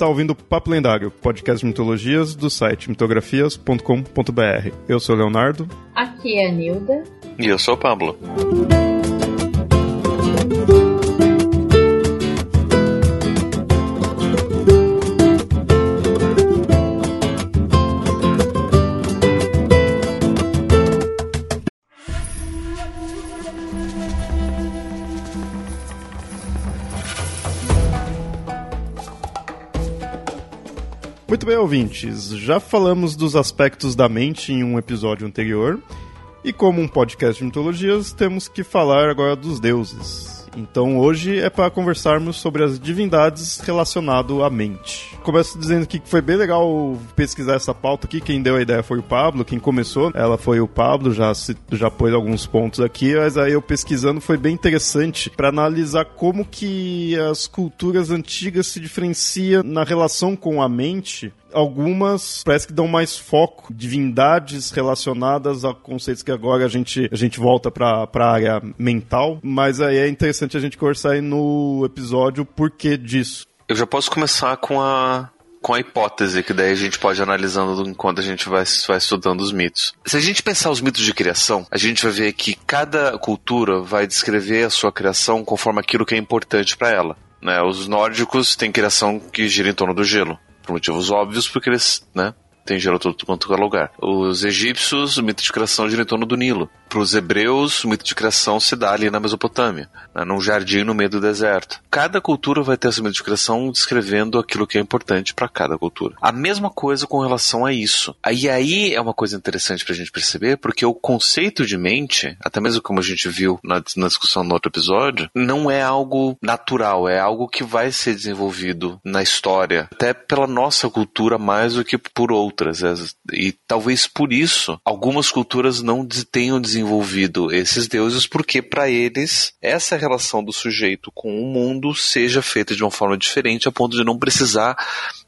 está ouvindo Papo Lendário, podcast de mitologias do site mitografias.com.br. Eu sou o Leonardo. Aqui é a Nilda. E eu sou o Pablo. Ouvintes. Já falamos dos aspectos da mente em um episódio anterior. E como um podcast de mitologias, temos que falar agora dos deuses. Então hoje é para conversarmos sobre as divindades relacionado à mente. Começo dizendo que foi bem legal pesquisar essa pauta aqui. Quem deu a ideia foi o Pablo, quem começou, ela foi o Pablo, já, se, já pôs alguns pontos aqui, mas aí eu pesquisando foi bem interessante para analisar como que as culturas antigas se diferenciam na relação com a mente algumas parece que dão mais foco, divindades relacionadas a conceitos que agora a gente, a gente volta para a área mental, mas aí é interessante a gente conversar aí no episódio o porquê disso. Eu já posso começar com a com a hipótese, que daí a gente pode ir analisando enquanto a gente vai, vai estudando os mitos. Se a gente pensar os mitos de criação, a gente vai ver que cada cultura vai descrever a sua criação conforme aquilo que é importante para ela. Né? Os nórdicos têm criação que gira em torno do gelo por motivos óbvios, porque eles, né, tem gelo todo quanto é lugar. Os egípcios, o mito de criação gira em torno do Nilo. Para os hebreus, o mito de criação se dá ali na Mesopotâmia, né, num jardim no meio do deserto. Cada cultura vai ter esse mito de criação descrevendo aquilo que é importante para cada cultura. A mesma coisa com relação a isso. Aí aí é uma coisa interessante para a gente perceber, porque o conceito de mente, até mesmo como a gente viu na, na discussão no outro episódio, não é algo natural, é algo que vai ser desenvolvido na história, até pela nossa cultura mais do que por outras. E talvez por isso algumas culturas não tenham desenvolvido desenvolvido esses deuses porque para eles essa relação do sujeito com o mundo seja feita de uma forma diferente a ponto de não precisar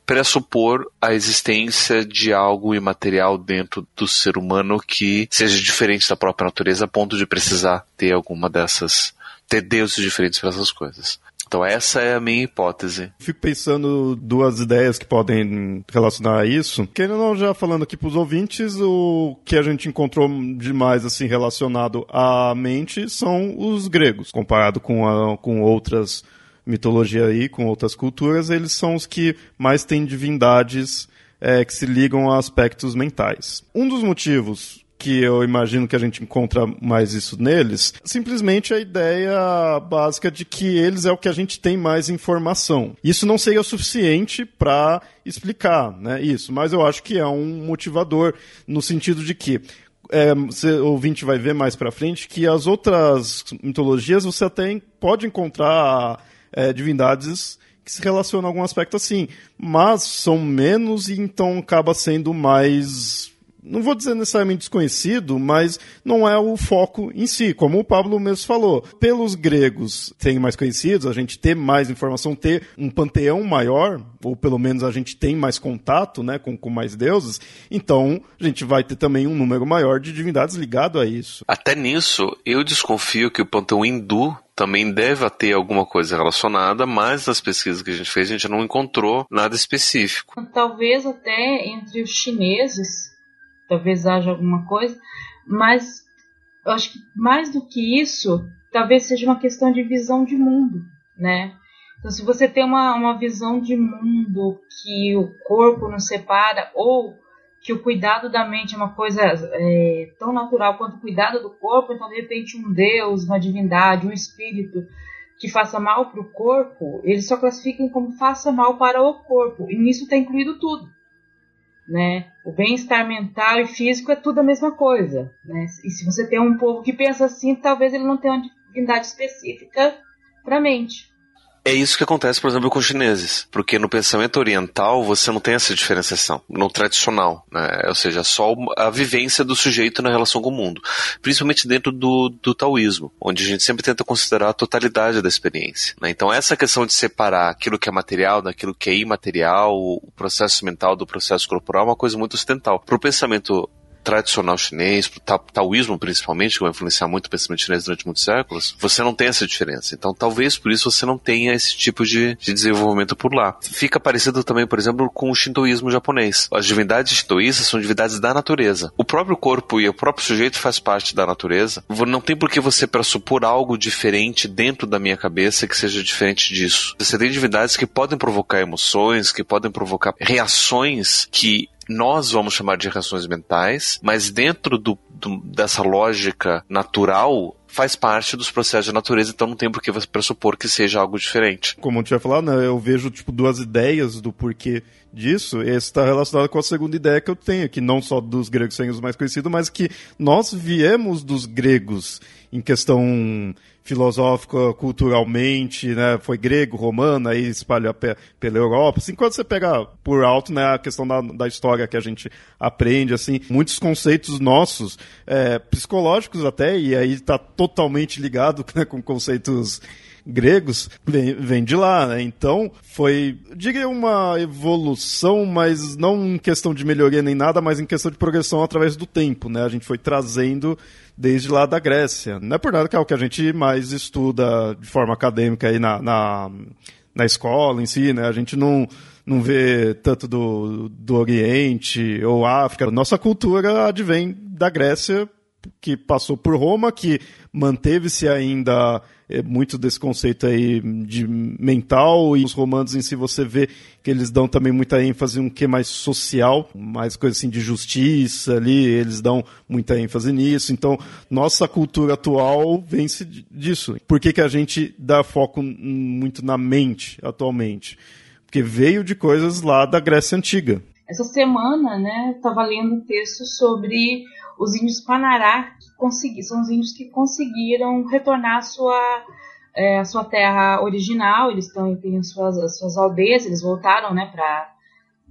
pressupor a existência de algo imaterial dentro do ser humano que seja diferente da própria natureza a ponto de precisar ter alguma dessas ter deuses diferentes para essas coisas. Então essa é a minha hipótese. Fico pensando duas ideias que podem relacionar a isso. Querendo não já falando aqui para os ouvintes, o que a gente encontrou demais assim relacionado à mente são os gregos, comparado com, a, com outras mitologias aí, com outras culturas, eles são os que mais têm divindades é, que se ligam a aspectos mentais. Um dos motivos que eu imagino que a gente encontra mais isso neles, simplesmente a ideia básica de que eles é o que a gente tem mais informação. Isso não seria o suficiente para explicar né, isso, mas eu acho que é um motivador no sentido de que é, você, ouvinte vai ver mais para frente que as outras mitologias você até pode encontrar é, divindades que se relacionam a algum aspecto assim, mas são menos e então acaba sendo mais não vou dizer necessariamente desconhecido, mas não é o foco em si, como o Pablo mesmo falou. Pelos gregos serem mais conhecidos, a gente ter mais informação, ter um panteão maior, ou pelo menos a gente tem mais contato né, com, com mais deuses, então a gente vai ter também um número maior de divindades ligado a isso. Até nisso, eu desconfio que o panteão hindu também deve ter alguma coisa relacionada, mas nas pesquisas que a gente fez a gente não encontrou nada específico. Talvez até entre os chineses talvez haja alguma coisa, mas eu acho que mais do que isso, talvez seja uma questão de visão de mundo, né? Então, se você tem uma, uma visão de mundo que o corpo não separa, ou que o cuidado da mente é uma coisa é, tão natural quanto o cuidado do corpo, então, de repente, um Deus, uma divindade, um espírito que faça mal para o corpo, eles só classificam como faça mal para o corpo, e nisso está incluído tudo né? O bem-estar mental e físico é tudo a mesma coisa, né? E se você tem um povo que pensa assim, talvez ele não tenha uma divindade específica para a mente. É isso que acontece, por exemplo, com os chineses, porque no pensamento oriental você não tem essa diferenciação, no tradicional, né? ou seja, só a vivência do sujeito na relação com o mundo, principalmente dentro do, do taoísmo, onde a gente sempre tenta considerar a totalidade da experiência. Né? Então essa questão de separar aquilo que é material daquilo que é imaterial, o processo mental do processo corporal é uma coisa muito ocidental. Para o pensamento tradicional chinês, para taoísmo principalmente, que vai influenciar muito o pensamento chinês durante muitos séculos, você não tem essa diferença. Então talvez por isso você não tenha esse tipo de, de desenvolvimento por lá. Fica parecido também, por exemplo, com o shintoísmo japonês. As divindades shintoístas são divindades da natureza. O próprio corpo e o próprio sujeito faz parte da natureza. Não tem por que você pressupor algo diferente dentro da minha cabeça que seja diferente disso. Você tem divindades que podem provocar emoções, que podem provocar reações que nós vamos chamar de reações mentais, mas dentro do, do, dessa lógica natural faz parte dos processos de natureza, então não tem por que você pressupor que seja algo diferente. Como eu tinha falado, né, eu vejo tipo duas ideias do porquê disso, esse está relacionado com a segunda ideia que eu tenho, que não só dos gregos serem os mais conhecidos, mas que nós viemos dos gregos em questão filosófica, culturalmente, né? Foi grego, romano, aí espalhou pela Europa. Assim, quando você pega por alto, né, a questão da, da história que a gente aprende, assim, muitos conceitos nossos, é, psicológicos até, e aí está totalmente ligado né, com conceitos gregos vem, vem de lá, né? Então, foi, diria, uma evolução, mas não em questão de melhoria nem nada, mas em questão de progressão através do tempo, né? A gente foi trazendo desde lá da Grécia. Não é por nada que é o que a gente mais estuda de forma acadêmica aí na, na, na escola em si, né? A gente não não vê tanto do, do Oriente ou África. Nossa cultura advém da Grécia, que passou por Roma, que manteve-se ainda é, muito desse conceito aí de mental e os romanos em si você vê que eles dão também muita ênfase um que mais social, mais coisa assim de justiça ali, eles dão muita ênfase nisso. Então, nossa cultura atual vence disso. Por que, que a gente dá foco muito na mente atualmente? Porque veio de coisas lá da Grécia Antiga. Essa semana, né, estava lendo um texto sobre os índios Panará, que consegui, são os índios que conseguiram retornar à sua, é, à sua terra original, eles estão em suas, suas aldeias, eles voltaram né, para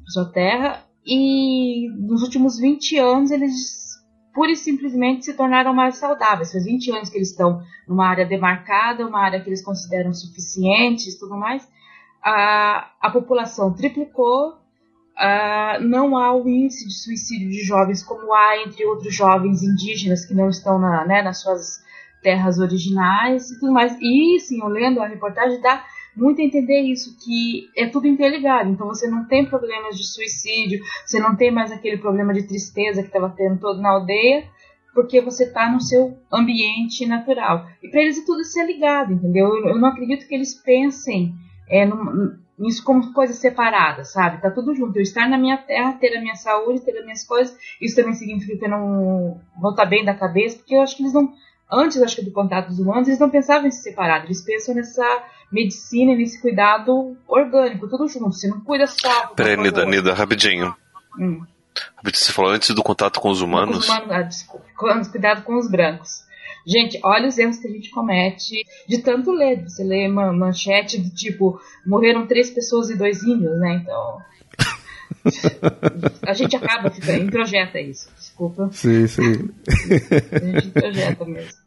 sua terra, e nos últimos 20 anos eles pura e simplesmente se tornaram mais saudáveis. Faz 20 anos que eles estão numa área demarcada, uma área que eles consideram suficiente e tudo mais. A, a população triplicou, Uh, não há o índice de suicídio de jovens como há entre outros jovens indígenas que não estão na, né, nas suas terras originais e tudo mais. E sim, olhando a reportagem, dá muito a entender isso, que é tudo interligado. Então você não tem problemas de suicídio, você não tem mais aquele problema de tristeza que estava tendo todo na aldeia, porque você está no seu ambiente natural. E para eles é tudo ser ligado, entendeu? Eu, eu não acredito que eles pensem é, isso como coisas separadas, sabe? Tá tudo junto. Eu estar na minha terra, ter a minha saúde, ter as minhas coisas, isso também significa que eu não vou estar bem da cabeça, porque eu acho que eles não, antes acho que do contato dos humanos, eles não pensavam em se separar, eles pensam nessa medicina, nesse cuidado orgânico, tudo junto. Você não cuida só. Peraí, Nida, Nida, rapidinho. Hum. Você falou antes do contato com os humanos? Com os humanos ah, desculpa. Cuidado com os brancos. Gente, olha os erros que a gente comete de tanto ler. Você lê uma manchete do tipo, morreram três pessoas e dois índios, né? Então. a gente acaba ficando, introjeta isso, desculpa. Sim, sim. A gente introjeta mesmo.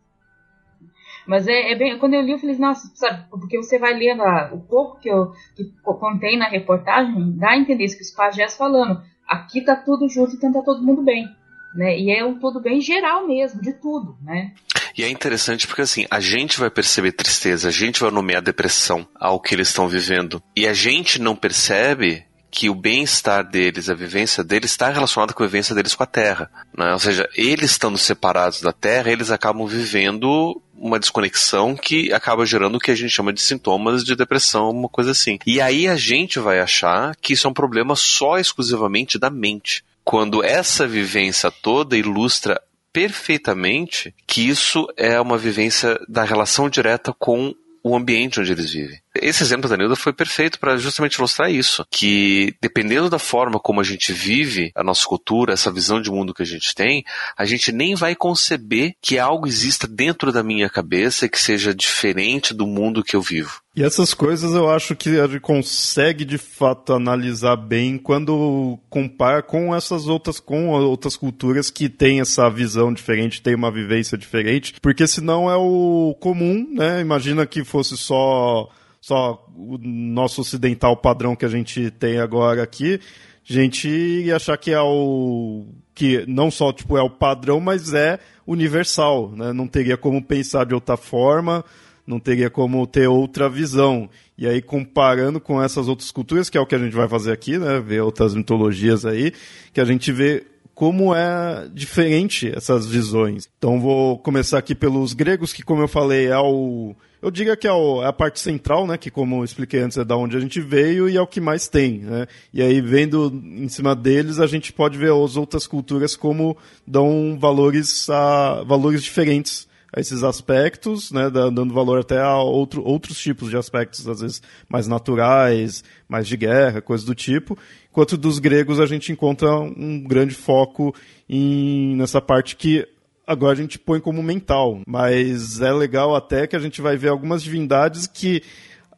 Mas é, é, bem. Quando eu li, eu falei, nossa, sabe, porque você vai lendo a, o pouco que eu que contei na reportagem, dá a entender isso que os pajés falando. Aqui tá tudo junto, então tá todo mundo bem. Né? E é um tudo bem geral mesmo, de tudo, né? E é interessante porque assim, a gente vai perceber tristeza, a gente vai nomear depressão ao que eles estão vivendo. E a gente não percebe que o bem-estar deles, a vivência deles está relacionada com a vivência deles com a Terra. Né? Ou seja, eles estando separados da Terra, eles acabam vivendo uma desconexão que acaba gerando o que a gente chama de sintomas de depressão, uma coisa assim. E aí a gente vai achar que isso é um problema só exclusivamente da mente. Quando essa vivência toda ilustra perfeitamente que isso é uma vivência da relação direta com o ambiente onde eles vivem. Esse exemplo da Nilda foi perfeito para justamente ilustrar isso, que dependendo da forma como a gente vive a nossa cultura, essa visão de mundo que a gente tem, a gente nem vai conceber que algo exista dentro da minha cabeça que seja diferente do mundo que eu vivo. E essas coisas eu acho que a gente consegue de fato analisar bem quando compara com essas outras com outras culturas que têm essa visão diferente, têm uma vivência diferente, porque senão é o comum, né? Imagina que fosse só só o nosso ocidental padrão que a gente tem agora aqui gente ia achar que é o que não só tipo é o padrão, mas é universal, né? Não teria como pensar de outra forma, não teria como ter outra visão. E aí comparando com essas outras culturas, que é o que a gente vai fazer aqui, né? Ver outras mitologias aí, que a gente vê como é diferente essas visões. Então vou começar aqui pelos gregos, que como eu falei, é o eu diria que é, é, a parte central, né, que como eu expliquei antes é da onde a gente veio e é o que mais tem, né? E aí vendo em cima deles a gente pode ver as outras culturas como dão valores a valores diferentes a esses aspectos, né, dando valor até a outro, outros tipos de aspectos, às vezes mais naturais, mais de guerra, coisas do tipo. Enquanto dos gregos a gente encontra um grande foco em, nessa parte que agora a gente põe como mental, mas é legal até que a gente vai ver algumas divindades que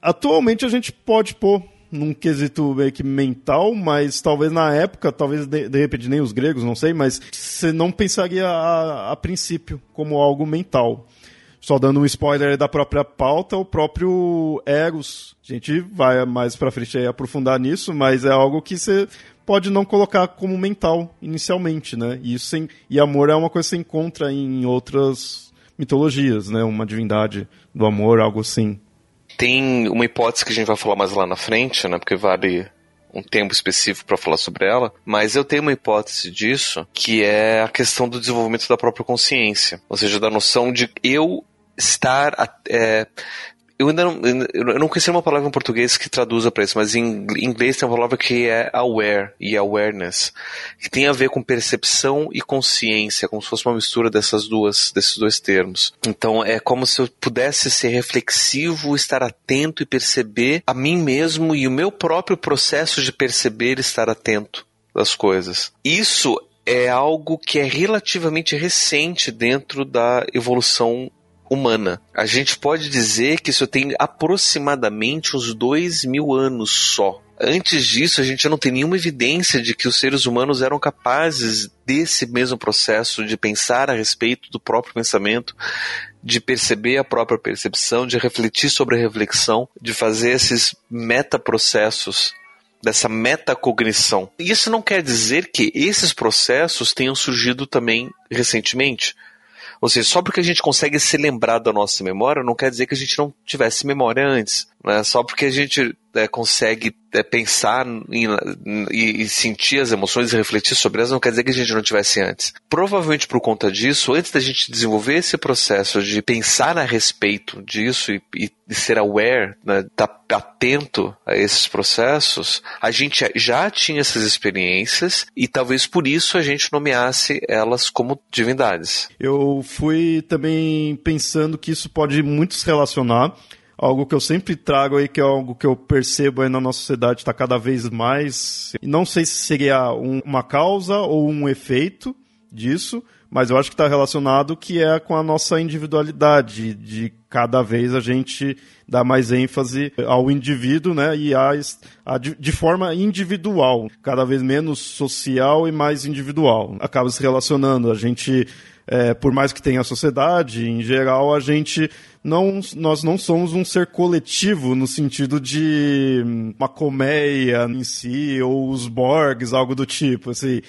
atualmente a gente pode pôr num quesito meio que mental, mas talvez na época, talvez de, de repente nem os gregos, não sei, mas você não pensaria a, a princípio como algo mental. Só dando um spoiler da própria pauta, o próprio Eros. A gente vai mais pra frente aí aprofundar nisso, mas é algo que você pode não colocar como mental inicialmente, né? E, isso sem, e amor é uma coisa que você encontra em outras mitologias, né? Uma divindade do amor, algo assim. Tem uma hipótese que a gente vai falar mais lá na frente, né? Porque vale um tempo específico para falar sobre ela, mas eu tenho uma hipótese disso, que é a questão do desenvolvimento da própria consciência, ou seja, da noção de eu estar é, eu ainda não, eu não conheci uma palavra em português que traduza para isso, mas em inglês tem uma palavra que é aware e awareness, que tem a ver com percepção e consciência, como se fosse uma mistura dessas duas, desses dois termos. Então é como se eu pudesse ser reflexivo, estar atento e perceber a mim mesmo e o meu próprio processo de perceber e estar atento das coisas. Isso é algo que é relativamente recente dentro da evolução humana. A gente pode dizer que isso tem aproximadamente uns dois mil anos só. Antes disso, a gente não tem nenhuma evidência de que os seres humanos eram capazes desse mesmo processo de pensar a respeito do próprio pensamento, de perceber a própria percepção, de refletir sobre a reflexão, de fazer esses metaprocessos dessa metacognição. Isso não quer dizer que esses processos tenham surgido também recentemente. Ou seja, só porque a gente consegue se lembrar da nossa memória, não quer dizer que a gente não tivesse memória antes. Né? Só porque a gente é, consegue é, pensar em, e, e, sentir as emoções e refletir sobre elas, não quer dizer que a gente não tivesse antes. Provavelmente por conta disso, antes da gente desenvolver esse processo de pensar a respeito disso e, e, e ser aware, né, tá atento a esses processos, a gente já tinha essas experiências e talvez por isso a gente nomeasse elas como divindades. Eu fui também pensando que isso pode muito se relacionar algo que eu sempre trago aí, que é algo que eu percebo aí na nossa sociedade está cada vez mais. Não sei se seria um, uma causa ou um efeito disso, mas eu acho que está relacionado que é com a nossa individualidade, de cada vez a gente dá mais ênfase ao indivíduo, né, e a, a, de forma individual, cada vez menos social e mais individual. Acaba se relacionando, a gente, é, por mais que tenha a sociedade, em geral, a gente não, nós não somos um ser coletivo no sentido de uma colmeia em si, ou os Borgs, algo do tipo. Assim,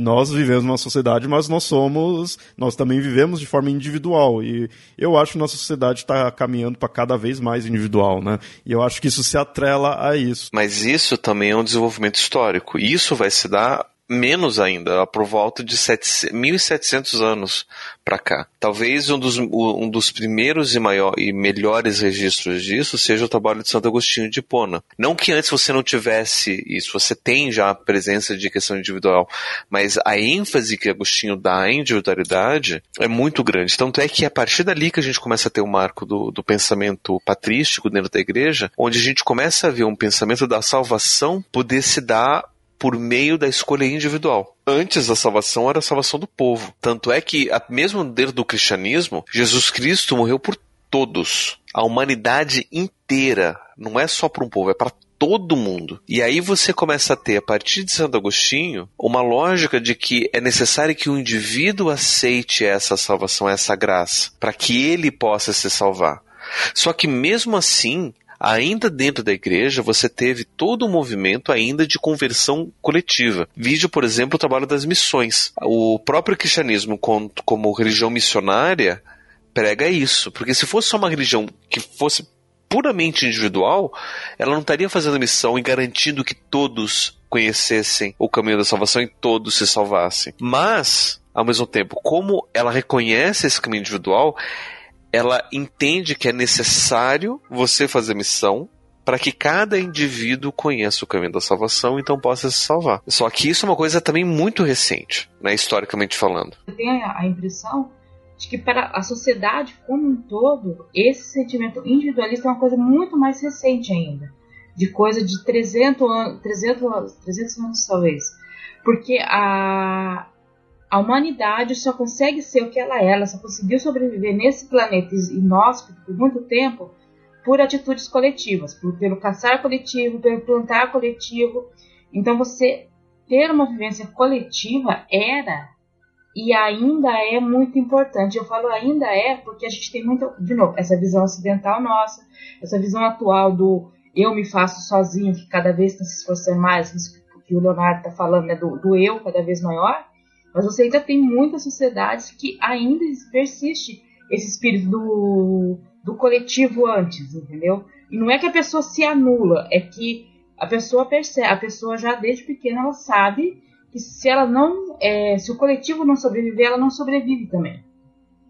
nós vivemos numa sociedade, mas nós somos, nós também vivemos de forma individual. E eu acho que nossa sociedade está caminhando para cada vez mais individual, né? E eu acho que isso se atrela a isso. Mas isso também é um desenvolvimento histórico. E isso vai se dar menos ainda, por volta de 1.700 anos para cá. Talvez um dos, um dos primeiros e, maior, e melhores registros disso seja o trabalho de Santo Agostinho de Hipona. Não que antes você não tivesse isso, você tem já a presença de questão individual, mas a ênfase que Agostinho dá à individualidade é muito grande. Tanto é que é a partir dali que a gente começa a ter o um marco do, do pensamento patrístico dentro da igreja, onde a gente começa a ver um pensamento da salvação poder se dar por meio da escolha individual. Antes a salvação era a salvação do povo. Tanto é que, mesmo dentro do cristianismo, Jesus Cristo morreu por todos. A humanidade inteira. Não é só para um povo, é para todo mundo. E aí você começa a ter, a partir de Santo Agostinho, uma lógica de que é necessário que o indivíduo aceite essa salvação, essa graça, para que ele possa se salvar. Só que mesmo assim, ainda dentro da igreja você teve todo um movimento ainda de conversão coletiva. Vídeo, por exemplo, o trabalho das missões. O próprio cristianismo, como religião missionária, prega isso. Porque se fosse só uma religião que fosse puramente individual, ela não estaria fazendo missão e garantindo que todos conhecessem o caminho da salvação e todos se salvassem. Mas, ao mesmo tempo, como ela reconhece esse caminho individual, ela entende que é necessário você fazer missão para que cada indivíduo conheça o caminho da salvação então possa se salvar. Só que isso é uma coisa também muito recente, né, historicamente falando. Eu tenho a impressão de que para a sociedade como um todo, esse sentimento individualista é uma coisa muito mais recente ainda. De coisa de 300 anos, 300, 300 anos talvez. Porque a, a humanidade só consegue ser o que ela é, ela só conseguiu sobreviver nesse planeta inóspito por muito tempo por atitudes coletivas, por, pelo caçar coletivo, pelo plantar coletivo. Então você ter uma vivência coletiva era e ainda é muito importante. Eu falo ainda é porque a gente tem muito, de novo, essa visão ocidental nossa, essa visão atual do eu me faço sozinho, que cada vez está se esforçando mais, que o Leonardo está falando, né, do, do eu cada vez maior. Mas você ainda tem muitas sociedades que ainda persiste esse espírito do, do coletivo antes, entendeu? E não é que a pessoa se anula, é que a pessoa percebe, a pessoa já desde pequena ela sabe que se ela não, é, se o coletivo não sobreviver, ela não sobrevive também.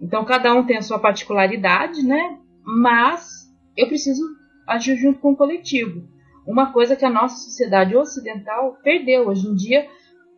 Então cada um tem a sua particularidade, né? Mas eu preciso agir junto com o coletivo. Uma coisa que a nossa sociedade ocidental perdeu hoje em dia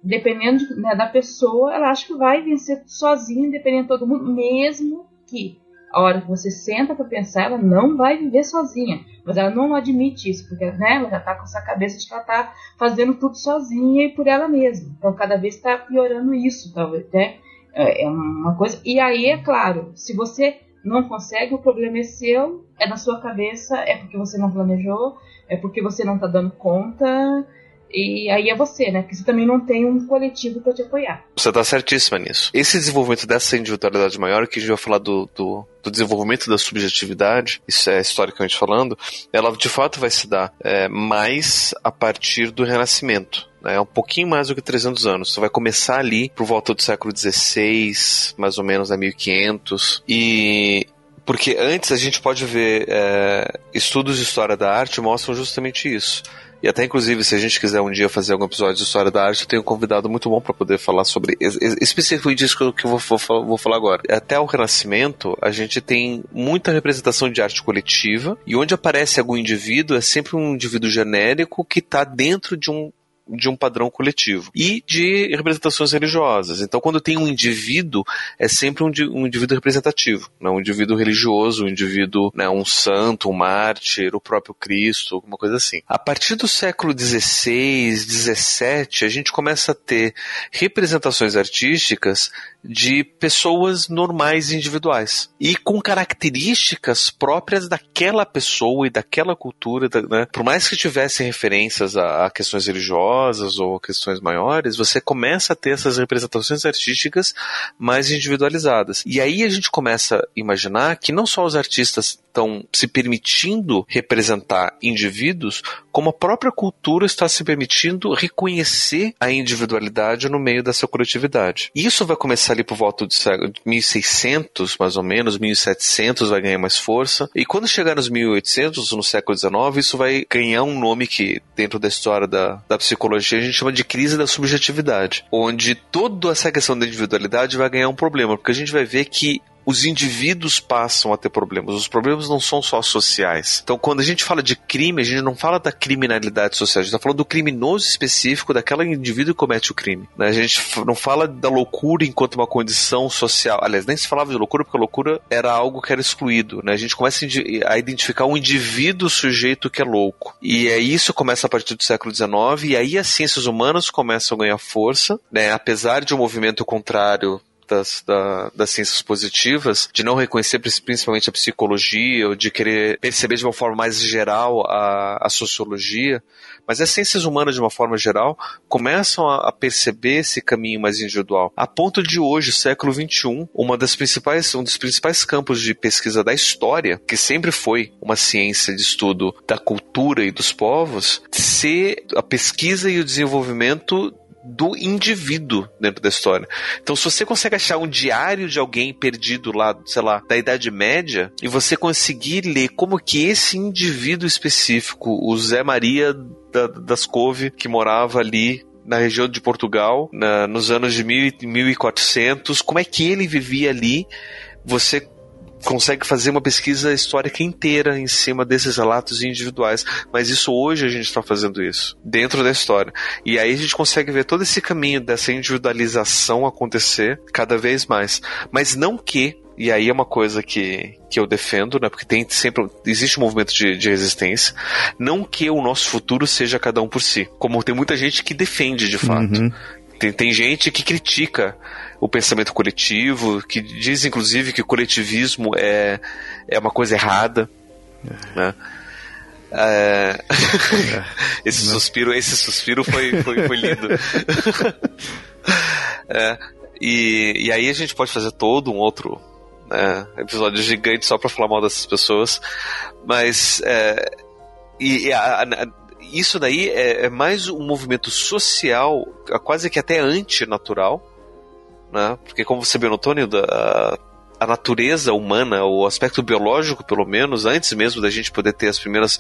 dependendo né, da pessoa, ela acha que vai vencer sozinha, dependendo de todo mundo, mesmo que a hora que você senta para pensar, ela não vai viver sozinha. Mas ela não admite isso, porque né, ela já está com essa cabeça de que ela está fazendo tudo sozinha e por ela mesma. Então, cada vez está piorando isso, talvez. Né? É, é uma coisa. E aí, é claro, se você não consegue, o problema é seu, é na sua cabeça, é porque você não planejou, é porque você não está dando conta e aí é você, né? Porque você também não tem um coletivo para te apoiar. Você está certíssima nisso. Esse desenvolvimento dessa individualidade maior, que a gente vai falar do, do, do desenvolvimento da subjetividade, isso é historicamente falando, ela de fato vai se dar é, mais a partir do Renascimento. É um pouquinho mais do que 300 anos. Você vai começar ali por volta do século XVI, mais ou menos, a 1500. E porque antes a gente pode ver é, estudos de história da arte mostram justamente isso. E até, inclusive, se a gente quiser um dia fazer algum episódio de História da Arte, eu tenho um convidado muito bom para poder falar sobre especificamente disso que eu vou, vou, vou falar agora. Até o Renascimento, a gente tem muita representação de arte coletiva, e onde aparece algum indivíduo, é sempre um indivíduo genérico que está dentro de um de um padrão coletivo e de representações religiosas. Então, quando tem um indivíduo, é sempre um, um indivíduo representativo, né? um indivíduo religioso, um indivíduo, né? um santo, um mártir, o próprio Cristo, alguma coisa assim. A partir do século XVI, XVII, a gente começa a ter representações artísticas de pessoas normais individuais e com características próprias daquela pessoa e daquela cultura, né? Por mais que tivessem referências a, a questões religiosas ou questões maiores, você começa a ter essas representações artísticas mais individualizadas. E aí a gente começa a imaginar que não só os artistas estão se permitindo representar indivíduos, como a própria cultura está se permitindo reconhecer a individualidade no meio dessa coletividade. Isso vai começar ali por volta de 1600, mais ou menos, 1700 vai ganhar mais força. E quando chegar nos 1800, no século XIX, isso vai ganhar um nome que, dentro da história da, da psicologia, a gente chama de crise da subjetividade, onde toda essa questão da individualidade vai ganhar um problema, porque a gente vai ver que os indivíduos passam a ter problemas. Os problemas não são só sociais. Então, quando a gente fala de crime, a gente não fala da criminalidade social, a gente está falando do criminoso específico daquela indivíduo que comete o crime. Né? A gente não fala da loucura enquanto uma condição social. Aliás, nem se falava de loucura, porque a loucura era algo que era excluído. Né? A gente começa a identificar um indivíduo sujeito que é louco. E aí isso começa a partir do século XIX, e aí as ciências humanas começam a ganhar força, né? apesar de um movimento contrário das, da, das ciências positivas, de não reconhecer principalmente a psicologia, ou de querer perceber de uma forma mais geral a, a sociologia, mas as ciências humanas, de uma forma geral, começam a, a perceber esse caminho mais individual. A ponto de hoje, século XXI, uma das principais, um dos principais campos de pesquisa da história, que sempre foi uma ciência de estudo da cultura e dos povos, ser a pesquisa e o desenvolvimento do indivíduo dentro da história. Então, se você consegue achar um diário de alguém perdido lá, sei lá, da Idade Média, e você conseguir ler como que esse indivíduo específico, o Zé Maria da, das Couve, que morava ali na região de Portugal, na, nos anos de mil, 1400, como é que ele vivia ali, você consegue fazer uma pesquisa histórica inteira em cima desses relatos individuais. Mas isso hoje a gente está fazendo isso, dentro da história. E aí a gente consegue ver todo esse caminho dessa individualização acontecer cada vez mais. Mas não que e aí é uma coisa que, que eu defendo, né? Porque tem sempre. Existe um movimento de, de resistência. Não que o nosso futuro seja cada um por si. Como tem muita gente que defende de fato. Uhum. Tem, tem gente que critica o pensamento coletivo, que diz inclusive que o coletivismo é, é uma coisa errada. É. Né? É... É. esse suspiro, esse suspiro foi, foi, foi lindo. é. e, e aí a gente pode fazer todo um outro né, episódio gigante só para falar mal dessas pessoas, mas é, e, e a, a, isso daí é, é, mais um movimento social, quase que até antinatural, né? Porque como você bem notou, da a natureza humana, o aspecto biológico, pelo menos, antes mesmo da gente poder ter as primeiras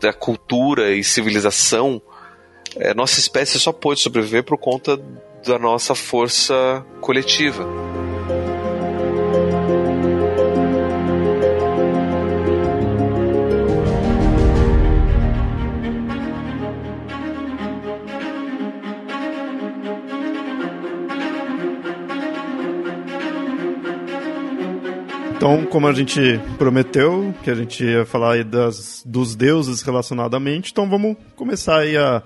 da cultura e civilização, é, nossa espécie só pôde sobreviver por conta da nossa força coletiva. Então, como a gente prometeu, que a gente ia falar aí das, dos deuses relacionadamente, então vamos começar aí a,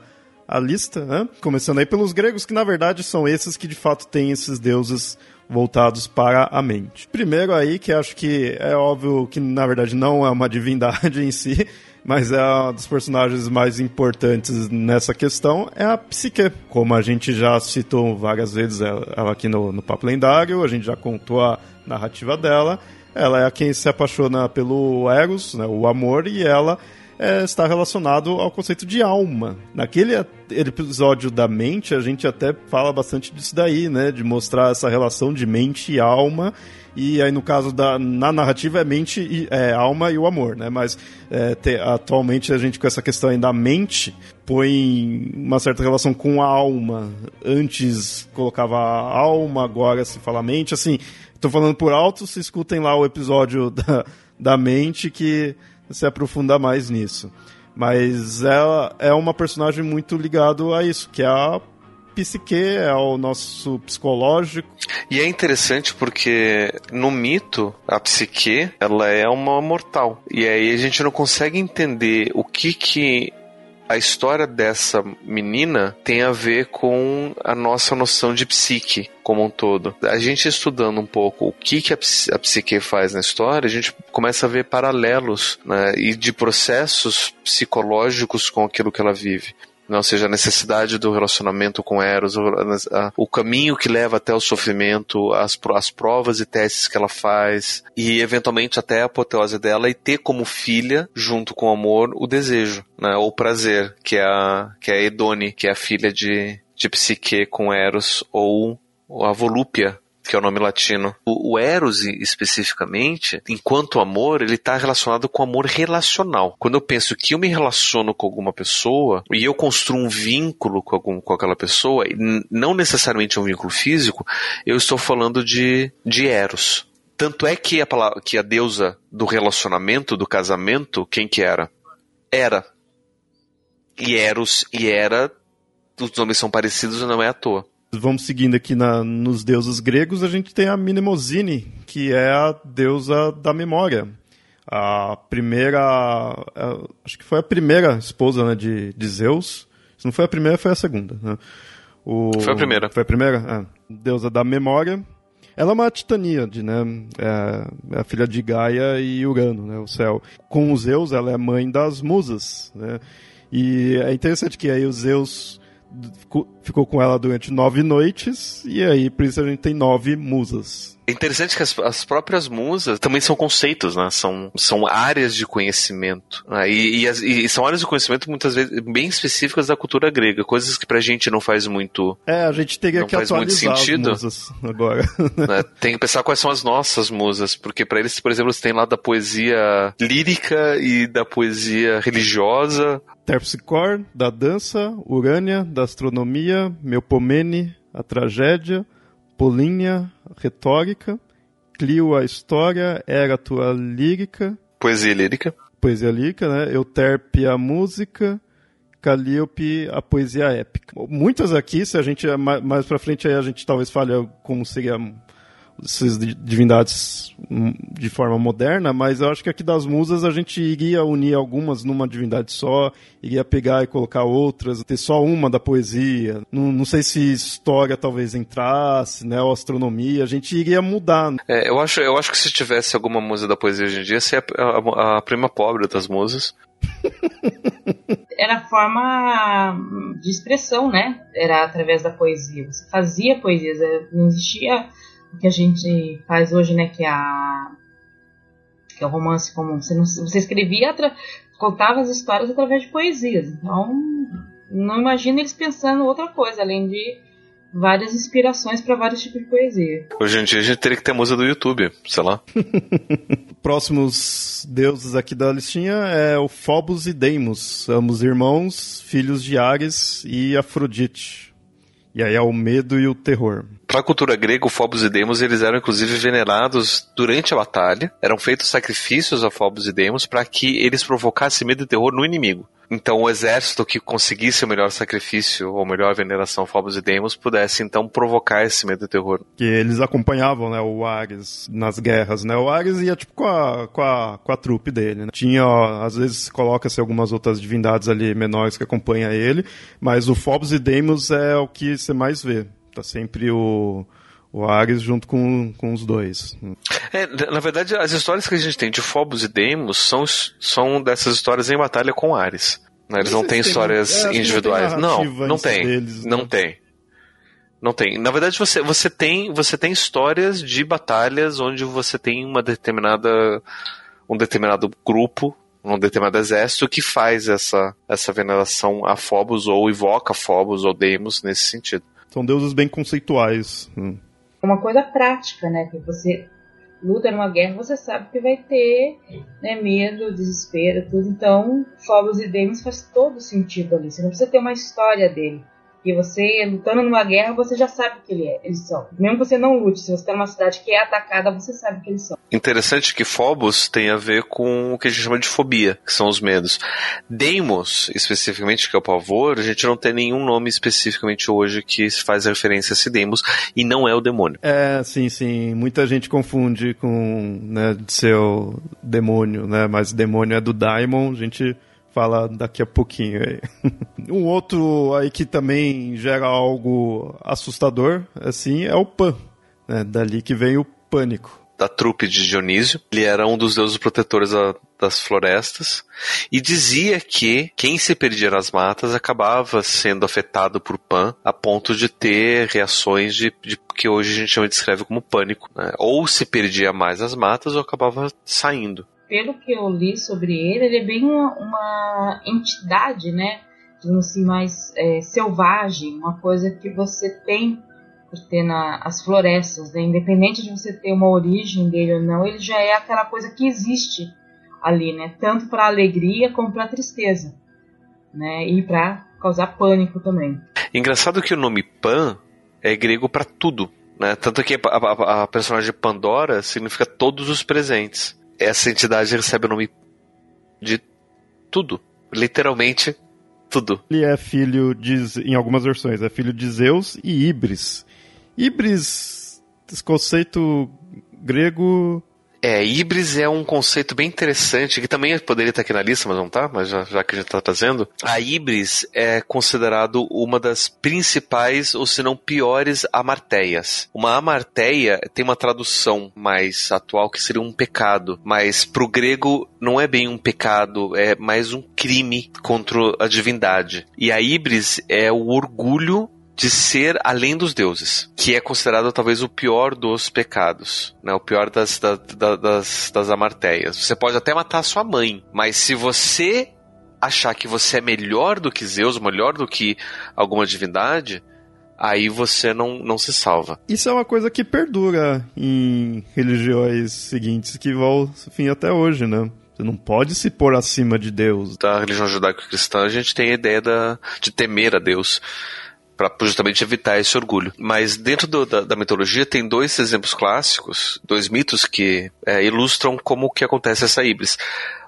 a lista, né? Começando aí pelos gregos, que na verdade são esses que de fato têm esses deuses voltados para a mente. Primeiro aí, que acho que é óbvio que na verdade não é uma divindade em si, mas é um dos personagens mais importantes nessa questão, é a Psique. Como a gente já citou várias vezes ela aqui no, no Papo Lendário, a gente já contou a narrativa dela, ela é quem se apaixona pelo Eros, né, o amor, e ela é, está relacionado ao conceito de alma. Naquele episódio da mente, a gente até fala bastante disso daí, né? De mostrar essa relação de mente e alma. E aí, no caso da na narrativa, é mente e é, alma e o amor, né? Mas é, te, atualmente a gente, com essa questão aí da mente, põe uma certa relação com a alma. Antes colocava a alma, agora se fala mente. Assim, Tô falando por alto, se escutem lá o episódio da, da mente que se aprofunda mais nisso. Mas ela é uma personagem muito ligado a isso, que é a psique, é o nosso psicológico. E é interessante porque no mito, a psique, ela é uma mortal. E aí a gente não consegue entender o que que a história dessa menina tem a ver com a nossa noção de psique como um todo. A gente estudando um pouco o que, que a, psique faz na história, a gente começa a ver paralelos né, e de processos psicológicos com aquilo que ela vive. Não, ou seja, a necessidade do relacionamento com Eros, o, caminho que leva até o sofrimento, as, as provas e testes que ela faz, e eventualmente até a apoteose dela, e ter como filha, junto com o amor, o desejo, né, ou o prazer, que é a, que é a Edone, que é a filha de, de Psique com Eros, ou a Volúpia, que é o nome latino. O, o Eros, especificamente, enquanto amor, ele está relacionado com amor relacional. Quando eu penso que eu me relaciono com alguma pessoa e eu construo um vínculo com, algum, com aquela pessoa, não necessariamente um vínculo físico, eu estou falando de, de Eros. Tanto é que a, palavra, que a deusa do relacionamento, do casamento, quem que era? Era. E Eros e Era, os nomes são parecidos e não é à toa vamos seguindo aqui na, nos deuses gregos, a gente tem a Mnemosine, que é a deusa da memória. A primeira. A, acho que foi a primeira esposa né, de, de Zeus. Se não foi a primeira, foi a segunda. Né? O, foi a primeira. Foi a primeira? É. Deusa da memória. Ela é uma titaníade, né? É, é a filha de Gaia e Urano, né? O céu. Com os Zeus, ela é mãe das musas, né? E é interessante que aí os Zeus ficou com ela durante nove noites, e aí por isso a gente tem nove musas. É interessante que as, as próprias musas também são conceitos, né? São, são áreas de conhecimento. Né? E, e, as, e, são áreas de conhecimento muitas vezes bem específicas da cultura grega, coisas que pra gente não faz muito. É, a gente teria não que faz muito sentido. as musas agora. Né? Tem que pensar quais são as nossas musas, porque para eles, por exemplo, eles têm lá da poesia lírica e da poesia religiosa. Terpsichore, da dança, Urânia, da astronomia, Melpomene, a tragédia, Polínia, retórica, Clio, a história, Erato, a lírica. Poesia lírica. Poesia lírica, né? Euterpe, a música. Calíope, a poesia épica. Muitas aqui, se a gente mais para frente aí a gente talvez fale como seria essas divindades de forma moderna, mas eu acho que aqui das musas a gente iria unir algumas numa divindade só, iria pegar e colocar outras, ter só uma da poesia. Não, não sei se história talvez entrasse, né, ou astronomia, a gente iria mudar. É, eu acho, eu acho que se tivesse alguma musa da poesia hoje em dia, seria a, a, a prima pobre das musas. Era forma de expressão, né? Era através da poesia. Você fazia poesia, não existia que a gente faz hoje, né, que é a que é o romance comum. Você, não, você escrevia, contava as histórias através de poesias. Então, não imagino eles pensando outra coisa, além de várias inspirações para vários tipos de poesia. Hoje em dia a gente teria que ter música do YouTube, sei lá. Próximos deuses aqui da listinha é o Phobos e Deimos, ambos irmãos, filhos de Ares e Afrodite. E aí é o medo e o terror. Para a cultura grega, o Phobos e Deimos eles eram inclusive venerados durante a batalha. Eram feitos sacrifícios a Phobos e Deimos para que eles provocassem medo e terror no inimigo. Então, o exército que conseguisse o melhor sacrifício ou melhor veneração a Phobos e Deimos pudesse então provocar esse medo e terror. Que eles acompanhavam, né, o Ares nas guerras, né? O Ares ia tipo com a, com a, com a trupe dele, né? Tinha, ó, às vezes coloca-se algumas outras divindades ali menores que acompanham ele, mas o Phobos e Deimos é o que você mais vê. Tá sempre o o Ares junto com, com os dois. É, na verdade, as histórias que a gente tem de Phobos e Deimos são, são dessas histórias em batalha com Ares. Né? Eles não têm histórias é, individuais. Não, não, não tem. Deles, não né? tem. Não tem. Na verdade, você, você, tem, você tem histórias de batalhas onde você tem uma determinada um determinado grupo, um determinado exército que faz essa, essa veneração a Phobos ou invoca Phobos ou Deimos nesse sentido. São deuses bem conceituais. Hum uma coisa prática, né? Que você luta numa guerra, você sabe que vai ter né, medo, desespero, tudo. Então, Phobos e Deimos faz todo sentido ali. Você não precisa ter uma história dele. E você, lutando numa guerra, você já sabe o que ele é, eles são. Mesmo que você não lute, se você está numa cidade que é atacada, você sabe o que eles são. Interessante que Phobos tem a ver com o que a gente chama de fobia, que são os medos. Deimos, especificamente, que é o pavor, a gente não tem nenhum nome especificamente hoje que faz referência a esse Deimos, e não é o demônio. É, sim, sim. Muita gente confunde com, né, o demônio, né, mas demônio é do Daimon, a gente fala daqui a pouquinho aí. um outro aí que também gera algo assustador, assim, é o Pan. Né? Dali que vem o pânico. Da trupe de Dionísio. Ele era um dos deuses protetores a, das florestas e dizia que quem se perdia nas matas acabava sendo afetado por Pan a ponto de ter reações de, de que hoje a gente descreve como pânico. Né? Ou se perdia mais nas matas ou acabava saindo pelo que eu li sobre ele, ele é bem uma, uma entidade, né? Digamos assim, mais é, selvagem, uma coisa que você tem por ter nas florestas, né? Independente de você ter uma origem dele ou não, ele já é aquela coisa que existe ali, né? Tanto para alegria como para tristeza, né? E para causar pânico também. Engraçado que o nome Pan é grego para tudo, né? Tanto que a, a, a personagem Pandora significa todos os presentes essa entidade recebe o nome de tudo. Literalmente tudo. Ele é filho de, em algumas versões, é filho de Zeus e Ibris. Ibris, esse conceito grego É, Ibris é um conceito bem interessante, que também poderia estar aqui na lista, mas não tá, mas já, já que a gente está trazendo. A Ibris é considerado uma das principais, ou se não piores, amarteias. Uma amarteia tem uma tradução mais atual que seria um pecado, mas pro grego não é bem um pecado, é mais um crime contra a divindade. E a Ibris é o orgulho de ser além dos deuses, que é considerado talvez o pior dos pecados, né? o pior das, da, da, das, das amarteias. Você pode até matar a sua mãe, mas se você achar que você é melhor do que Zeus, melhor do que alguma divindade, aí você não, não se salva. Isso é uma coisa que perdura em religiões seguintes que vão, enfim, até hoje, né? Você não pode se pôr acima de Deus. Da religião judaico-cristã, a gente tem a ideia da, de temer a Deus para justamente evitar esse orgulho. Mas dentro do, da, da, mitologia tem dois exemplos clássicos, dois mitos que é, ilustram como que acontece essa Ibris.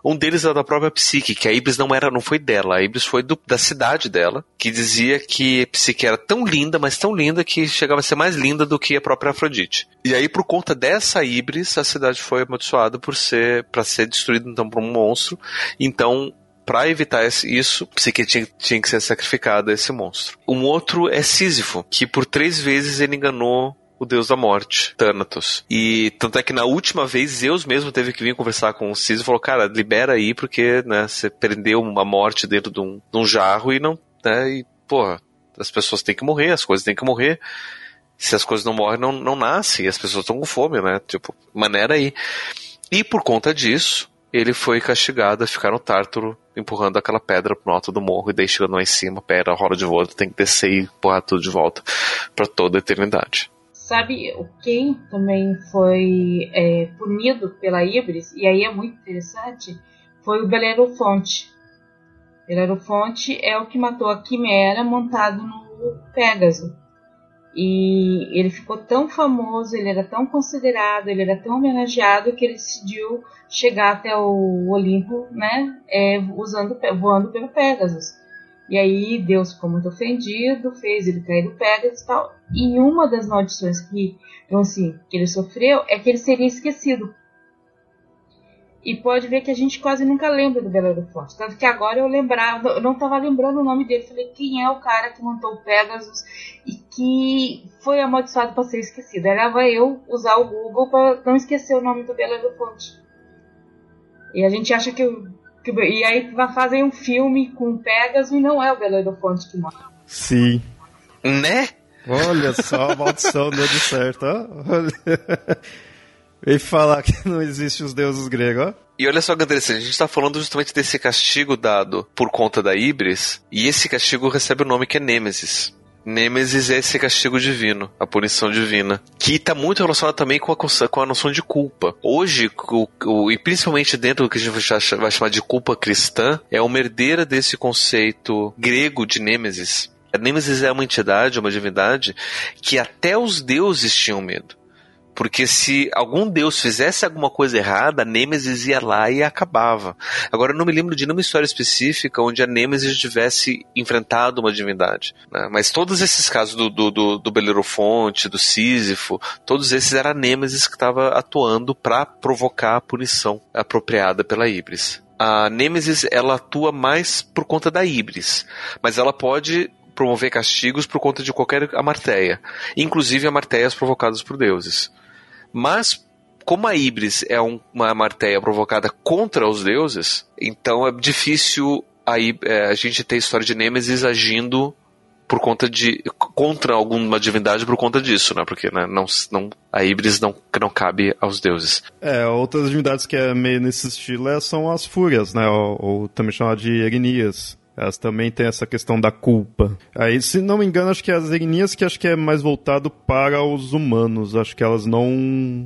Um deles é da própria Psique, que a Ibris não era, não foi dela, a Ibris foi do, da cidade dela, que dizia que Psique era tão linda, mas tão linda que chegava a ser mais linda do que a própria Afrodite. E aí por conta dessa Ibris, a cidade foi amaldiçoada por ser para ser destruída então por um monstro. Então para evitar isso, Psique tinha, tinha que ser sacrificado a esse monstro. Um outro é Sísifo, que por três vezes ele enganou o deus da morte, Thanatos. E tanto é que na última vez Zeus mesmo teve que vir conversar com o e falou: Cara, libera aí, porque né, você prendeu uma morte dentro de um, de um jarro e não. Né, e, porra, as pessoas têm que morrer, as coisas têm que morrer. Se as coisas não morrem, não, não nascem, e as pessoas estão com fome, né? Tipo, maneira aí. E por conta disso, ele foi castigado a ficar no Tártaro empurrando aquela pedra pro alto do morro e chegando lá em cima, pedra rola de volta, tem que descer e empurrar tudo de volta para toda a eternidade. Sabe quem também foi é, punido pela Ibris, e aí é muito interessante, foi o Belerofonte. Belerofonte é o que matou a Quimera montado no Pégaso. E ele ficou tão famoso, ele era tão considerado, ele era tão homenageado que ele decidiu chegar até o Olimpo, né, é, usando, voando pelo Pegasus. E aí Deus ficou muito ofendido, fez ele cair do Pegasus e tal. E uma das maldições que, então, assim, que ele sofreu é que ele seria esquecido e pode ver que a gente quase nunca lembra do Belo Horizonte. Tanto que agora eu lembrava, eu não estava lembrando o nome dele. Falei, quem é o cara que montou o Pegasus e que foi amaldiçoado para ser esquecido? Vai eu usar o Google para não esquecer o nome do Belo Horizonte. E a gente acha que, que. E aí fazem um filme com o Pegasus e não é o Belo Horizonte que morre. Sim. Né? Olha só a maldição deu de certo, ó. E falar que não existe os deuses gregos, ó. E olha só que interessante, a gente está falando justamente desse castigo dado por conta da Ibris, e esse castigo recebe o nome que é Nêmesis. Nêmesis é esse castigo divino, a punição divina, que está muito relacionado também com a, com a noção de culpa. Hoje, o, o, e principalmente dentro do que a gente vai chamar de culpa cristã, é uma herdeira desse conceito grego de Nêmesis. A Nêmesis é uma entidade, uma divindade, que até os deuses tinham medo. Porque se algum deus fizesse alguma coisa errada, a Nêmesis ia lá e acabava. Agora eu não me lembro de nenhuma história específica onde a Nêmesis tivesse enfrentado uma divindade. Né? Mas todos esses casos do, do, do, do Belerofonte, do Sísifo, todos esses era a Nêmesis que estava atuando para provocar a punição apropriada pela Ibris. A Nêmesis ela atua mais por conta da Ibris, mas ela pode promover castigos por conta de qualquer amarteia, inclusive amarteias provocadas por deuses. Mas como a Ibris é um, uma marteia provocada contra os deuses, então é difícil a, é, a gente ter a história de Nêmesis agindo por conta de contra alguma divindade por conta disso, né? Porque né, não, não a Ibris não, não cabe aos deuses. É, outras divindades que é meio nesse estilo é, são as fúrias, né? Ou, ou também chamada de Erinias. Elas também têm essa questão da culpa. Aí, se não me engano, acho que as Erinias que acho que é mais voltado para os humanos. Acho que elas não,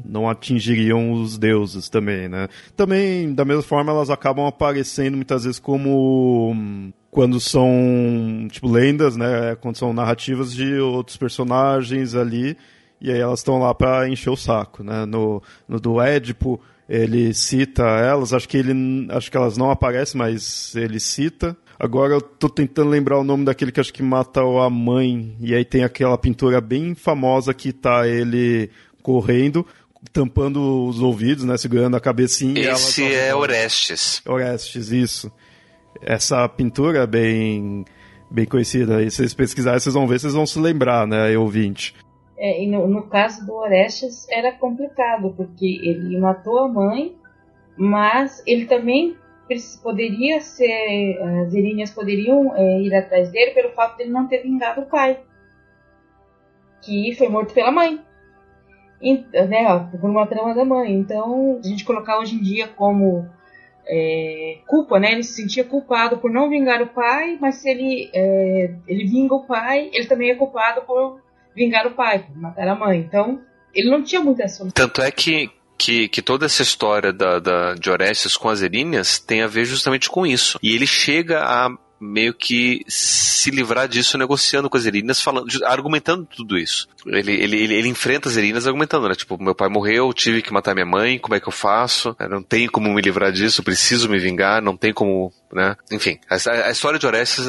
não atingiriam os deuses também, né? Também, da mesma forma, elas acabam aparecendo muitas vezes como quando são, tipo, lendas, né? Quando são narrativas de outros personagens ali. E aí elas estão lá para encher o saco, né? No, no do Édipo, ele cita elas, acho que ele acho que elas não aparecem, mas ele cita. Agora eu tô tentando lembrar o nome daquele que acho que mata a mãe. E aí tem aquela pintura bem famosa que tá ele correndo tampando os ouvidos, né? Segurando a cabecinha. Esse é Orestes. Orestes, isso. Essa pintura é bem, bem conhecida. E se vocês pesquisarem, vocês vão ver, vocês vão se lembrar, né, ouvinte. É, no, no, caso do Orestes era complicado, porque ele matou a mãe, mas ele também poderia ser. As Iríneas poderiam é, ir atrás dele pelo fato de ele não ter vingado o pai, que foi morto pela mãe. E, né, por uma trama da mãe. Então, a gente colocar hoje em dia como é, culpa, né? Ele se sentia culpado por não vingar o pai, mas se ele, é, ele vinga o pai, ele também é culpado por vingar o pai, matar a mãe. Então, ele não tinha muita solução. Tanto é que, que, que toda essa história da, da, de Orestes com as Eríneas tem a ver justamente com isso. E ele chega a meio que se livrar disso negociando com as Erinas, falando, argumentando tudo isso. Ele, ele, ele, ele, enfrenta as Erinas argumentando, né? Tipo, meu pai morreu, tive que matar minha mãe, como é que eu faço? Eu não tenho como me livrar disso, preciso me vingar, não tem como, né? Enfim, a, a história de Orestes,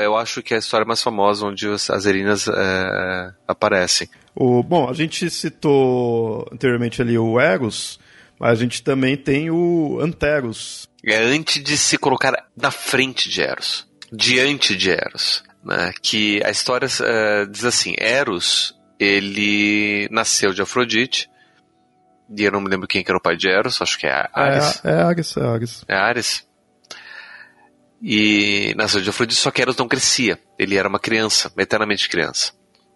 eu acho que é a história mais famosa onde as Erinas é, aparecem. O, bom, a gente citou anteriormente ali o Eros, mas a gente também tem o Anteros, é antes de se colocar na frente de Eros, diante de Eros. Né? Que a história uh, diz assim: Eros ele nasceu de Afrodite. E eu não me lembro quem que era o pai de Eros, acho que é Ares. É, é Ares, é Ares. É Ares. E nasceu de Afrodite, só que Eros não crescia. Ele era uma criança, eternamente criança.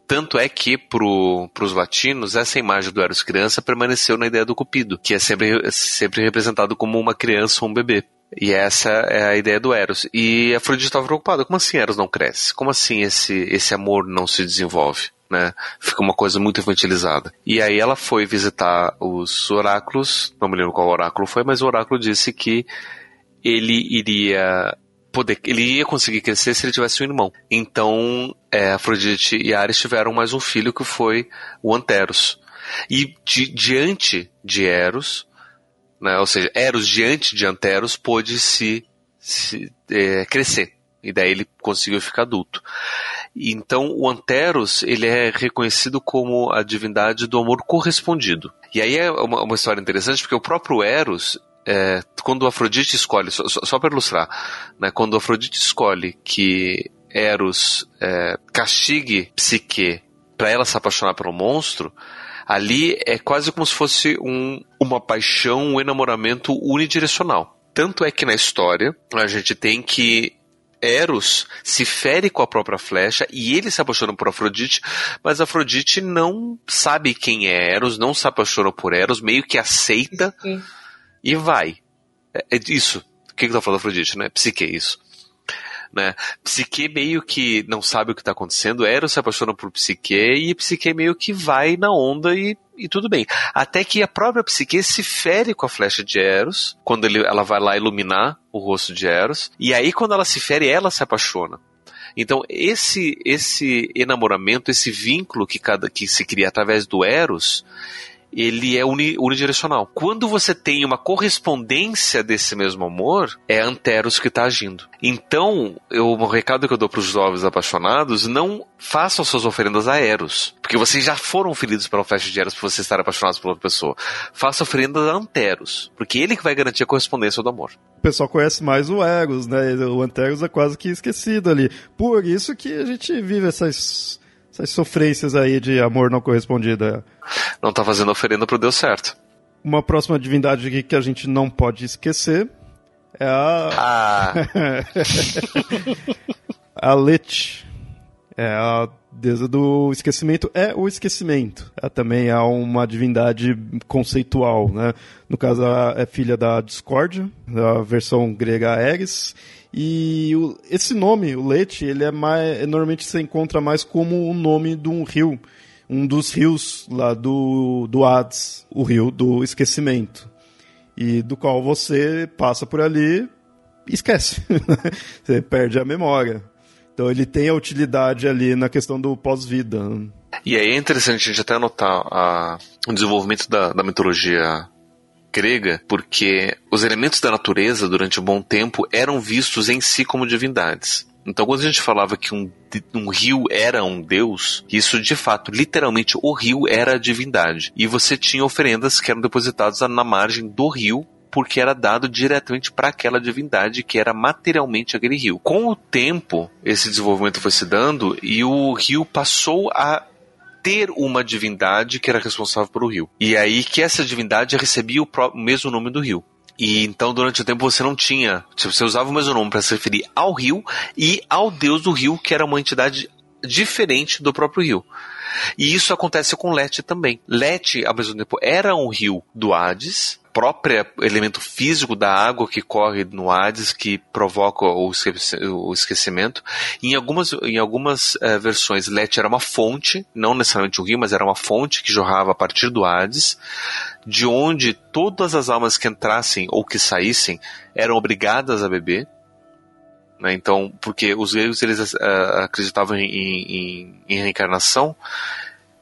Tanto é que para os latinos, essa imagem do Eros criança permaneceu na ideia do Cupido, que é sempre, sempre representado como uma criança ou um bebê. E essa é a ideia do Eros. E Afrodite estava preocupada. Como assim Eros não cresce? Como assim esse, esse amor não se desenvolve? Né? Fica uma coisa muito infantilizada. E aí ela foi visitar os oráculos, não me lembro qual oráculo foi, mas o oráculo disse que ele iria poder, ele ia conseguir crescer se ele tivesse um irmão. Então, é, Afrodite e Ares tiveram mais um filho que foi o Anteros. E di, diante de Eros, né, ou seja, Eros diante de Anteros pôde se, se é, crescer. E daí ele conseguiu ficar adulto. Então, o Anteros, ele é reconhecido como a divindade do amor correspondido. E aí é uma, uma história interessante, porque o próprio Eros, é, quando Afrodite escolhe, só, só para ilustrar, né, quando Afrodite escolhe que Eros é, castigue Psique para ela se apaixonar pelo monstro, ali é quase como se fosse um, uma paixão, um enamoramento unidirecional. Tanto é que na história a gente tem que Eros se fere com a própria flecha e ele se apaixona por Afrodite, mas Afrodite não sabe quem é Eros, não se apaixona por Eros, meio que aceita. Sim e vai. É, é isso. O que, que tá falando Afrodite, né? Psique, isso. Né? Psique meio que não sabe o que está acontecendo, Eros se apaixona por Psique e Psique meio que vai na onda e, e tudo bem. Até que a própria Psique se fere com a flecha de Eros, quando ele, ela vai lá iluminar o rosto de Eros, e aí quando ela se fere, ela se apaixona. Então, esse esse enamoramento, esse vínculo que, cada, que se cria através do Eros, ele é uni, unidirecional. Quando você tem uma correspondência desse mesmo amor, é Anteros que está agindo. Então, eu, o recado que eu dou para os jovens apaixonados, não façam suas oferendas a Eros, porque vocês já foram feridos pela festa de Eros por vocês estarem apaixonados por outra pessoa. Faça oferendas a Anteros, porque ele que vai garantir a correspondência do amor. O pessoal conhece mais o Eros, né? O Anteros é quase que esquecido ali. Por isso que a gente vive essas essas sofrências aí de amor não correspondido. Não tá fazendo oferenda pro Deus certo. Uma próxima divindade aqui que a gente não pode esquecer é a. Ah. a Let. É a deusa do esquecimento. É o esquecimento. Ela também é uma divindade conceitual, né? No caso, ela é filha da discórdia, da versão grega Ares, e o, esse nome, o Lete, ele é mais. Normalmente você encontra mais como o nome de um rio. Um dos rios lá do, do Hades, o rio do esquecimento. E do qual você passa por ali esquece. você perde a memória. Então ele tem a utilidade ali na questão do pós-vida. E aí é interessante a gente até anotar a, o desenvolvimento da, da mitologia grega, porque os elementos da natureza, durante um bom tempo, eram vistos em si como divindades. Então, quando a gente falava que um, um rio era um deus, isso de fato, literalmente, o rio era a divindade. E você tinha oferendas que eram depositadas na margem do rio porque era dado diretamente para aquela divindade que era materialmente aquele rio. Com o tempo, esse desenvolvimento foi se dando e o rio passou a ter uma divindade que era responsável pelo rio. E aí que essa divindade recebia o mesmo nome do rio. E então, durante o tempo, você não tinha. Tipo, você usava o mesmo nome para se referir ao rio e ao deus do rio, que era uma entidade diferente do próprio rio. E isso acontece com Lete também. Lete, ao mesmo tempo, era um rio do Hades, próprio elemento físico da água que corre no Hades que provoca o esquecimento. Em algumas, em algumas uh, versões, Let era uma fonte, não necessariamente um rio, mas era uma fonte que jorrava a partir do Hades, de onde todas as almas que entrassem ou que saíssem eram obrigadas a beber. Né? Então, porque os gregos eles uh, acreditavam em, em, em reencarnação,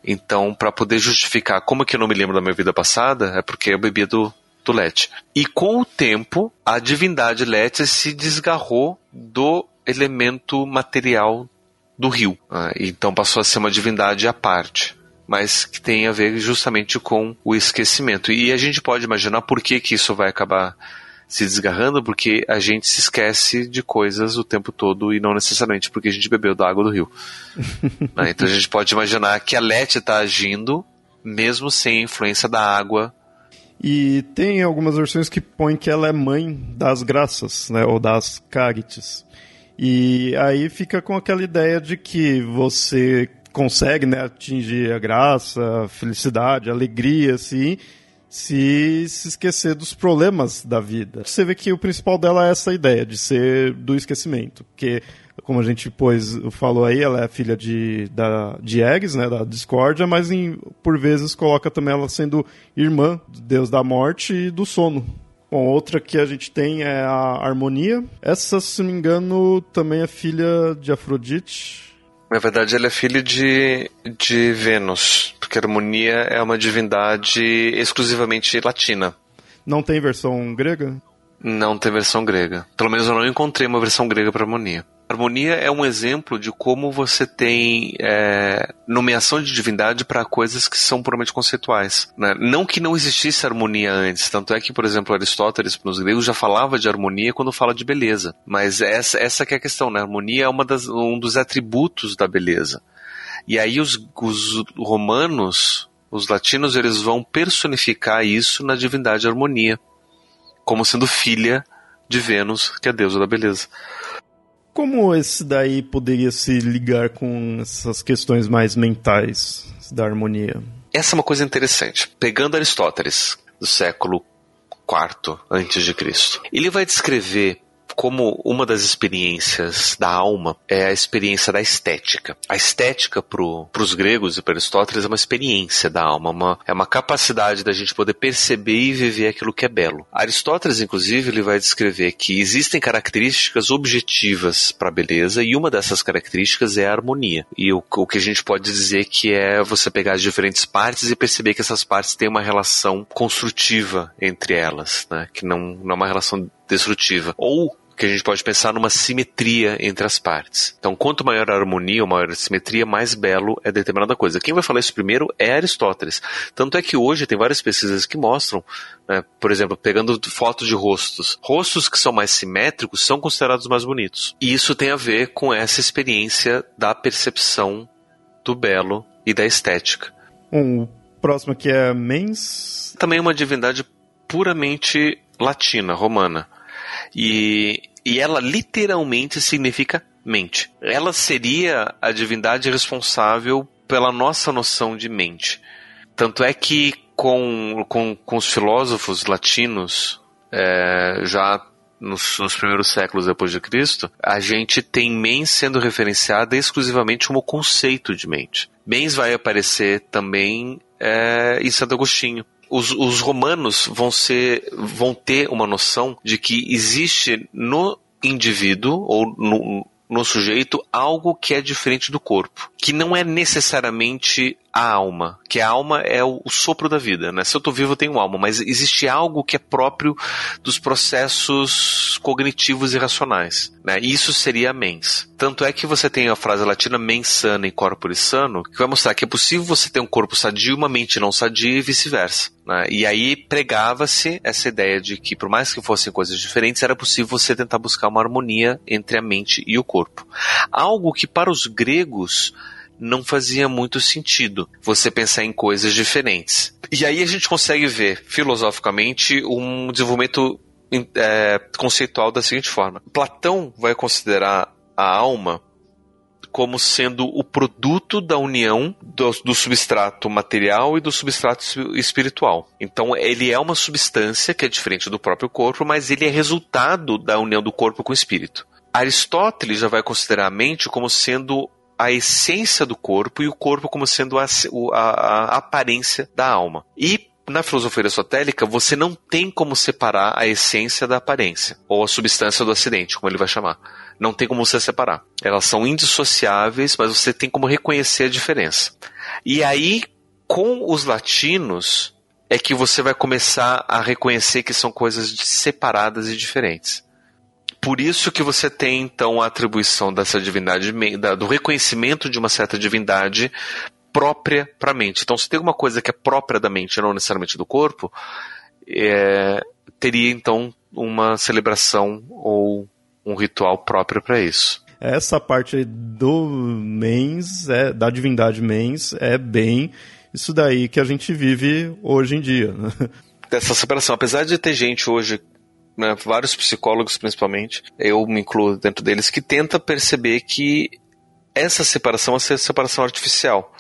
então, para poder justificar como é que eu não me lembro da minha vida passada, é porque eu bebia do, do Let. E com o tempo, a divindade Let se desgarrou do elemento material do rio. Né? Então passou a ser uma divindade à parte. Mas que tem a ver justamente com o esquecimento. E a gente pode imaginar por que, que isso vai acabar se desgarrando, porque a gente se esquece de coisas o tempo todo e não necessariamente porque a gente bebeu da água do rio. né? Então a gente pode imaginar que a Lete está agindo mesmo sem a influência da água e tem algumas versões que põem que ela é mãe das graças, né, ou das carites. E aí fica com aquela ideia de que você consegue né, atingir a graça, a felicidade, a alegria, assim, se se esquecer dos problemas da vida. Você vê que o principal dela é essa ideia de ser do esquecimento, porque como a gente pois falou aí, ela é filha de, da, de Ares, né, da discórdia, mas em, por vezes coloca também ela sendo irmã do deus da morte e do sono. Bom, outra que a gente tem é a Harmonia. Essa, se não me engano, também é filha de Afrodite. Na verdade, ela é filha de, de Vênus, porque a Harmonia é uma divindade exclusivamente latina. Não tem versão grega? Não tem versão grega. Pelo menos eu não encontrei uma versão grega para Harmonia. Harmonia é um exemplo de como você tem é, nomeação de divindade para coisas que são puramente conceituais. Né? Não que não existisse harmonia antes, tanto é que, por exemplo, Aristóteles, nos gregos, já falava de harmonia quando fala de beleza. Mas essa, essa é a questão, né? A harmonia é uma das, um dos atributos da beleza. E aí os, os romanos, os latinos, eles vão personificar isso na divindade harmonia, como sendo filha de Vênus, que é a deusa da beleza. Como esse daí poderia se ligar com essas questões mais mentais da harmonia? Essa é uma coisa interessante. Pegando Aristóteles, do século IV Cristo, ele vai descrever como uma das experiências da alma é a experiência da estética. A estética para os gregos e para Aristóteles é uma experiência da alma, uma, é uma capacidade da gente poder perceber e viver aquilo que é belo. Aristóteles, inclusive, ele vai descrever que existem características objetivas para a beleza e uma dessas características é a harmonia. E o, o que a gente pode dizer que é você pegar as diferentes partes e perceber que essas partes têm uma relação construtiva entre elas, né? que não, não é uma relação destrutiva. Ou que a gente pode pensar numa simetria entre as partes. Então, quanto maior a harmonia ou maior a simetria, mais belo é determinada coisa. Quem vai falar isso primeiro é Aristóteles. Tanto é que hoje tem várias pesquisas que mostram, né, por exemplo, pegando fotos de rostos, rostos que são mais simétricos são considerados mais bonitos. E isso tem a ver com essa experiência da percepção do belo e da estética. Um, o próximo aqui é Mens. Também uma divindade puramente latina, romana. E, e ela literalmente significa mente. Ela seria a divindade responsável pela nossa noção de mente. Tanto é que com, com, com os filósofos latinos, é, já nos, nos, primeiros séculos depois de Cristo, a gente tem mens sendo referenciada exclusivamente como conceito de mente. Mens vai aparecer também é, em Santo Agostinho os, os romanos vão ser, vão ter uma noção de que existe no indivíduo ou no, no sujeito algo que é diferente do corpo, que não é necessariamente a alma, que a alma é o, sopro da vida, né? Se eu estou vivo, eu tenho alma, mas existe algo que é próprio dos processos cognitivos e racionais, né? Isso seria a mens. Tanto é que você tem a frase latina mens sana e corpore sano, que vai mostrar que é possível você ter um corpo sadio, uma mente não sadia e vice-versa. Né? E aí pregava-se essa ideia de que, por mais que fossem coisas diferentes, era possível você tentar buscar uma harmonia entre a mente e o corpo. Algo que para os gregos não fazia muito sentido você pensar em coisas diferentes. E aí a gente consegue ver, filosoficamente, um desenvolvimento é, conceitual da seguinte forma: Platão vai considerar a alma como sendo o produto da união do, do, substrato material e do substrato espiritual. Então, ele é uma substância que é diferente do próprio corpo, mas ele é resultado da união do corpo com o espírito. Aristóteles já vai considerar a mente como sendo a essência do corpo e o corpo como sendo a, a, a aparência da alma. E na filosofia aristotélica, você não tem como separar a essência da aparência, ou a substância do acidente, como ele vai chamar. Não tem como você separar. Elas são indissociáveis, mas você tem como reconhecer a diferença. E aí, com os latinos, é que você vai começar a reconhecer que são coisas separadas e diferentes. Por isso que você tem então a atribuição dessa divindade, do reconhecimento de uma certa divindade própria para a mente. Então, se tem uma coisa que é própria da mente, não necessariamente do corpo, é, teria então uma celebração ou um ritual próprio para isso. Essa parte do mens, é, da divindade mens, é bem isso daí que a gente vive hoje em dia. Né? Dessa separação. Apesar de ter gente hoje né, vários psicólogos principalmente, eu me incluo dentro deles, que tenta perceber que essa separação é uma separação artificial.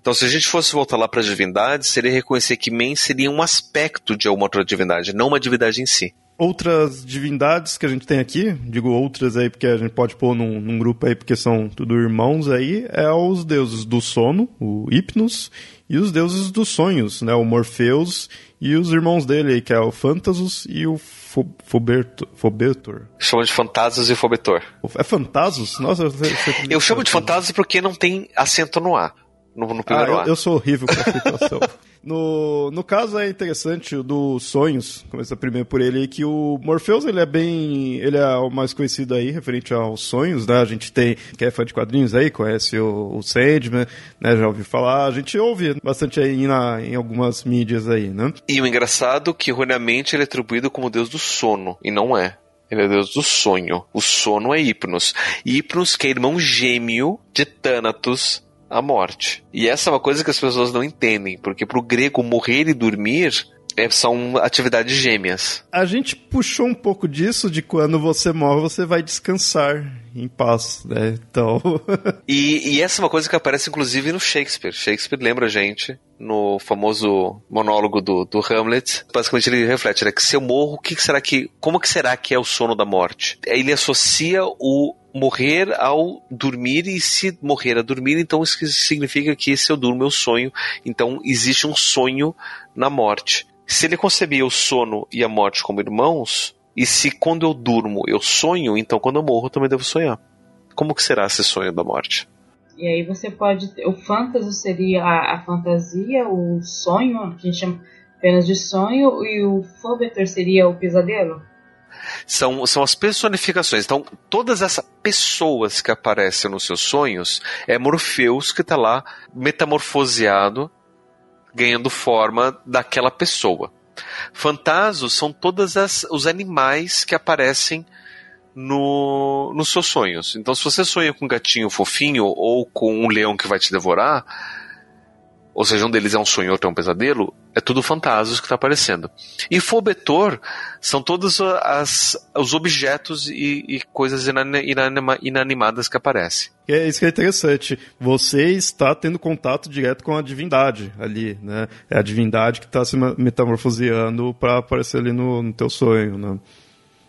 Então, se a gente fosse voltar lá para as divindades, seria reconhecer que Men seria um aspecto de alguma outra divindade, não uma divindade em si. Outras divindades que a gente tem aqui, digo outras aí porque a gente pode pôr num, num grupo aí porque são tudo irmãos aí, é os deuses do sono, o Hypnos, e os deuses dos sonhos, né, o Morpheus e os irmãos dele aí, que é o Phantasus e o Fobertor. Fobetor. Chama de Fantasus e Fobetor. É Fantasus? Nossa, você, você... eu chamo de Fantasus porque não tem acento no A no, no primeiro ah, eu, eu, sou horrível com a situação. no, no caso é interessante o dos sonhos, começa primeiro por ele, que o Morpheus ele é bem. ele é o mais conhecido aí, referente aos sonhos, né? A gente tem, quem é fã de quadrinhos aí, conhece o, o Sandman, né? Já ouviu falar, a gente ouve bastante aí na, em algumas mídias aí, né? E o engraçado é que erroneamente ele é atribuído como deus do sono, e não é. Ele é deus do sonho. O sono é Hipnos. Hipnos, que é irmão gêmeo de Thanatos, a morte. E essa é uma coisa que as pessoas não entendem, porque para o grego morrer e dormir é, são atividades gêmeas. A gente puxou um pouco disso de quando você morre, você vai descansar em paz, né? Então. e, e, essa é uma coisa que aparece inclusive no Shakespeare. Shakespeare lembra a gente no famoso monólogo do, do Hamlet. Basicamente ele reflete, né? Que se eu morro, o que será que. Como que será que é o sono da morte? Ele associa o morrer ao dormir e se morrer a dormir, então isso significa que se eu durmo eu sonho, então existe um sonho na morte. Se ele concebia o sono e a morte como irmãos, e se quando eu durmo eu sonho, então quando eu morro eu também devo sonhar. Como que será esse sonho da morte? E aí você pode. O fantasy seria a, a fantasia, o sonho, que a gente chama apenas de sonho, e o fobeter seria o pesadelo? São, são as personificações. Então, todas essas pessoas que aparecem nos seus sonhos é Morpheus que está lá metamorfoseado ganhando forma daquela pessoa. Fantasos são todos os animais que aparecem no, nos seus sonhos. Então, se você sonha com um gatinho fofinho ou com um leão que vai te devorar, ou seja, um deles é um sonho, outro é um pesadelo, é tudo fantasmas que está aparecendo. E Fobetor são todos as, os objetos e, e coisas inanima, inanimadas que aparecem. É isso que é interessante. Você está tendo contato direto com a divindade ali, né? É a divindade que está se metamorfoseando para aparecer ali no, no teu sonho, né?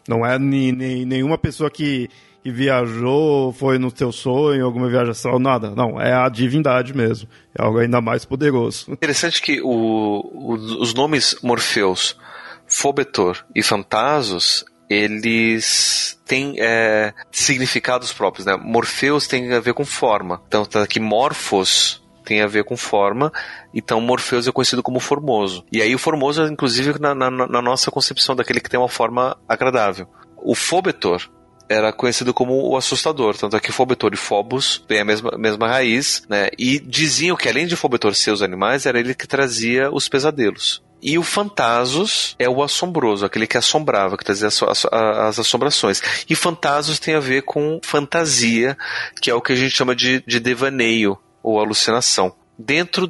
Não é ni, ni, nenhuma pessoa que que viajou, foi no teu sonho, alguma viagem astral, nada. Não, é a divindade mesmo. É algo ainda mais poderoso. Interessante que o, o, os nomes Morpheus, Fobetor e Fantasos eles têm é, significados próprios, né? Morpheus tem a ver com forma. Então, tá aqui Morphos tem a ver com forma, então Morpheus é conhecido como formoso. E aí o formoso, inclusive, na, na, na nossa concepção daquele que tem uma forma agradável. O Fobetor era conhecido como o assustador, tanto é que Fobetor e Phobos têm a mesma, mesma raiz, né? E diziam que além de Fobetor ser os animais, era ele que trazia os pesadelos. E o Fantasos é o assombroso, aquele que assombrava, que trazia as, as, as, assombrações. E Fantasos tem a ver com fantasia, que é o que a gente chama de, de devaneio ou alucinação. Dentro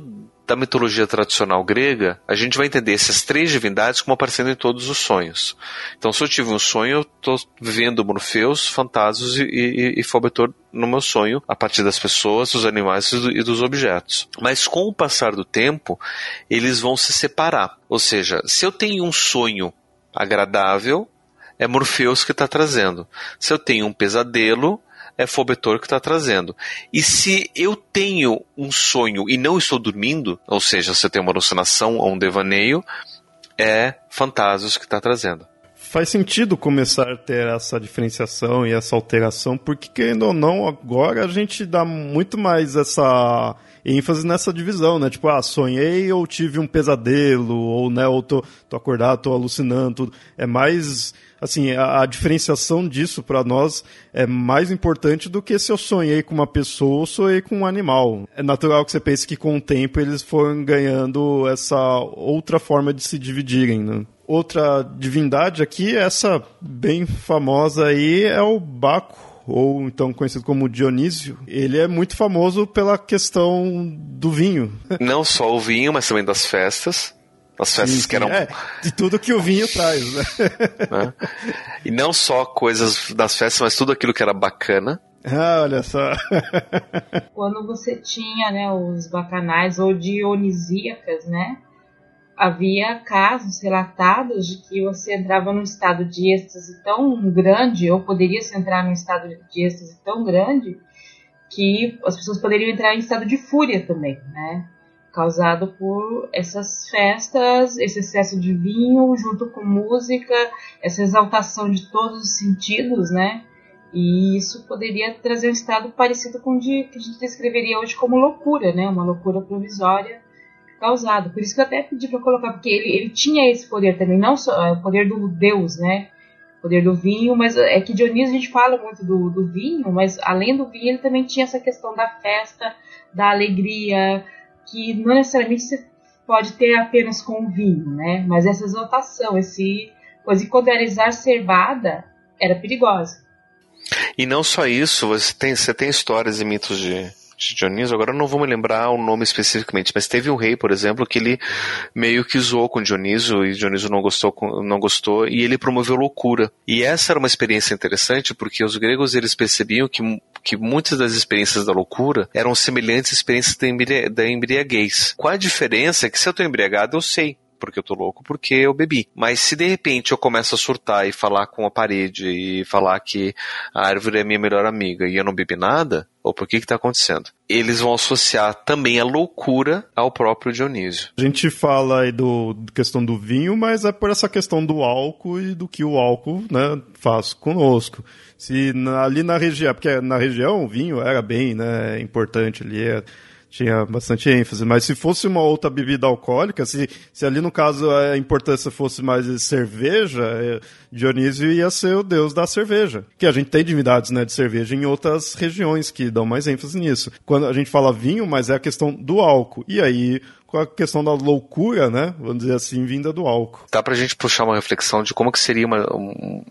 da mitologia tradicional grega, a gente vai entender essas três divindades como aparecendo em todos os sonhos. Então, se eu tive um sonho, eu estou vendo Morfeus, Fantasos e, e, e Fobetor no meu sonho, a partir das pessoas, dos animais e dos objetos. Mas com o passar do tempo, eles vão se separar. Ou seja, se eu tenho um sonho agradável, é Morfeus que está trazendo. Se eu tenho um pesadelo, é Fobetor que está trazendo. E se eu tenho um sonho e não estou dormindo, ou seja, se eu tenho uma alucinação ou um devaneio, é Fantásios que está trazendo. Faz sentido começar a ter essa diferenciação e essa alteração, porque querendo ou não, agora a gente dá muito mais essa ênfase nessa divisão, né? Tipo, ah, sonhei ou tive um pesadelo, ou, né, ou tô, tô acordado, tô alucinando. É mais assim, a, a diferenciação disso para nós é mais importante do que se eu sonhei com uma pessoa ou sonhei com um animal. É natural que você pense que com o tempo eles foram ganhando essa outra forma de se dividirem, né? Outra divindade aqui, essa bem famosa aí, é o Baco, ou então conhecido como Dionísio, ele é muito famoso pela questão do vinho. Não só o vinho, mas também das festas. As festas sim, que eram. É, de tudo que o vinho traz, né? né? E não só coisas das festas, mas tudo aquilo que era bacana. Ah, olha só. Quando você tinha né, os bacanais ou dionisíacas, né? Havia casos relatados de que você entrava num estado de êxtase tão grande, ou poderia se entrar num estado de êxtase tão grande, que as pessoas poderiam entrar em estado de fúria também, né? Causado por essas festas, esse excesso de vinho junto com música, essa exaltação de todos os sentidos, né? E isso poderia trazer um estado parecido com o de, que a gente descreveria hoje como loucura, né? Uma loucura provisória causada. Por isso que eu até pedi para colocar, porque ele, ele tinha esse poder também, não só é, o poder do Deus, né? O poder do vinho, mas é que Dionísio a gente fala muito do, do vinho, mas além do vinho ele também tinha essa questão da festa, da alegria, que não necessariamente você pode ter apenas com o vinho, né? Mas essa exaltação, esse coisa, exacerbada, era perigosa. E não só isso, você tem, você tem histórias e mitos de, de Dioniso, agora eu não vou me lembrar o nome especificamente, mas teve um rei, por exemplo, que ele meio que zoou com Dioniso e Dioniso não gostou, não gostou e ele promoveu loucura. E essa era uma experiência interessante porque os gregos eles percebiam que, que muitas das experiências da loucura eram semelhantes às experiências da, embri da embriaguez. Qual a diferença? É que se eu estou embriagado eu sei porque eu tô louco, porque eu bebi. Mas se de repente eu começo a surtar e falar com a parede e falar que a árvore é minha melhor amiga e eu não bebi nada, ou por que que tá acontecendo? Eles vão associar também a loucura ao próprio Dionísio. A gente fala aí do questão do vinho, mas é por essa questão do álcool e do que o álcool, né, faz conosco. Se na, ali na região, porque na região o vinho era bem, né, importante ali, é, tinha bastante ênfase. Mas se fosse uma outra bebida alcoólica, se, se ali no caso a importância fosse mais cerveja, é, Dionísio ia ser o deus da cerveja. Que a gente tem divindades né, de cerveja em outras regiões que dão mais ênfase nisso. Quando a gente fala vinho, mas é a questão do álcool. E aí com a questão da loucura, né? Vamos dizer assim, vinda do álcool. Dá pra gente puxar uma reflexão de como que seria uma,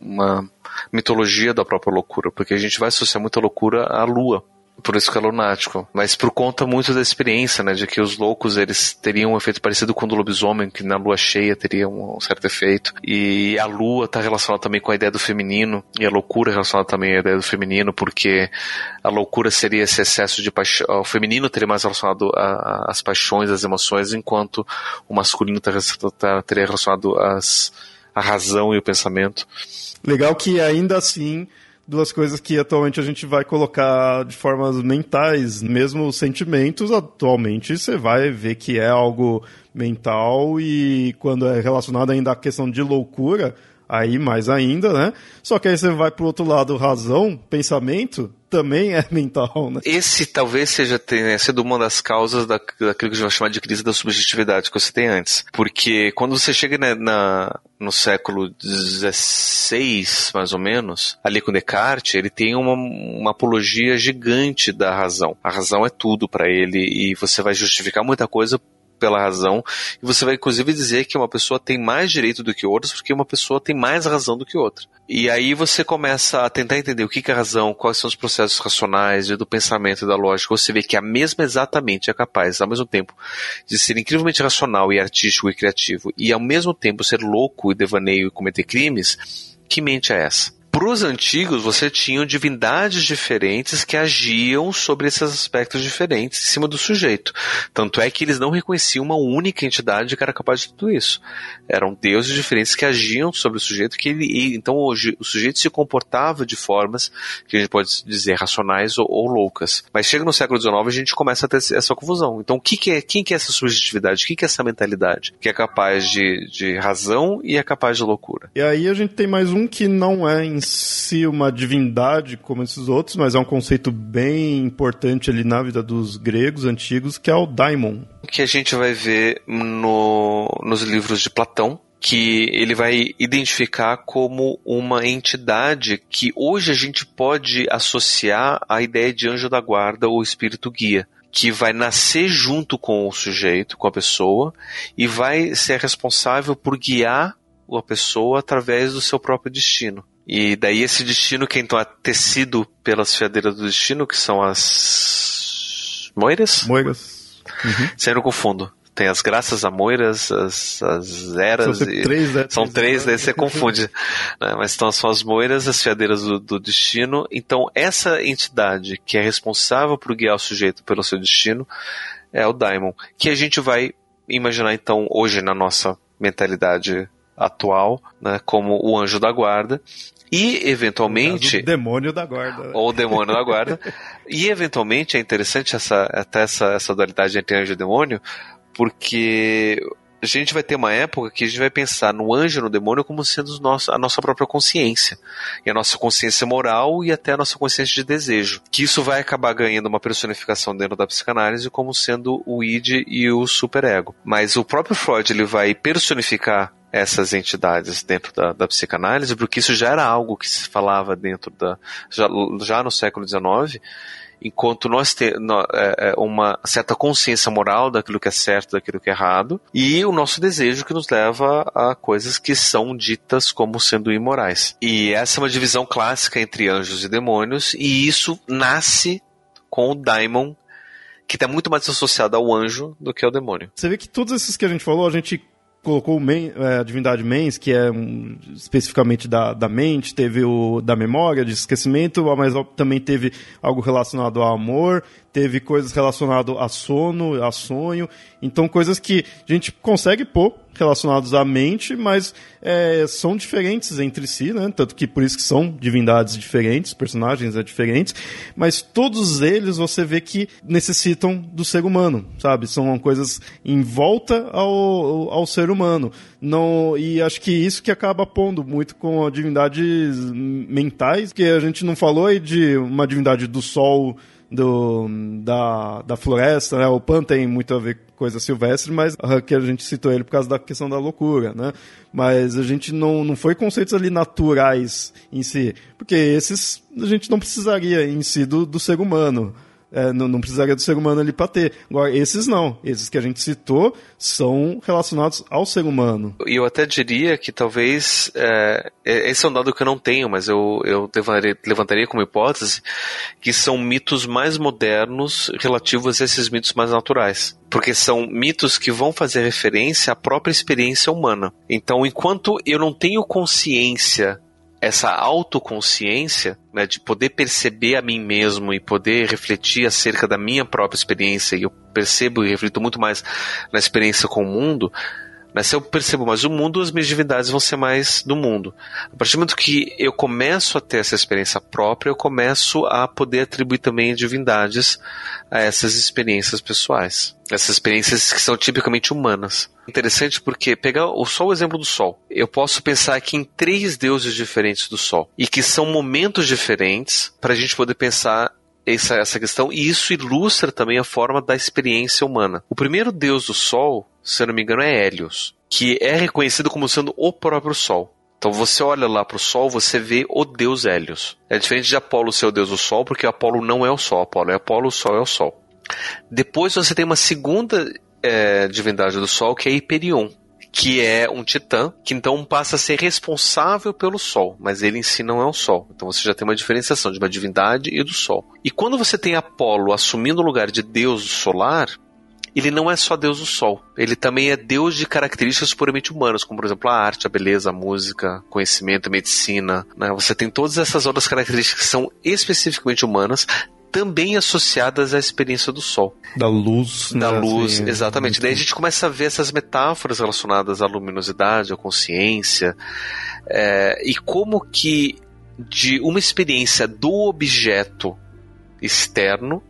uma mitologia da própria loucura, porque a gente vai associar muita loucura à lua. Por isso que é lunático. Mas por conta muito da experiência, né? De que os loucos, eles teriam um efeito parecido com o do lobisomem, que na lua cheia teria um, certo efeito. E a lua está relacionada também com a ideia do feminino. E a loucura relacionada também à ideia do feminino, porque a loucura seria esse excesso de paixão. O feminino teria mais relacionado às paixões, às emoções, enquanto o masculino tá, tá, teria relacionado às, à razão e o pensamento. Legal que ainda assim duas coisas que atualmente a gente vai colocar de formas mentais, mesmo os sentimentos, atualmente você vai ver que é algo mental e quando é relacionado ainda à questão de loucura, aí mais ainda, né? Só que aí você vai pro outro lado, razão, pensamento, também é mental, né? Esse talvez seja tenha sido uma das causas da, daquilo que a gente vai chamar de crise da subjetividade que você tem antes. Porque quando você chega né, na, no século XVI, mais ou menos, ali com Descartes, ele tem uma, uma apologia gigante da razão. A razão é tudo para ele e você vai justificar muita coisa pela razão, e você vai inclusive dizer que uma pessoa tem mais direito do que outras porque uma pessoa tem mais razão do que outra. E aí você começa a tentar entender o que é razão, quais são os processos racionais do pensamento e da lógica. Você vê que a mesma exatamente é capaz, ao mesmo tempo, de ser incrivelmente racional e artístico e criativo, e ao mesmo tempo ser louco e devaneio e cometer crimes. Que mente é essa? Para os antigos, você tinha divindades diferentes que agiam sobre esses aspectos diferentes em cima do sujeito. Tanto é que eles não reconheciam uma única entidade que era capaz de tudo isso. Eram deuses diferentes que agiam sobre o sujeito, que ele, então hoje o sujeito se comportava de formas que a gente pode dizer racionais ou, ou loucas. Mas chega no século XIX a gente começa a ter essa confusão. Então, que, que é, quem que é essa subjetividade? O que, que é essa mentalidade? Que é capaz de, de razão e é capaz de loucura. E aí a gente tem mais um que não é em si uma divindade como esses outros, mas é um conceito bem importante ali na vida dos gregos antigos, que é o daimon. Que a gente vai ver no, nos livros de Platão, que ele vai identificar como uma entidade que hoje a gente pode associar à ideia de anjo da guarda ou espírito guia que vai nascer junto com o sujeito, com a pessoa, e vai ser responsável por guiar a pessoa através do seu próprio destino. E daí esse destino que então é tecido pelas fiadeiras do destino, que são as moiras? Moiras. Uhum. Sempre confundo. Tem as graças a moiras, as, as eras. São três, né? São três, daí você confunde. Né? Mas então são as moiras, as fiadeiras do, do destino. Então essa entidade que é responsável por guiar o sujeito pelo seu destino é o Daimon. Que a gente vai imaginar então hoje na nossa mentalidade atual, né, como o anjo da guarda, e, eventualmente. O demônio da guarda. Né? Ou o demônio da guarda. e, eventualmente, é interessante essa, até essa, essa dualidade entre anjo e demônio, porque a gente vai ter uma época que a gente vai pensar no anjo e no demônio como sendo nosso, a nossa própria consciência. E a nossa consciência moral e até a nossa consciência de desejo. Que isso vai acabar ganhando uma personificação dentro da psicanálise como sendo o id e o superego. Mas o próprio Freud ele vai personificar essas entidades dentro da, da, psicanálise, porque isso já era algo que se falava dentro da. já, já no século XIX, enquanto nós temos é, é, uma certa consciência moral daquilo que é certo, daquilo que é errado, e o nosso desejo que nos leva a coisas que são ditas como sendo imorais. E essa é uma divisão clássica entre anjos e demônios, e isso nasce com o daimon que está muito mais associado ao anjo do que ao demônio. Você vê que todos esses que a gente falou, a gente colocou é, a divindade Mens, que é um, especificamente da, da mente, teve o da memória, de esquecimento, mas também teve algo relacionado ao amor, teve coisas relacionadas a sono, a sonho, então coisas que a gente consegue pôr relacionados à mente, mas é, são diferentes entre si, né? Tanto que por isso que são divindades diferentes, personagens é, diferentes, mas todos eles você vê que necessitam do ser humano, sabe? São coisas em volta ao, ao ser humano. Não, e acho que isso que acaba pondo muito com divindades mentais, que a gente não falou aí de uma divindade do sol do, da, da floresta, né? O Pan tem muito a ver coisa silvestre, mas que a gente citou ele por causa da questão da loucura, né? Mas a gente não, não foi conceitos ali naturais em si, porque esses a gente não precisaria em si do, do ser humano é, não, não, precisaria do ser humano ali para ter. Agora, esses não. Esses que a gente citou são relacionados ao ser humano. E eu até diria que talvez. É, é, esse é um dado que eu não tenho, mas eu, eu levantaria, levantaria como hipótese que são mitos mais modernos relativos a esses mitos mais naturais. Porque são mitos que vão fazer referência à própria experiência humana. Então, enquanto eu não tenho consciência essa autoconsciência, né, de poder perceber a mim mesmo e poder refletir acerca da minha própria experiência, e eu percebo e reflito muito mais na experiência com o mundo, Né? Se eu percebo mais o mundo, as minhas divindades vão ser mais do mundo. A partir do momento que eu começo a ter essa experiência própria, eu começo a poder atribuir também divindades a essas experiências pessoais. Essas experiências que são tipicamente humanas. Interessante porque, pegar só o exemplo do Sol, eu posso pensar aqui em três deuses diferentes do Sol e que são momentos diferentes para a gente poder pensar essa, essa questão, e isso ilustra também a forma da experiência humana. O primeiro deus do Sol, se eu não me engano, é Hélios, que é reconhecido como sendo o próprio Sol. Então você olha lá para o Sol, você vê o deus Hélios. É diferente de Apolo ser o deus do Sol, porque Apolo não é o Sol. Apolo é Apolo, o Sol é o Sol. Depois você tem uma segunda é, divindade do Sol, que é Hyperion, que é um titã, que então passa a ser responsável pelo Sol, mas ele em si não é o Sol. Então você já tem uma diferenciação de uma divindade e do Sol. E quando você tem Apolo assumindo o lugar de deus solar, ele não é só Deus do Sol. Ele também é Deus de características puramente humanas, como por exemplo a arte, a beleza, a música, conhecimento, a medicina. Né? Você tem todas essas outras características que são especificamente humanas, também associadas à experiência do Sol. Da luz. Da né, luz, assim, exatamente. Daí a gente começa a ver essas metáforas relacionadas à luminosidade, à consciência, é, e como que de uma experiência do objeto externo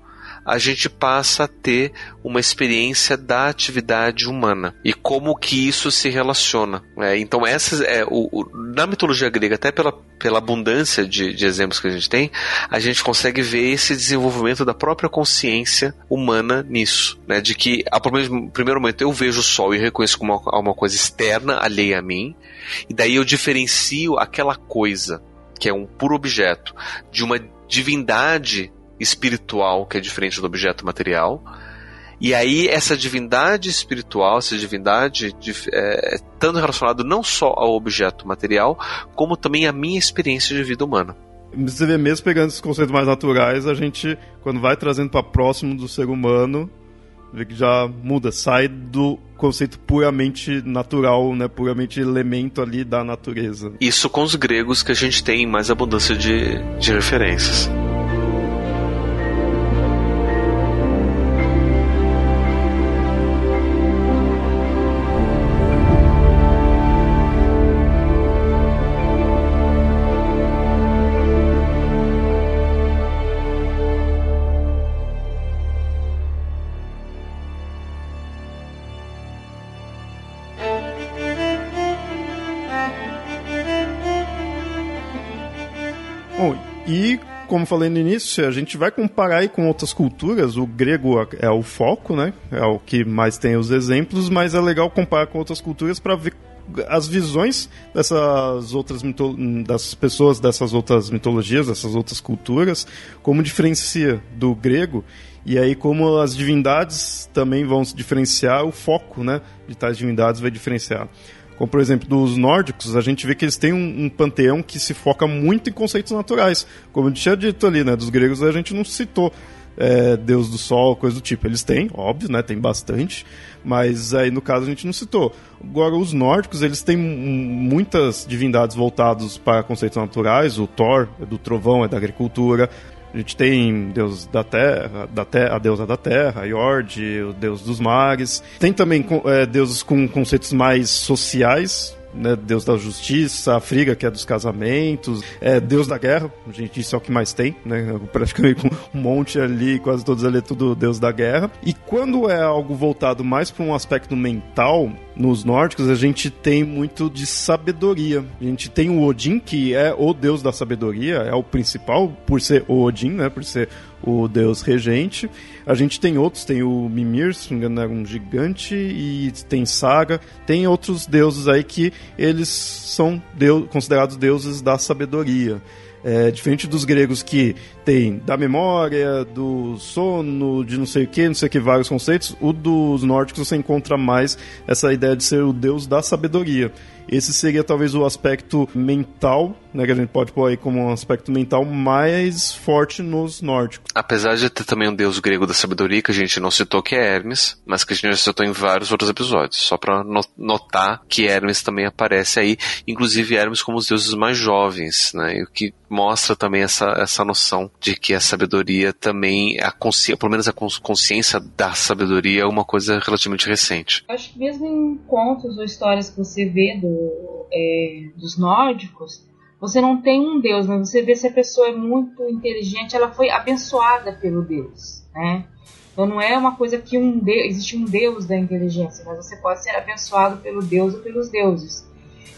a gente passa a ter uma experiência da atividade humana e como que isso se relaciona. É, então, essas, é, o, o, na mitologia grega, até pela, pela abundância de, de exemplos que a gente tem, a gente consegue ver esse desenvolvimento da própria consciência humana nisso. Né, de que, ao primeiro momento, eu vejo o sol e reconheço como uma, uma coisa externa, alheia a mim, e daí eu diferencio aquela coisa, que é um puro objeto, de uma divindade espiritual que é diferente do objeto material. E aí essa divindade espiritual, essa divindade é, estando relacionado não só ao objeto material, como também à minha experiência de vida humana. Você vê mesmo pegando esses conceitos mais naturais, a gente quando vai trazendo para próximo do ser humano, vê que já muda, sai do conceito puramente natural, né, puramente elemento ali da natureza. Isso com os gregos que a gente tem mais abundância de, de referências. Como falei no início, a gente vai comparar aí com outras culturas. O grego é o foco, né? É o que mais tem os exemplos, mas é legal comparar com outras culturas para ver as visões dessas outras das pessoas dessas outras mitologias, dessas outras culturas, como diferencia do grego e aí como as divindades também vão se diferenciar, o foco, né, de tais divindades vai diferenciar. Como, por exemplo, dos nórdicos, a gente vê que eles têm um, um, panteão que se foca muito em conceitos naturais. Como eu tinha dito ali, né? Dos gregos a gente não citou é, Deus do Sol, coisa do tipo. Eles têm, óbvio, né? Tem bastante. Mas aí, no caso, a gente não citou. Agora, os nórdicos, eles têm muitas divindades voltadas para conceitos naturais. O Thor é do trovão, é da agricultura. A gente tem Deus da Terra, da terra a deusa da Terra, Yord, o Deus dos Mares. Tem também é, deuses com conceitos mais sociais, né, Deus da justiça, a Friga, que é dos casamentos, é Deus da guerra, gente, isso é o que mais tem, né? Praticamente um monte ali, quase todos ali é tudo Deus da guerra. E quando é algo voltado mais para um aspecto mental, nos nórdicos a gente tem muito de sabedoria. A gente tem o Odin, que é o deus da sabedoria, é o principal, por ser o Odin, né? Por ser o deus regente. A gente tem outros, tem o Mimir, se não me engano, era um gigante, e tem Saga. Tem outros deuses aí que eles são deus, considerados deuses da sabedoria. É, diferente dos gregos que tem da memória, do sono, de não sei o que, não sei o que, vários conceitos, o dos nórdicos você encontra mais essa ideia de ser o deus da sabedoria. Esse seria talvez o aspecto mental né, que a gente pode pôr aí como um aspecto mental mais forte nos nórdicos. Apesar de ter também um deus grego da sabedoria que a gente não citou, que é Hermes, mas que a gente já citou em vários outros episódios, só para notar que Hermes também aparece aí, inclusive Hermes como os deuses mais jovens, né, o que mostra também essa, essa noção de que a sabedoria também, a consciência, pelo menos a consciência da sabedoria é uma coisa relativamente recente. Acho que mesmo em contos ou histórias que você vê do, é, dos nórdicos, você não tem um Deus, mas você vê se a pessoa é muito inteligente, ela foi abençoada pelo Deus, né? Então não é uma coisa que um Deus, existe um Deus da inteligência, mas você pode ser abençoado pelo Deus ou pelos deuses.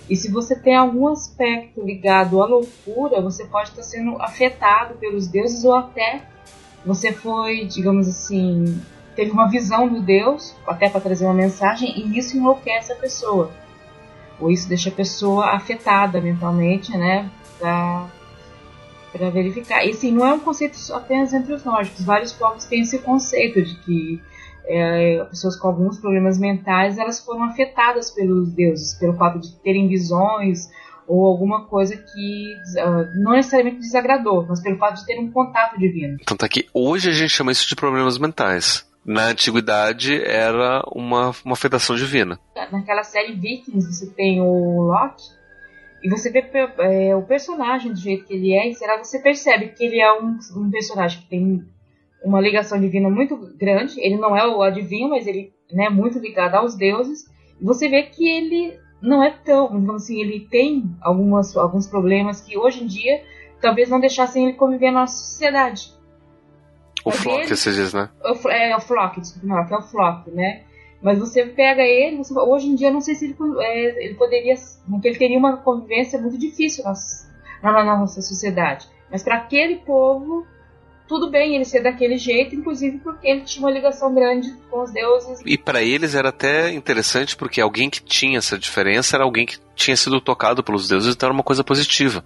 E se você tem algum aspecto ligado à loucura, você pode estar sendo afetado pelos deuses ou até você foi, digamos assim, teve uma visão do Deus, até para trazer uma mensagem, e isso enlouquece a pessoa ou isso deixa a pessoa afetada mentalmente, né, para verificar. E assim, não é um conceito apenas entre os nórdicos, vários povos têm esse conceito de que é, pessoas com alguns problemas mentais elas foram afetadas pelos deuses, pelo fato de terem visões ou alguma coisa que uh, não necessariamente desagradou, mas pelo fato de ter um contato divino. Tanto é que hoje a gente chama isso de problemas mentais na antiguidade era uma, uma federação divina. Naquela série Vikings você tem o Loki e você vê é, o personagem do jeito que ele é, e será você percebe que ele é um, um, personagem que tem uma ligação divina muito grande. Ele não é o adivinho, mas ele é né, muito ligado aos deuses. Você vê que ele não é tão, digamos assim, ele tem algumas, alguns problemas que hoje em dia talvez não deixassem ele conviver na nossa sociedade. O Flock, você diz, né? O, é, é, o Flock, desculpa, não, que é o Flock, né? Mas você pega ele, você, hoje em dia não sei se ele, é, ele poderia, porque ele teria uma convivência muito difícil na, na nossa sociedade. Mas para aquele povo, tudo bem ele ser daquele jeito, inclusive porque ele tinha uma ligação grande com os deuses. E para eles era até interessante porque alguém que tinha essa diferença era alguém que tinha sido tocado pelos deuses, então era uma coisa positiva.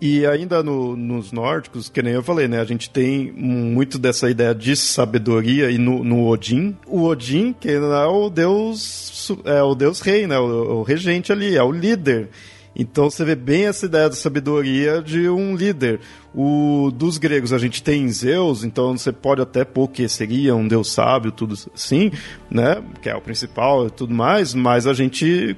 E ainda no, nos nórdicos, que nem eu falei, né? A gente tem muito dessa ideia de sabedoria e no, no Odin. O Odin, que é o deus, é o deus rei, né? O, o regente ali, é o líder. Então você vê bem essa ideia da sabedoria de um líder. O dos gregos a gente tem Zeus, então você pode até pôr que seria um deus sábio, tudo assim, né? Que é o principal e tudo mais, mas a gente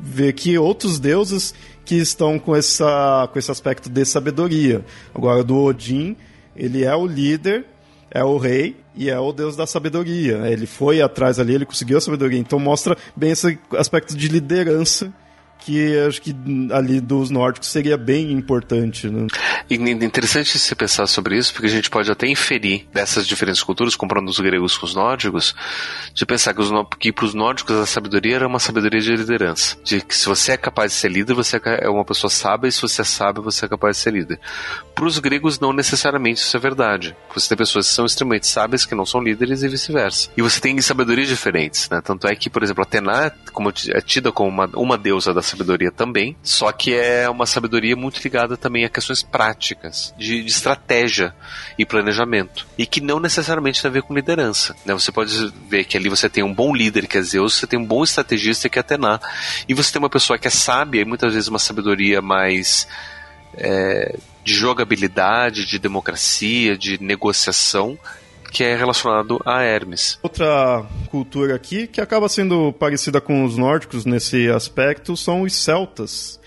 vê que outros deuses que estão com, essa, com esse aspecto de sabedoria. Agora, do Odin, ele é o líder, é o rei e é o deus da sabedoria. Ele foi atrás ali, ele conseguiu a sabedoria. Então mostra bem esse aspecto de liderança que acho que ali dos nórdicos seria bem importante. Né? E interessante se pensar sobre isso, porque a gente pode até inferir dessas diferentes culturas, comparando os gregos com os nórdicos, de pensar que, os, que para os nórdicos a sabedoria era uma sabedoria de liderança. De que se você é capaz de ser líder, você é uma pessoa sábia, e se você é sábio, você é capaz de ser líder. Para os gregos, não necessariamente isso é verdade. Você tem pessoas que são extremamente sábias que não são líderes e vice-versa. E você tem sabedorias diferentes, né? Tanto é que, por exemplo, Atena como é tida como uma, uma deusa da sabedoria também, só que é uma sabedoria muito ligada também a questões práticas, de, de estratégia e planejamento, e que não necessariamente tem a ver com liderança. Né? Você pode ver que ali você tem um bom líder, que é Zeus, você tem um bom estrategista, que é Atena, e você tem uma pessoa que é sábia e muitas vezes uma sabedoria mais é, de jogabilidade, de democracia, de negociação, que é relacionado a Hermes. Outra cultura aqui que acaba sendo parecida com os nórdicos nesse aspecto são os celtas,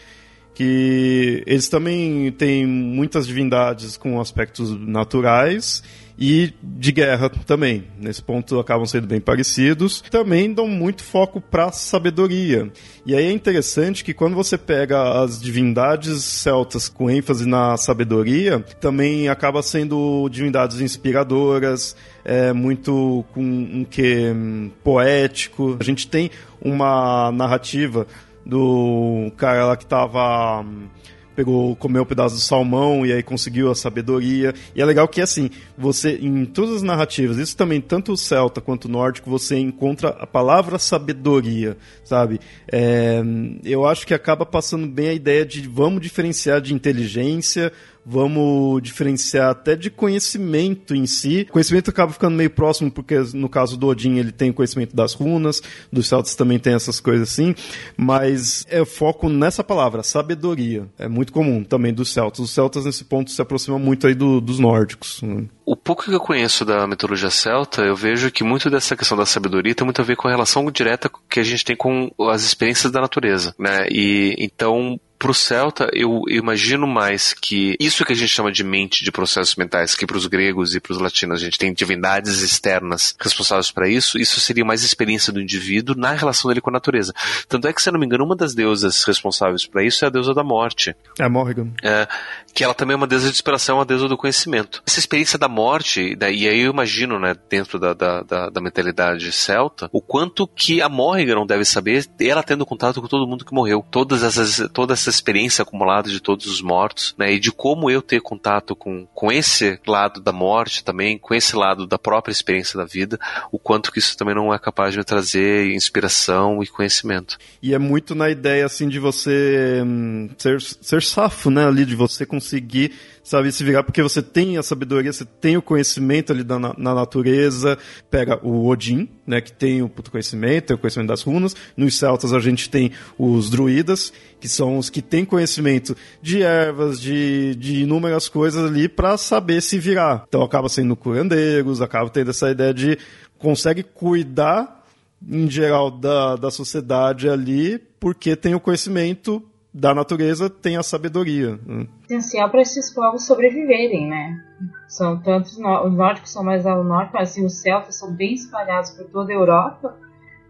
que eles também têm muitas divindades com aspectos naturais e de guerra também. Nesse ponto acabam sendo bem parecidos. Também dão muito foco para sabedoria. E aí é interessante que quando você pega as divindades celtas com ênfase na sabedoria, também acaba sendo divindades inspiradoras, é muito com um que hum, poético. A gente tem uma narrativa do cara lá que estava hum, pegou, comeu um pedaço do salmão e aí conseguiu a sabedoria. E é legal que, assim, você, em todas as narrativas, isso também, tanto o celta quanto o nórdico, você encontra a palavra sabedoria, sabe? É, eu acho que acaba passando bem a ideia de vamos diferenciar de inteligência, vamos diferenciar até de conhecimento em si. O conhecimento acaba ficando meio próximo, porque no caso do Odin ele tem o conhecimento das runas, dos celtas também tem essas coisas assim, mas é foco nessa palavra, sabedoria. É muito comum também dos celtas. Os celtas nesse ponto se aproximam muito aí do, dos nórdicos. Né? O pouco que eu conheço da mitologia celta, eu vejo que muito dessa questão da sabedoria tem muito a ver com a relação direta que a gente tem com as experiências da natureza, né? E então pro Celta, eu, imagino mais que isso que a gente chama de mente de processos mentais, que para os gregos e para os latinos a gente tem divindades externas responsáveis para isso, isso seria mais experiência do indivíduo na relação dele com a natureza. Tanto é que, se eu não me engano, uma das deusas responsáveis para isso é a deusa da morte. É a Morrigan. É, que ela também é uma deusa de inspiração, uma deusa do conhecimento. Essa experiência da morte, e aí eu imagino, né, dentro da, da, da, da mentalidade celta, o quanto que a Morrigan não deve saber, ela tendo contato com todo mundo que morreu. Todas essas, toda essa experiência acumulada de todos os mortos, né, e de como eu ter contato com, com esse lado da morte também, com esse lado da própria experiência da vida, o quanto que isso também não é capaz de me trazer inspiração e conhecimento. E é muito na ideia, assim, de você hum, ser, ser safo, né, ali, de você conseguir sabe, se virar, porque você tem a sabedoria, você tem o conhecimento ali da, na, na natureza, pega o Odin, né, que tem o puto conhecimento, tem o conhecimento das runas, nos celtas a gente tem os druidas, que são os que têm conhecimento de ervas, de, de inúmeras coisas ali para saber se virar. Então acaba sendo curandeiros, acaba tendo essa ideia de consegue cuidar em geral da, da sociedade ali porque tem o conhecimento da natureza tem a sabedoria. Né? Essencial para esses povos sobreviverem, né? São tantos os nórdicos são mais ao norte, mas assim, os celtas são bem espalhados por toda a Europa,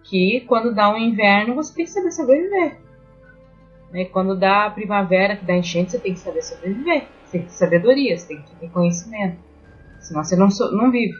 que quando dá um inverno você tem que saber sobreviver. Né? Quando dá a primavera, que dá enchente, você tem que saber sobreviver. Você tem que ter sabedoria, você tem que ter conhecimento. Senão você não, não vive.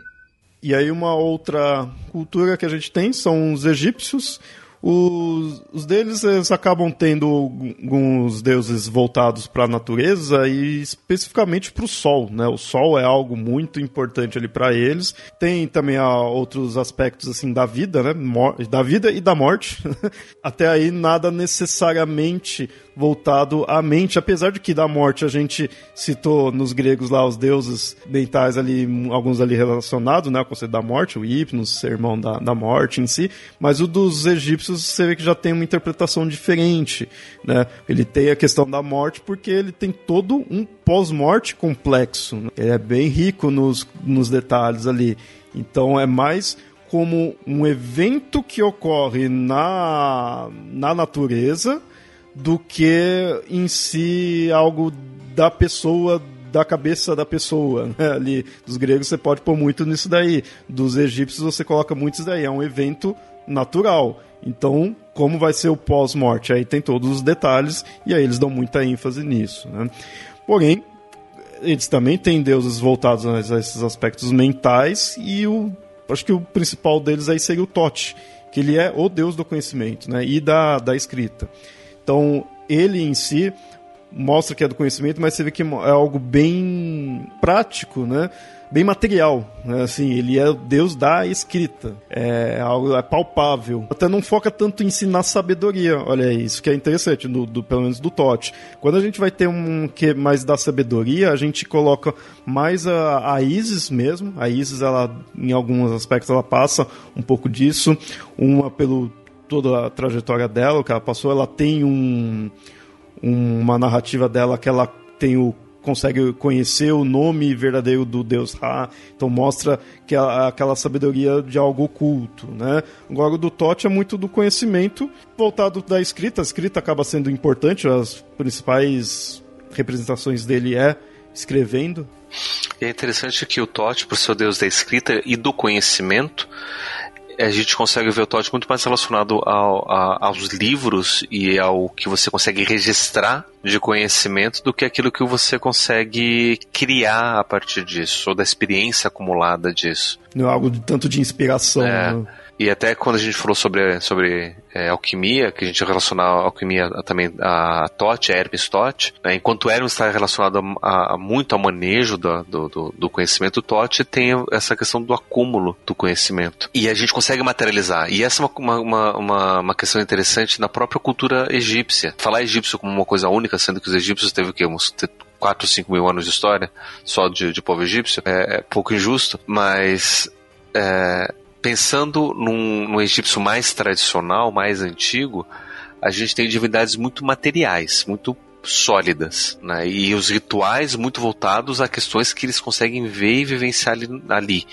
E aí uma outra cultura que a gente tem são os egípcios. Os, os deles eles acabam tendo alguns deuses voltados para a natureza e especificamente para o sol, né? O sol é algo muito importante ali para eles. Tem também a, ah, outros aspectos assim da vida, né? Mor da vida e da morte. Até aí nada necessariamente voltado à mente, apesar de que da morte a gente citou nos gregos lá os deuses mentais ali, alguns ali relacionados, né, o conceito da morte, o Hipnos, sermão da, da morte em si, mas o dos egípcios você vê que já tem uma interpretação diferente, né, ele tem a questão da morte porque ele tem todo um pós-morte complexo, né? ele é bem rico nos, nos detalhes ali, então é mais como um evento que ocorre na, na natureza, do que em si algo da pessoa da cabeça da pessoa, né? Ali, dos gregos você pode pôr muito nisso daí. Dos egípcios você coloca muito isso daí. É um evento natural. Então, como vai ser o pós-morte? Aí tem todos os detalhes e aí eles dão muita ênfase nisso, né? Porém, eles também têm deuses voltados a esses aspectos mentais e o acho que o principal deles aí seria o Tote, que ele é o deus do conhecimento, né? E da, da escrita. Então, ele em si mostra que é do conhecimento, mas você vê que é algo bem prático, né? Bem material, né? assim, ele é o Deus da escrita, é algo é palpável. Até não foca tanto em ensinar sabedoria, olha isso que é interessante, do, do, pelo menos do Tote. Quando a gente vai ter um que mais da sabedoria, a gente coloca mais a, a Isis mesmo, a Isis, ela, em alguns aspectos, ela passa um pouco disso, uma pelo toda a trajetória dela, o que ela passou, ela tem um, uma narrativa dela que ela tem o consegue conhecer o nome verdadeiro do deus Ra, então mostra que a, aquela sabedoria de algo oculto, né? Agora o do Tote é muito do conhecimento voltado da escrita, a escrita acaba sendo importante, as principais representações dele é escrevendo. É interessante que o Tote, por ser o deus da escrita e do conhecimento, a gente consegue ver o Todd muito mais relacionado ao, a, aos livros e ao que você consegue registrar de conhecimento do que aquilo que você consegue criar a partir disso, ou da experiência acumulada disso. Não é algo de, tanto de inspiração. É. Né? E até quando a gente falou sobre, sobre é, alquimia, que a gente relaciona a alquimia também a Tote, a Hermes Tote, né? enquanto Hermes está relacionado a, a, muito ao manejo do, do, do conhecimento, Tote tem essa questão do acúmulo do conhecimento. E a gente consegue materializar. E essa é uma, uma, uma, uma questão interessante na própria cultura egípcia. Falar egípcio como uma coisa única, sendo que os egípcios teve o quê? Uns 4 ou 5 mil anos de história só de, de povo egípcio, é, é pouco injusto, mas é, pensando num, num egípcio mais tradicional, mais antigo, a gente tem divindades muito materiais, muito sólidas, né? E os rituais muito voltados a questões que eles conseguem ver e vivenciar ali, ali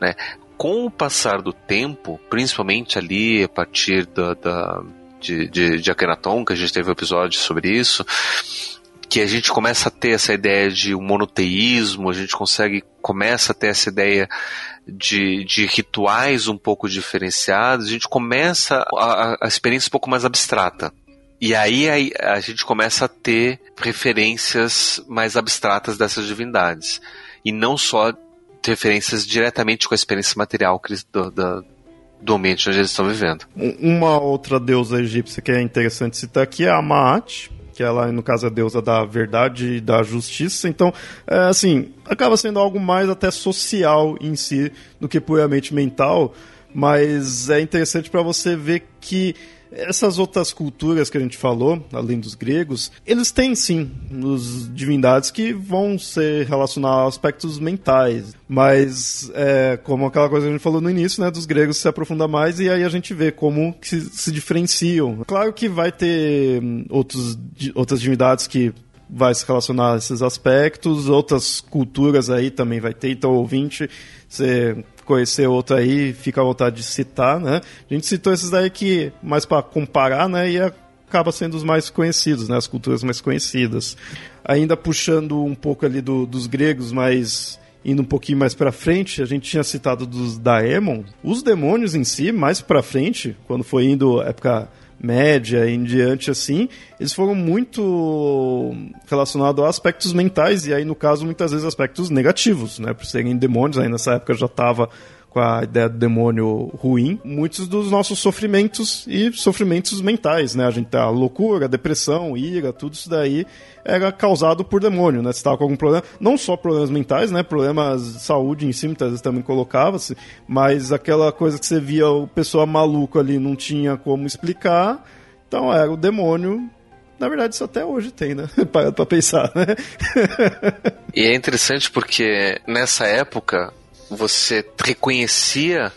né? Com o passar do tempo, principalmente ali a partir da, da de, de, de Akhenaton, que a gente teve um episódio sobre isso, que a gente começa a ter essa ideia de um monoteísmo, a gente consegue começa a ter essa ideia de, de rituais um pouco diferenciados, a gente começa a, a experiência um pouco mais abstrata. E aí, aí a gente começa a ter referências mais abstratas dessas divindades. E não só referências diretamente com a experiência material do, do, do ambiente onde eles estão vivendo. Uma outra deusa egípcia que é interessante citar aqui é a Maat, que ela, no caso, é deusa da verdade e da justiça. Então, é, assim, acaba sendo algo mais até social em si do que puramente mental, mas é interessante para você ver que essas outras culturas que a gente falou, além dos gregos, eles têm sim os divindades que vão ser relacionados a aspectos mentais. Mas, é, como aquela coisa que a gente falou no início, né, dos gregos se aprofunda mais e aí a gente vê como se, se diferenciam. Claro que vai ter hum, outros, outras divindades que vai se relacionar a esses aspectos, outras culturas aí também vai ter, então ouvinte, você conhecer outro aí, fica à vontade de citar, né? A gente citou esses daí que mais para comparar, né? E acaba sendo os mais conhecidos, né? As culturas mais conhecidas. Ainda puxando um pouco ali do, dos gregos, mas indo um pouquinho mais para frente, a gente tinha citado dos Daemon. Os demônios em si, mais para frente, quando foi indo época média em diante assim, eles foram muito relacionados a aspectos mentais e aí no caso muitas vezes aspectos negativos, né, por serem demônios, aí nessa época já estava com a ideia do demônio ruim, muitos dos nossos sofrimentos e sofrimentos mentais, né? A gente a loucura, depressão, ira, tudo isso daí era causado por demônio, né? Você estava com algum problema, não só problemas mentais, né? Problemas de saúde em si, muitas vezes também colocava-se, mas aquela coisa que você via o pessoa maluco ali não tinha como explicar, então era o demônio na verdade, isso até hoje tem, né? para pensar, né? e é interessante porque nessa época você reconhecia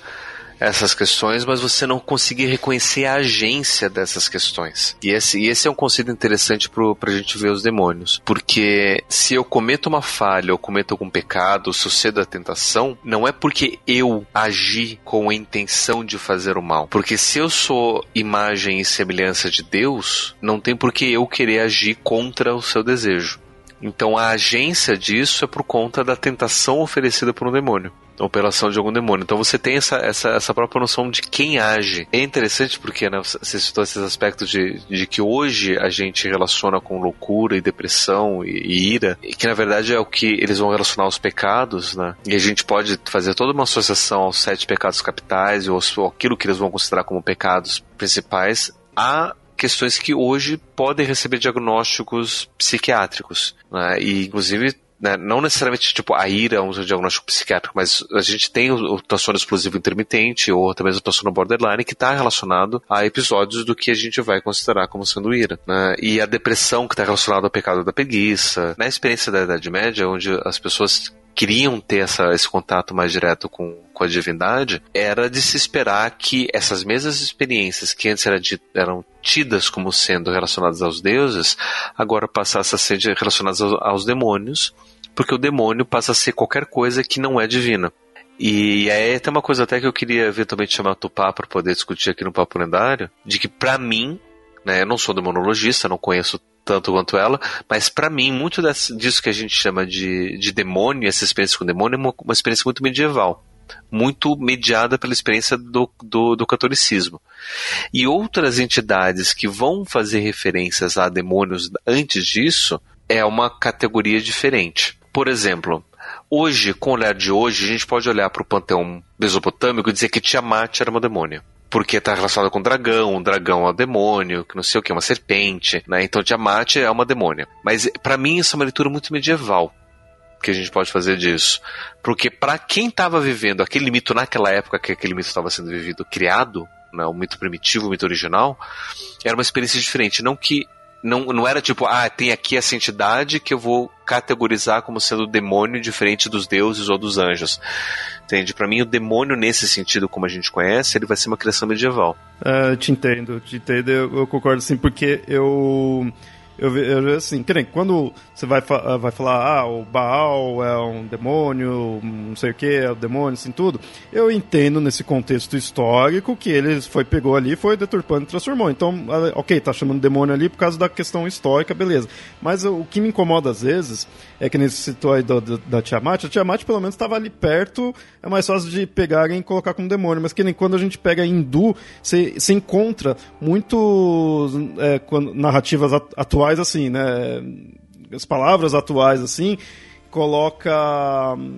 essas questões, mas você não conseguia reconhecer a agência dessas questões. E esse, e esse é um conceito interessante para a gente ver os demônios. Porque se eu cometo uma falha ou cometo algum pecado, se eu cedo a tentação, não é porque eu agi com a intenção de fazer o mal. Porque se eu sou imagem e semelhança de Deus, não tem por que eu querer agir contra o seu desejo. Então a agência disso é por conta da tentação oferecida por um demônio operação de algum demônio. Então você tem essa, essa, essa própria noção de quem age. É interessante porque né, você citou esses aspectos de, de que hoje a gente relaciona com loucura e depressão e, e, ira, e que na verdade é o que eles vão relacionar aos pecados, né? E a gente pode fazer toda uma associação aos sete pecados capitais ou, aquilo que eles vão considerar como pecados principais a questões que hoje podem receber diagnósticos psiquiátricos. Né? E, inclusive, né, não necessariamente tipo a ira é um diagnóstico psiquiátrico, mas a gente tem o, o transtorno explosivo intermitente ou também o transtorno borderline que está relacionado a episódios do que a gente vai considerar como sendo ira. Né? E a depressão que está relacionada ao pecado da preguiça. Na experiência da Idade Média, onde as pessoas queriam ter essa, esse contato mais direto com, com a divindade, era de se esperar que essas mesmas experiências que antes eram, eram tidas como sendo relacionadas aos deuses, agora passassem a ser relacionadas aos, aos demônios, porque o demônio passa a ser qualquer coisa que não é divina. E aí tem uma coisa até que eu queria eventualmente chamar a Tupá para poder discutir aqui no Papo Lendário, de que para mim, né, eu não sou demonologista, não conheço tanto quanto ela, mas para mim, muito desse, disso que a gente chama de, de demônio, essa experiência com demônio, é uma, uma experiência muito medieval. Muito mediada pela experiência do, do, do catolicismo. E outras entidades que vão fazer referências a demônios antes disso é uma categoria diferente. Por exemplo, hoje, com o olhar de hoje, a gente pode olhar para o panteão mesopotâmico e dizer que Tiamat era uma demônia porque está relacionado com dragão, um dragão é um demônio, que não sei o que, uma serpente, né? Então Tiamat é uma demônia. Mas para mim isso é uma leitura muito medieval que a gente pode fazer disso. Porque para quem estava vivendo aquele mito naquela época que aquele mito estava sendo vivido, criado, né, o mito primitivo, o mito original, era uma experiência diferente. Não que Não, não era tipo, ah, tem aqui essa entidade que eu vou categorizar como sendo demônio diferente dos deuses ou dos anjos. Entende? Para mim, o demônio, nesse sentido, como a gente conhece, ele vai ser uma criação medieval. É, te entendo, te entendo, eu, eu concordo sim, porque eu eu vejo assim, que nem quando você vai, vai falar, ah, o Baal é um demônio, não sei o que, é o demônio, assim, tudo. Eu entendo nesse contexto histórico que ele foi, pegou ali, foi deturpando e transformou. Então, ah, ok, tá chamando demônio ali por causa da questão histórica, beleza. Mas o que me incomoda às vezes é que nesse citou aí da, da, da Tiamat, a Tiamat pelo menos estava ali perto, é mais fácil de pegarem e colocar como demônio. Mas que nem quando a gente pega hindu, você, encontra muito é, narrativas atuais atuais, assim, né? As palavras atuais, assim, coloca.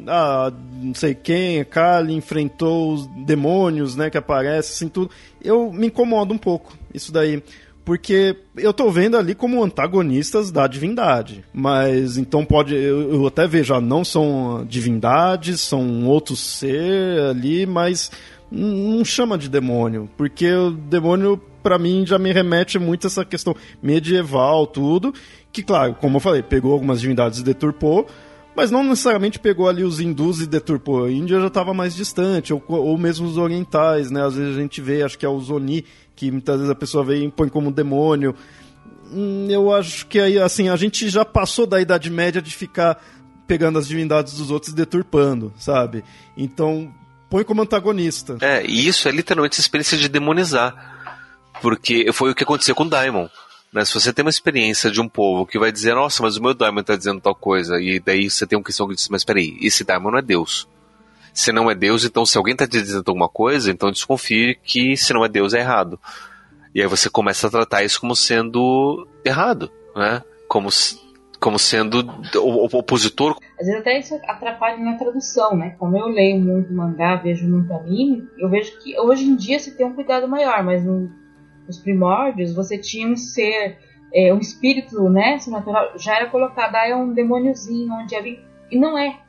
Ah, não sei quem, Kali enfrentou os demônios, né? Que aparece, assim, tudo. Eu me incomodo um pouco, isso daí. Porque eu tô vendo ali como antagonistas da divindade. Mas então pode. Eu, eu até vejo, ah, não são divindades, são outros ser ali, mas não chama de demônio. Porque o demônio para mim já me remete muito a essa questão medieval, tudo. Que, claro, como eu falei, pegou algumas divindades e deturpou, mas não necessariamente pegou ali os hindus e deturpou. A Índia já estava mais distante, ou, ou mesmo os orientais, né? Às vezes a gente vê, acho que é o Zoni, que muitas vezes a pessoa vê e põe como demônio. Hum, eu acho que aí, assim, a gente já passou da Idade Média de ficar pegando as divindades dos outros e deturpando, sabe? Então, põe como antagonista. É, e isso é literalmente a experiência de demonizar. Porque foi o que aconteceu com o Daimon. Né? Se você tem uma experiência de um povo que vai dizer, nossa, mas o meu Daimon está dizendo tal coisa, e daí você tem um questão que diz, mas peraí, esse Daimon não é Deus. Se não é Deus, então se alguém está dizendo alguma coisa, então desconfie que se não é Deus é errado. E aí você começa a tratar isso como sendo errado, né? Como, como sendo o, opositor. Às vezes até isso atrapalha na tradução, né? Como eu leio muito mangá, vejo muito anime, eu vejo que hoje em dia se tem um cuidado maior, mas no nos primórdios, você tinha um ser, é, um espírito, né, natural, já era colocado, ah, é um demôniozinho, onde ali, e não é,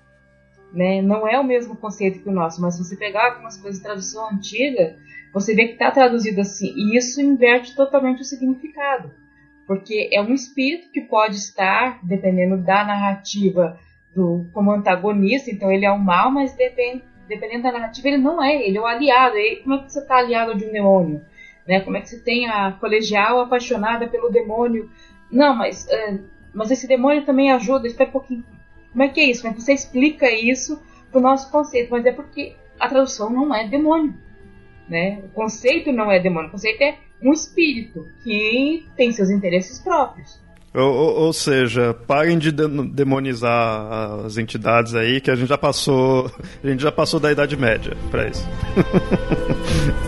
né, não é o mesmo conceito que o nosso, mas se você pegar algumas coisas de tradução antiga, você vê que está traduzido assim, e isso inverte totalmente o significado, porque é um espírito que pode estar, dependendo da narrativa, do, como antagonista, então ele é o mal, mas depende, dependendo da narrativa, ele não é, ele é o aliado. E como é que você está aliado de um demônio? Né? Como é que você tem a colegial apaixonada pelo demônio? Não, mas, uh, mas esse demônio também ajuda. Espera um pouquinho. Como é que é isso? É que você explica isso para o nosso conceito? Mas é porque a tradução não é demônio. Né? O conceito não é demônio. O conceito é um espírito que tem seus interesses próprios. Ou, ou, ou, seja, parem de demonizar as entidades aí, que a gente já passou, a gente já passou da Idade Média para isso.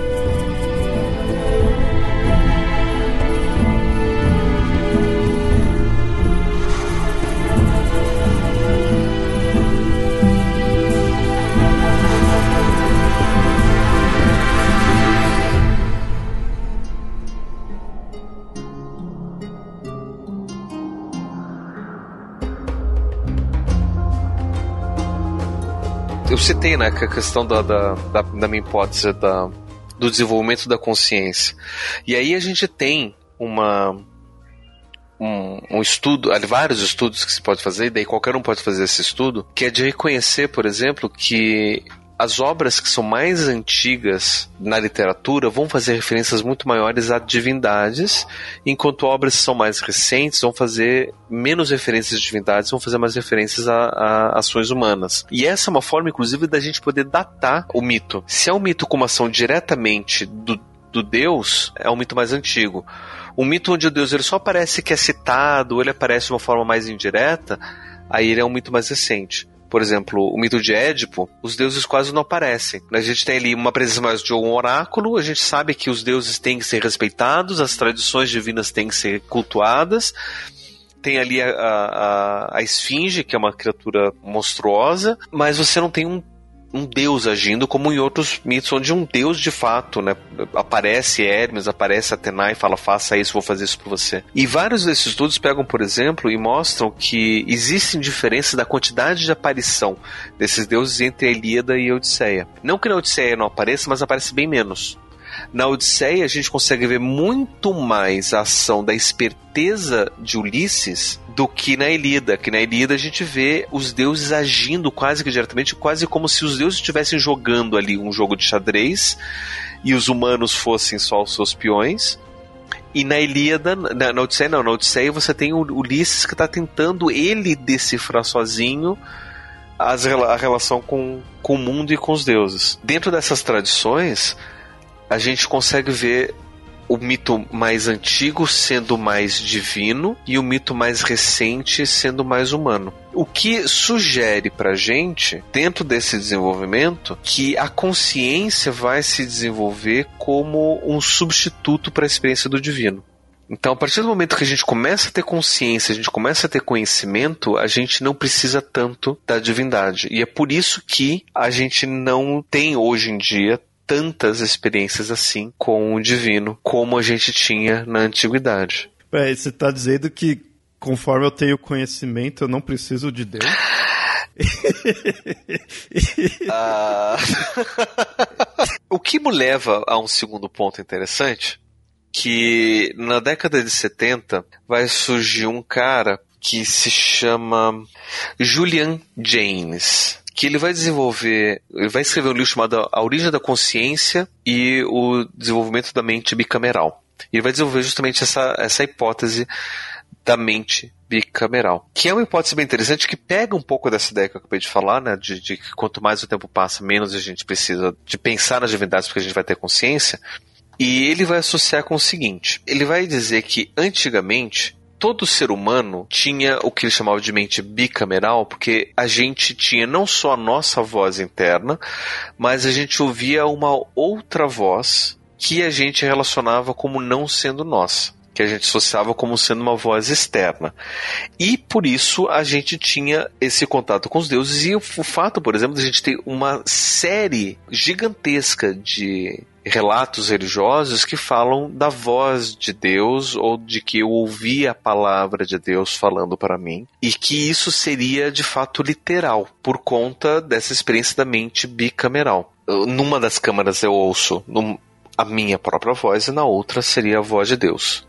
citei, né, que a questão da, da, da, da minha hipótese da, do desenvolvimento da consciência. E aí a gente tem uma, um, um, estudo, vários estudos que se pode fazer, e daí qualquer um pode fazer esse estudo, que é de reconhecer, por exemplo, que as obras que são mais antigas na literatura vão fazer referências muito maiores a divindades, enquanto obras que são mais recentes vão fazer menos referências a divindades, vão fazer mais referências a, a ações humanas. E essa é uma forma, inclusive, da gente poder datar o mito. Se é um mito com uma ação diretamente do, do Deus, é um mito mais antigo. Um mito onde o Deus ele só aparece que é citado, ou ele aparece de uma forma mais indireta, aí ele é um mito mais recente por exemplo, o mito de Édipo, os deuses quase não aparecem. A gente tem ali uma presença mais de um oráculo, a gente sabe que os deuses têm que ser respeitados, as tradições divinas têm que ser cultuadas. Tem ali a, a, a esfinge, que é uma criatura monstruosa, mas você não tem um um deus agindo, como em outros mitos, onde um deus de fato, né? Aparece Hermes, aparece Atena e fala: faça isso, vou fazer isso por você. E vários desses estudos pegam, por exemplo, e mostram que existem diferenças da quantidade de aparição desses deuses entre a Ilíada e a Odisseia. Não que na Odisseia não apareça, mas aparece bem menos. Na Odisseia, a gente consegue ver muito mais a ação da esperteza de Ulisses do que na Ilíada. Que na Ilíada a gente vê os deuses agindo quase que diretamente, quase como se os deuses estivessem jogando ali um jogo de xadrez e os humanos fossem só os seus peões. E na Ilíada, na, na Odisseia não, na Odisseia você tem o Ulisses que está tentando ele decifrar sozinho as, a relação com, com o mundo e com os deuses. Dentro dessas tradições, a gente consegue ver o mito mais antigo sendo mais divino e o mito mais recente sendo mais humano. O que sugere pra gente, dentro desse desenvolvimento, que a consciência vai se desenvolver como um substituto para a experiência do divino. Então, a partir do momento que a gente começa a ter consciência, a gente começa a ter conhecimento, a gente não precisa tanto da divindade. E é por isso que a gente não tem hoje em dia tantas experiências assim com o divino como a gente tinha na antiguidade. É, você está dizendo que conforme eu tenho conhecimento, eu não preciso de Deus? ah... o que me leva a um segundo ponto interessante que na década de 70 vai surgir um cara que se chama Julian James, que ele vai desenvolver, ele vai escrever um livro chamado A Origem da Consciência e o Desenvolvimento da Mente Bicameral. E ele vai desenvolver justamente essa, essa hipótese da mente bicameral. Que é uma hipótese bem interessante que pega um pouco dessa ideia que eu acabei de falar, né? De, de que quanto mais o tempo passa, menos a gente precisa de pensar nas divindades porque a gente vai ter consciência. E ele vai associar com o seguinte: ele vai dizer que antigamente todo ser humano tinha o que ele chamava de mente bicameral, porque a gente tinha não só a nossa voz interna, mas a gente ouvia uma outra voz que a gente relacionava como não sendo nossa que a gente associava como sendo uma voz externa. E por isso a gente tinha esse contato com os deuses e o fato, por exemplo, de a gente ter uma série gigantesca de relatos religiosos que falam da voz de Deus ou de que eu ouvi a palavra de Deus falando para mim e que isso seria de fato literal por conta dessa experiência da mente bicameral. Numa das câmaras eu ouço a minha própria voz e na outra seria a voz de Deus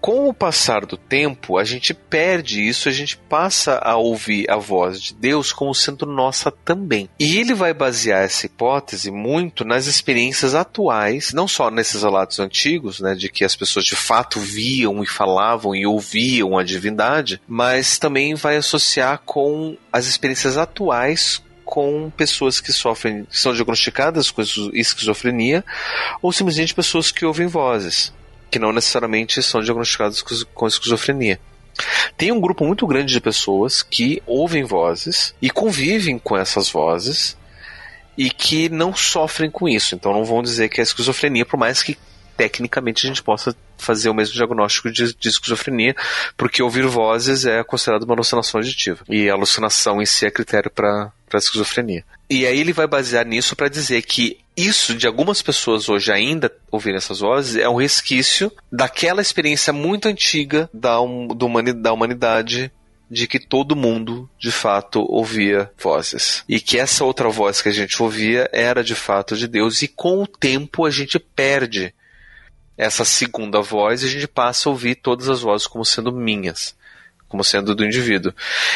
com o passar do tempo, a gente perde isso, a gente passa a ouvir a voz de Deus como sendo nossa também. E ele vai basear essa hipótese muito nas experiências atuais, não só nesses relatos antigos, né, de que as pessoas de fato viam e falavam e ouviam a divindade, mas também vai associar com as experiências atuais com pessoas que sofrem, que são diagnosticadas com esquizofrenia, ou simplesmente pessoas que ouvem vozes que não necessariamente são diagnosticados com esquizofrenia. Tem um grupo muito grande de pessoas que ouvem vozes e convivem com essas vozes e que não sofrem com isso. Então não vão dizer que é esquizofrenia, por mais que tecnicamente a gente possa fazer o mesmo diagnóstico de, de, esquizofrenia, porque ouvir vozes é considerado uma alucinação auditiva. E a alucinação em si é critério para esquizofrenia. E aí ele vai basear nisso para dizer que isso de algumas pessoas hoje ainda ouvirem essas vozes é um resquício daquela experiência muito antiga da, um, da humanidade de que todo mundo, de fato, ouvia vozes. E que essa outra voz que a gente ouvia era de fato de Deus, e com o tempo a gente perde essa segunda voz e a gente passa a ouvir todas as vozes como sendo minhas, como sendo do indivíduo.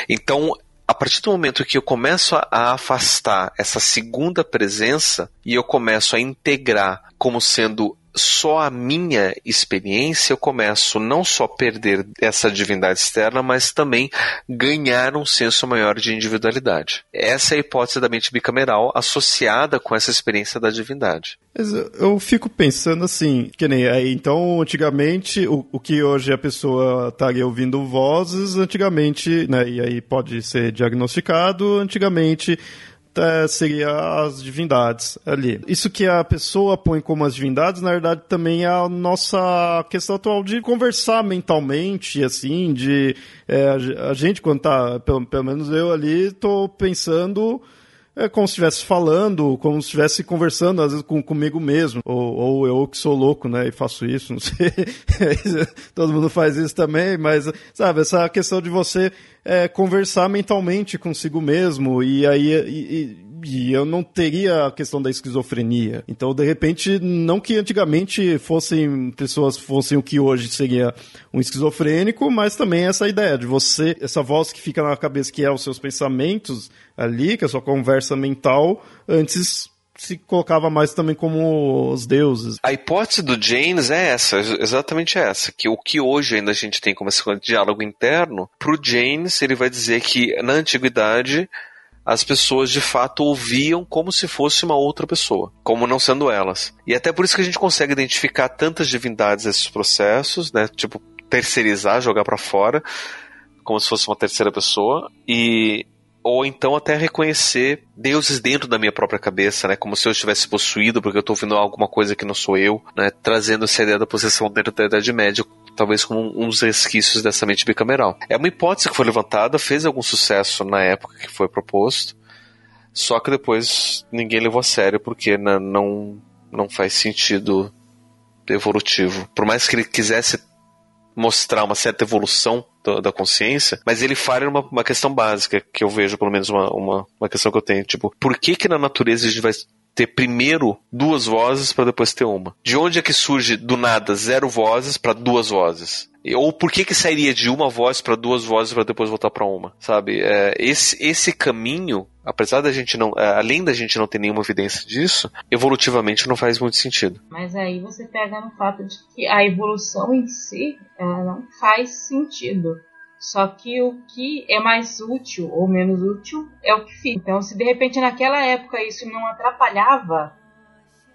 Então, a partir do momento que eu começo a afastar essa segunda presença e eu começo a integrar como sendo só a minha experiência, eu começo não só perder essa divindade externa, mas também ganhar um senso maior de individualidade. Essa é a hipótese da mente bicameral associada com essa experiência da divindade. Eu fico pensando assim, que nem aí, então, antigamente, o, o que hoje a pessoa estaria ouvindo vozes, antigamente, né, e aí pode ser diagnosticado, antigamente é, seria as divindades ali. Isso que a pessoa põe como as divindades, na verdade, também é a nossa questão atual de conversar mentalmente, assim, de é, a gente, quando tá, pelo, pelo menos eu ali, tô pensando é como se estivesse falando, como se estivesse conversando, às vezes, com, comigo mesmo. Ou, ou, eu que sou louco, né, e faço isso, não sei. Todo mundo faz isso também, mas, sabe, essa questão de você é, conversar mentalmente consigo mesmo, e aí, e, e eu não teria a questão da esquizofrenia. Então, de repente, não que antigamente fossem pessoas fossem o que hoje seria um esquizofrênico, mas também essa ideia de você, essa voz que fica na cabeça que é os seus pensamentos ali, que é a sua conversa mental, antes se colocava mais também como os deuses. A hipótese do James é essa, exatamente essa, que o que hoje ainda a gente tem como esse diálogo interno, pro James ele vai dizer que na antiguidade as pessoas de fato ouviam como se fosse uma outra pessoa, como não sendo elas. E até por isso que a gente consegue identificar tantas divindades nesses processos, né? Tipo, terceirizar, jogar para fora, como se fosse uma terceira pessoa. E ou então até reconhecer deuses dentro da minha própria cabeça, né? Como se eu estivesse possuído, porque eu estou ouvindo alguma coisa que não sou eu, né? Trazendo essa ideia da possessão dentro da Idade Média, talvez como uns resquícios dessa mente bicameral. É uma hipótese que foi levantada, fez algum sucesso na época que foi proposto, só que depois ninguém levou a sério, porque não, não faz sentido evolutivo. Por mais que ele quisesse mostrar uma certa evolução da, consciência, mas ele falha numa uma questão básica, que eu vejo, pelo menos uma, uma, uma questão que eu tenho, tipo, por que que na natureza a gente vai ter primeiro duas vozes para depois ter uma? De onde é que surge do nada zero vozes para duas vozes? Ou por que que sairia de uma voz para duas vozes para depois voltar para uma? Sabe? É, esse, esse caminho, apesar da gente não, é, além da gente não ter nenhuma evidência disso, evolutivamente não faz muito sentido. Mas aí você pega no fato de que a evolução em si ela não faz sentido. Só que o que é mais útil ou menos útil é o que fica. Então, se de repente naquela época isso não atrapalhava,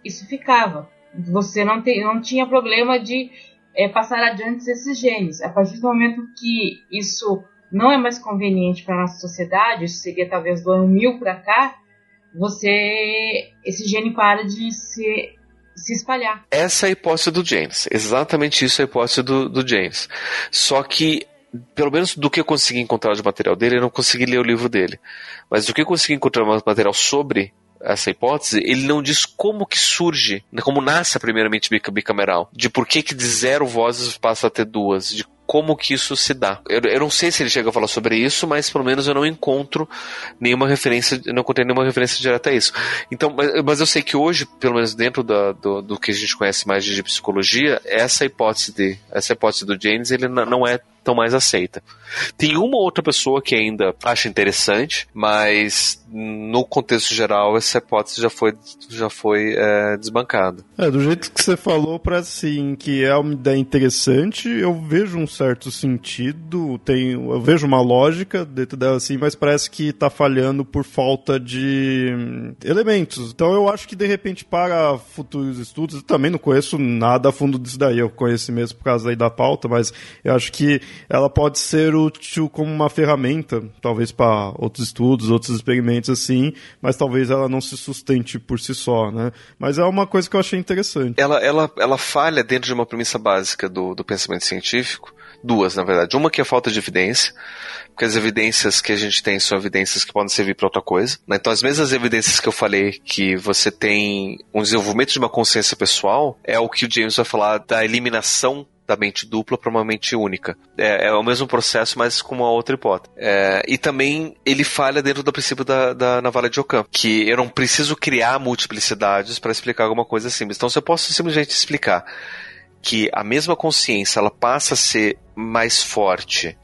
isso ficava. Você não, te, não tinha problema de é, passar adiante esses genes. A partir do momento que isso não é mais conveniente para a nossa sociedade, isso seria talvez do ano 1000 para cá, você esse gene para de se, se espalhar. Essa é a hipótese do James. Exatamente isso é a hipótese do, do James. Só que pelo menos do que eu consegui encontrar de material dele, eu não consegui ler o livro dele. Mas do que eu consegui encontrar de material sobre essa hipótese, ele não diz como que surge, né, como nasce a primeira mente bicameral, de por que que de zero vozes passa a ter duas, de como que isso se dá. Eu, eu, não sei se ele chega a falar sobre isso, mas pelo menos eu não encontro nenhuma referência, não encontrei nenhuma referência direta a isso. Então, mas, mas eu sei que hoje, pelo menos dentro da, do, do que a gente conhece mais de psicologia, essa hipótese de, essa hipótese do James, ele não é tão mais aceita. Tem uma outra pessoa que ainda acha interessante, mas no contexto geral essa hipótese já foi, já foi é, desbancada. É, do jeito que você falou, para assim, que é uma ideia interessante, eu vejo um certo sentido, tem, eu vejo uma lógica dentro dela assim, mas parece que tá falhando por falta de hum, elementos. Então eu acho que de repente para futuros estudos, eu também não conheço nada a fundo disso daí, eu conheci mesmo por causa aí da pauta, mas eu acho que ela pode ser útil como uma ferramenta, talvez para outros estudos, outros experimentos assim, mas talvez ela não se sustente por si só, né? Mas é uma coisa que eu achei interessante. Ela, ela, ela falha dentro de uma premissa básica do, do pensamento científico, duas, na verdade. Uma que é a falta de evidência, porque as evidências que a gente tem são evidências que podem servir para outra coisa. Né? Então, as mesmas evidências que eu falei que você tem um desenvolvimento de uma consciência pessoal, é o que o James vai falar da eliminação da mente dupla para uma mente única. É, é, o mesmo processo, mas com uma outra hipótese. É, e também ele falha dentro do princípio da, da navalha de Ockham, que eu não preciso criar multiplicidades para explicar alguma coisa simples. Então, se eu posso simplesmente explicar que a mesma consciência ela passa a ser mais forte,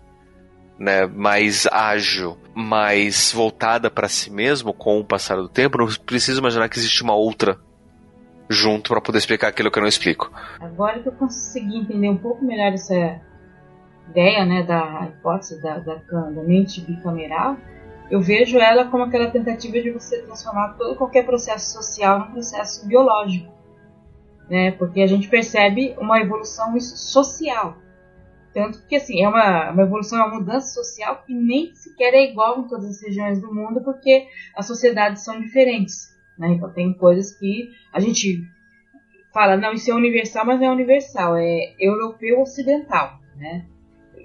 né, mais ágil, mais voltada para si mesmo com o passar do tempo, não preciso imaginar que existe uma outra junto para poder explicar aquilo que eu não explico. Agora que eu consegui entender um pouco melhor essa ideia, né, da hipótese da, da, da mente bicameral, eu vejo ela como aquela tentativa de você transformar todo qualquer processo social num processo biológico, né? Porque a gente percebe uma evolução social, tanto que assim é uma, uma evolução, é uma mudança social que nem sequer é igual em todas as regiões do mundo, porque as sociedades são diferentes. Né? Então tem coisas que a gente fala, não, isso é universal, mas não é universal, é europeu ocidental, né?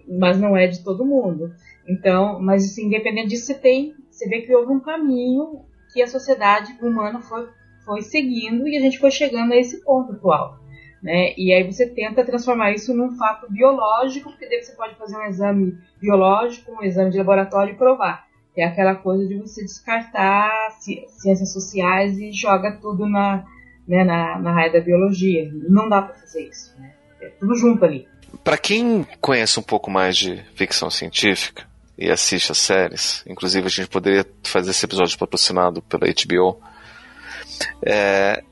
Mas não é de todo mundo. Então, mas assim, independente disso, você tem, você vê que houve um caminho que a sociedade humana foi, foi seguindo e a gente foi chegando a esse ponto atual. Né? E aí você tenta transformar isso num fato biológico, porque daí você pode fazer um exame biológico, um exame de laboratório e provar. É aquela coisa de você descartar ciências sociais e joga tudo na, né, na, na raia da biologia. Não dá para fazer isso, né? É tudo junto ali. Para quem conhece um pouco mais de ficção científica e assiste as séries, inclusive a gente poderia fazer esse episódio patrocinado pela HBO. É,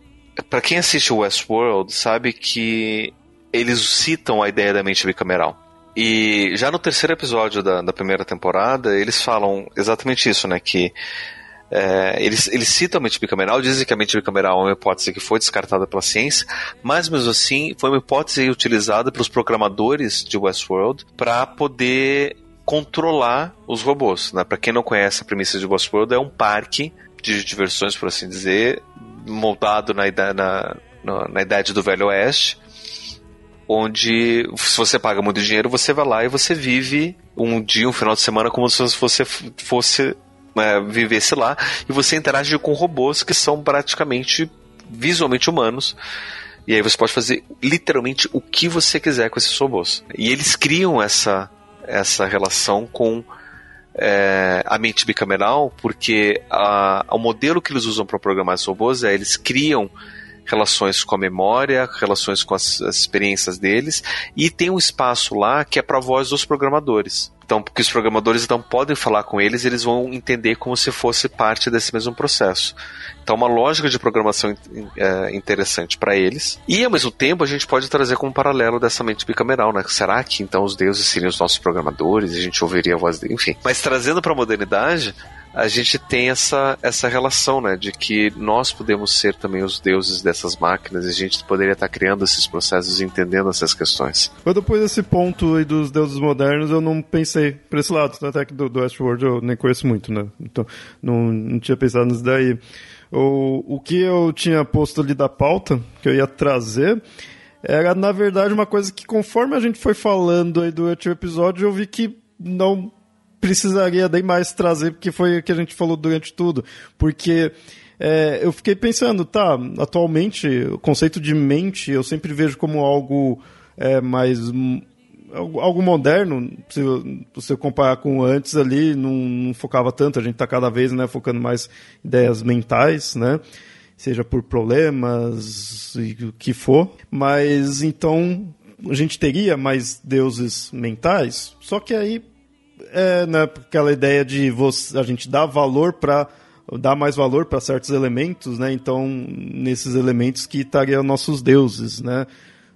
para quem assiste Westworld, sabe que eles citam a ideia da mente bicameral. E já no terceiro episódio da, da primeira temporada, eles falam exatamente isso, né? Que é, eles, eles citam a mente bicameral, dizem que a mente bicameral é uma hipótese que foi descartada pela ciência, mas mesmo assim foi uma hipótese utilizada pelos programadores de Westworld para poder controlar os robôs. Né? Para quem não conhece a premissa de Westworld, é um parque de diversões, por assim dizer, moldado na, na, na, na idade do Velho Oeste, onde se você paga muito dinheiro, você vai lá e você vive um dia, um final de semana como se você fosse é, vivesse lá e você interage com robôs que são praticamente visualmente humanos. E aí você pode fazer literalmente o que você quiser com esses robôs. E eles criam essa, essa relação com é, a mente bicameral, porque a, o modelo que eles usam para programar esses robôs é eles criam relações com a memória, relações com as, as experiências deles, e tem um espaço lá que é para a voz dos programadores. Então, porque os programadores então podem falar com eles, eles vão entender como se fosse parte desse mesmo processo. Então, uma lógica de programação é, interessante para eles. E ao mesmo tempo, a gente pode trazer como paralelo dessa mente bicameral, né? Será que então os deuses seriam os nossos programadores? A gente ouviria a voz deles? Enfim. Mas trazendo para a modernidade, a gente tem essa, essa relação, né, de que nós podemos ser também os deuses dessas máquinas e a gente poderia estar criando esses processos e entendendo essas questões. Mas depois desse ponto aí dos deuses modernos, eu não pensei por esse lado, até que do, do Westworld eu nem conheço muito, né, então não, não tinha pensado nisso daí. O, o que eu tinha posto ali da pauta, que eu ia trazer, era na verdade uma coisa que conforme a gente foi falando aí durante o episódio, eu vi que não precisaria nem mais trazer, porque foi o que a gente falou durante tudo. Porque é, eu fiquei pensando, tá, atualmente o conceito de mente eu sempre vejo como algo é, mais algo moderno, se você comparar com antes ali, não, não, focava tanto, a gente está cada vez né, focando mais ideias mentais, né? Seja por problemas e o que for. Mas então a gente teria mais deuses mentais, só que aí é né, aquela ideia de você, a gente dar valor para dar mais valor para certos elementos, né? Então, nesses elementos que estariam nossos deuses, né?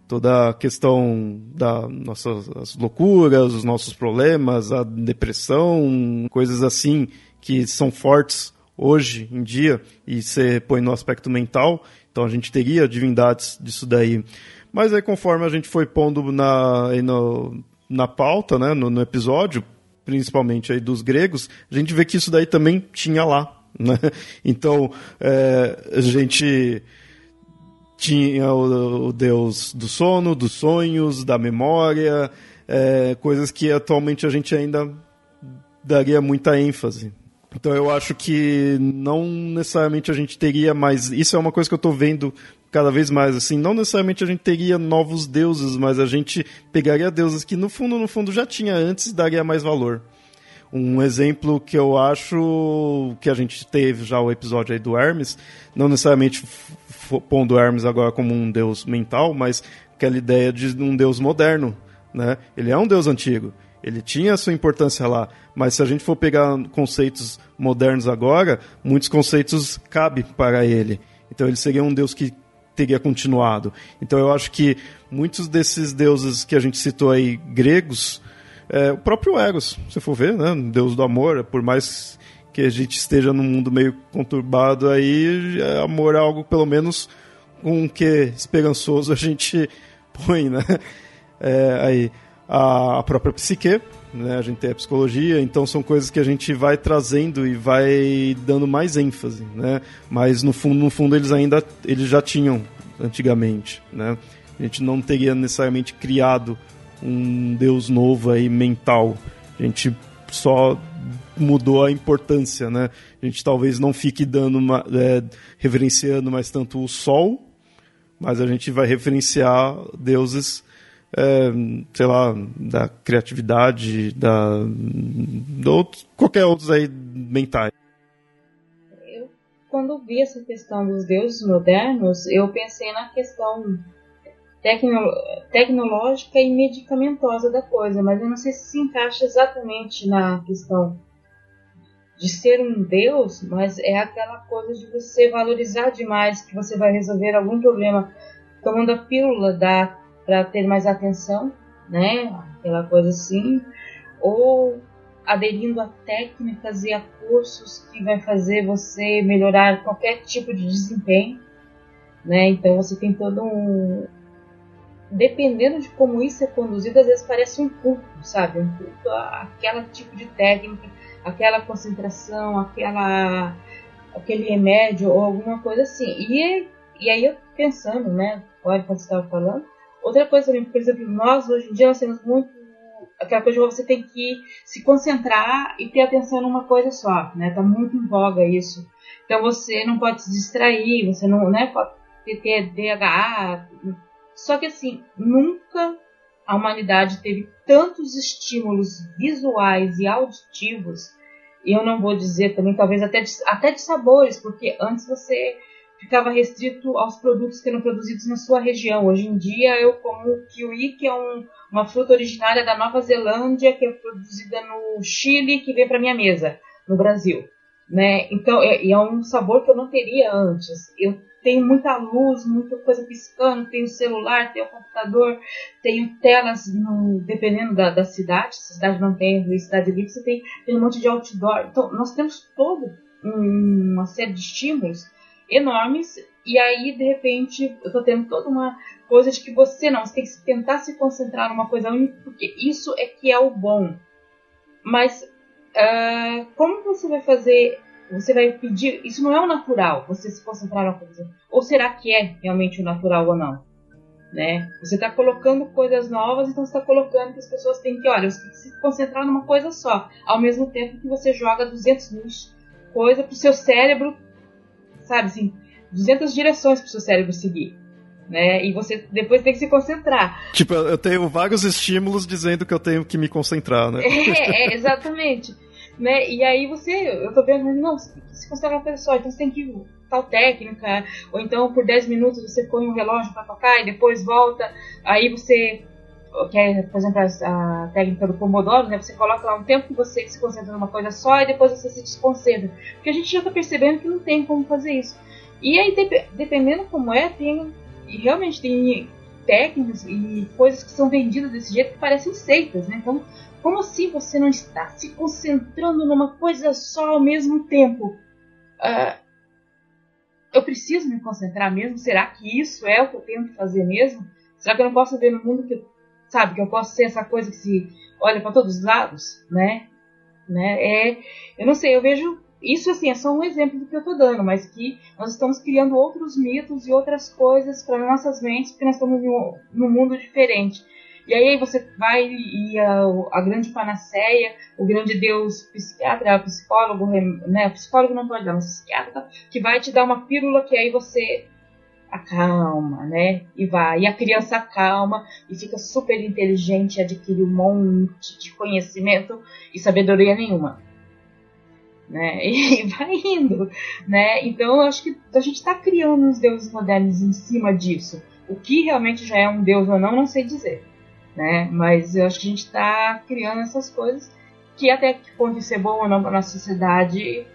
Toda a questão das nossas loucuras, os nossos problemas, a depressão, coisas assim que são fortes hoje em dia e você põe no aspecto mental, então a gente teria divindades disso daí. Mas aí conforme a gente foi pondo na, na pauta, né, no, no episódio, principalmente aí dos gregos, a gente vê que isso daí também tinha lá. Né? Então, é, a gente tinha o, o, deus do sono, dos sonhos, da memória, é, coisas que atualmente a gente ainda daria muita ênfase. Então eu acho que não necessariamente a gente teria mais. Isso é uma coisa que eu estou vendo cada vez mais assim. Não necessariamente a gente teria novos deuses, mas a gente pegaria deuses que no fundo, no fundo já tinha antes e daria mais valor. Um exemplo que eu acho que a gente teve já o episódio aí do Hermes, não necessariamente pondo Hermes agora como um deus mental, mas aquela ideia de um deus moderno, né? Ele é um deus antigo, ele tinha a sua importância lá, mas se a gente for pegar conceitos modernos agora, muitos conceitos cabem para ele. Então ele seria um deus que teria continuado. Então eu acho que muitos desses deuses que a gente citou aí, gregos, é, o próprio Eros, se for ver, né? Deus do amor, por mais que a gente esteja num mundo meio conturbado aí, é, amor é algo pelo menos com um que esperançoso a gente põe, né? É, aí a, própria psique, né? A gente tem a psicologia, então são coisas que a gente vai trazendo e vai dando mais ênfase, né? Mas no fundo, no fundo eles ainda eles já tinham antigamente, né? A gente não teria necessariamente criado um deus novo aí mental. A gente só mudou a importância, né? A gente talvez não fique dando uma, é, reverenciando mais tanto o sol, mas a gente vai referenciar deuses é, sei lá, da criatividade, da, qualquer outros aí mentais. Eu, quando vi essa questão dos deuses modernos, eu pensei na questão tecno, tecnológica e medicamentosa da coisa, mas eu não sei se se encaixa exatamente na questão de ser um Deus, mas é aquela coisa de você valorizar demais que você vai resolver algum problema tomando a pílula para ter mais atenção, né? Aquela coisa assim, ou aderindo a técnicas e a cursos que vai fazer você melhorar qualquer tipo de desempenho, né? Então você tem todo um dependendo de como isso é conduzido, às vezes parece um culto, sabe? Um culto aquela tipo de técnica aquela concentração, aquela, aquele remédio ou alguma coisa assim. E, e aí eu pensando, né, olha quando estava falando, outra coisa também, por exemplo, nós hoje em dia nós temos muito aquela coisa de você tem que se concentrar e ter atenção numa coisa só, né? Tá muito em voga isso. Então você não pode se distrair, você não, né, pode ter DHA. Só que assim, nunca a humanidade teve tantos estímulos visuais e auditivos, e eu não vou dizer também, talvez até de, até de sabores, porque antes você ficava restrito aos produtos que eram produzidos na sua região. Hoje em dia eu como kiwi, que é um, uma fruta originária da Nova Zelândia, que é produzida no Chile, que vem para minha mesa, no Brasil. Né? Então, é, é um sabor que eu não teria antes. Eu tem muita luz, muita coisa piscando, tem o celular, tem o computador, tem telas, no, dependendo da, da, cidade, se a cidade não tem cidade livre, você tem, tem um monte de outdoor. Então, nós temos todo um, uma série de estímulos enormes, e aí, de repente, eu estou tendo toda uma coisa de que você não, você tem que tentar se concentrar numa coisa única, porque isso é que é o bom. Mas, uh, como você vai fazer você vai pedir. Isso não é o natural, você se concentrar na coisa. Ou será que é realmente o natural ou não? Né? Você está colocando coisas novas, então você está colocando que as pessoas têm que, olha, você tem que se concentrar numa coisa só, ao mesmo tempo que você joga 200 mil coisas para o seu cérebro, sabe assim, 200 direções para o seu cérebro seguir. Né? E você depois tem que se concentrar. Tipo, eu tenho vários estímulos dizendo que eu tenho que me concentrar, né? É, é exatamente né? E aí você, eu tô vendo, não, você tem que se concentrar uma só, então você tem que tal técnica, ou então por 10 minutos você põe um relógio para tocar e depois volta, aí você que é, por exemplo, a, a, técnica do Pomodoro, né? Você coloca lá um tempo que você se concentra numa coisa só e depois você se desconcentra. Porque a gente já está percebendo que não tem como fazer isso. E aí, de, dependendo como é, tem. Realmente tem técnicas e coisas que são vendidas desse jeito que parecem seitas, né? Então, como assim você não está se concentrando numa coisa só ao mesmo tempo? Uh, eu preciso me concentrar mesmo? Será que isso é o que eu tenho que fazer mesmo? Será que eu não posso ver no mundo que, sabe, que eu posso ser essa coisa que se olha para todos os lados, né? né? É, eu não sei, eu vejo isso assim é só um exemplo do que eu estou dando, mas que nós estamos criando outros mitos e outras coisas para nossas mentes, porque nós estamos num mundo diferente. E aí você vai e a, a grande panaceia, o grande deus psiquiatra, psicólogo, né? O psicólogo não pode dar, mas psiquiatra, que vai te dar uma pílula que aí você acalma, né? E vai. E a criança acalma e fica super inteligente, adquire um monte de conhecimento e sabedoria nenhuma. Né? E vai indo, né? Então eu acho que a gente está criando uns deuses modernos em cima disso. O que realmente já é um deus ou não, não sei dizer né? Mas eu acho que a gente está criando essas coisas que até que ponto isso é bom ou não para nossa sociedade,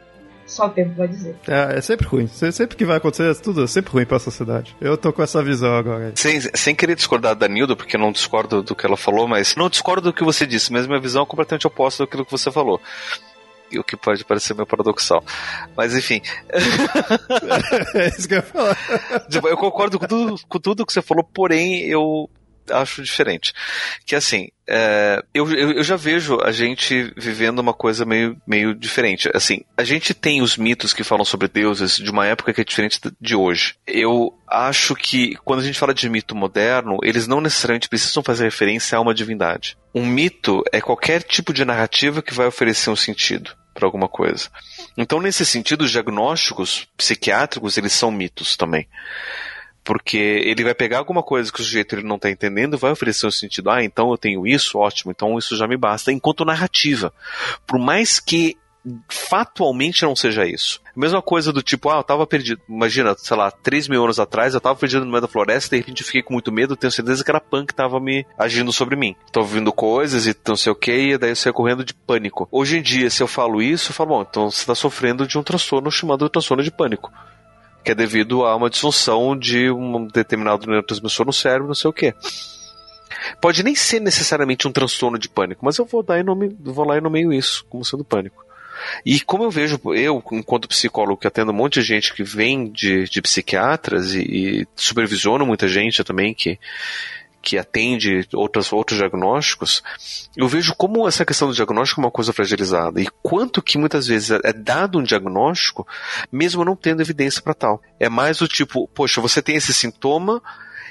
só o tempo vai dizer. É, é sempre ruim. Sempre que vai acontecer, tudo é sempre ruim para a sociedade. Eu tô com essa visão agora. Sem, sem querer discordar da Nilda, porque eu não discordo do que ela falou, mas não discordo do que você disse, mas minha visão é completamente oposta daquilo que você falou o que pode parecer meio paradoxal. Mas enfim. é isso que eu ia falar. Tipo, eu concordo com tudo, com tudo que você falou, porém eu acho diferente. Que assim, é, eu, eu já vejo a gente vivendo uma coisa meio, meio diferente. Assim, a gente tem os mitos que falam sobre deuses de uma época que é diferente de hoje. Eu acho que quando a gente fala de mito moderno, eles não necessariamente precisam fazer referência a uma divindade. Um mito é qualquer tipo de narrativa que vai oferecer um sentido para alguma coisa. Então, nesse sentido, os diagnósticos psiquiátricos, eles são mitos também Porque ele vai pegar alguma coisa que o sujeito ele não está entendendo, vai oferecer um sentido, ah, então eu tenho isso, ótimo, então isso já me basta, enquanto narrativa. Por mais que fatualmente não seja isso. Mesma coisa do tipo, ah, eu tava perdido. Imagina, sei lá, 3 mil anos atrás, eu tava perdido no meio da floresta, de repente fiquei com muito medo, tenho certeza que era Pan que tava me agindo sobre mim. Tô ouvindo coisas e não sei o que, e daí eu saio correndo de pânico. Hoje em dia, se eu falo isso, eu falo, bom, então você tá sofrendo de um transtorno chamado transtorno de pânico. Que é devido a uma disfunção de um determinado neurotransmissor no cérebro, não sei o que. Pode nem ser necessariamente um transtorno de pânico, mas eu vou dar em nome, vou lá e nomeio isso como sendo pânico. E como eu vejo, eu, enquanto psicólogo que atendo um monte de gente que vem de, de psiquiatras e, e supervisiono muita gente também que, que atende outros, outros diagnósticos, eu vejo como essa questão do diagnóstico é uma coisa fragilizada e quanto que muitas vezes é dado um diagnóstico mesmo não tendo evidência para tal. É mais do tipo, poxa, você tem esse sintoma,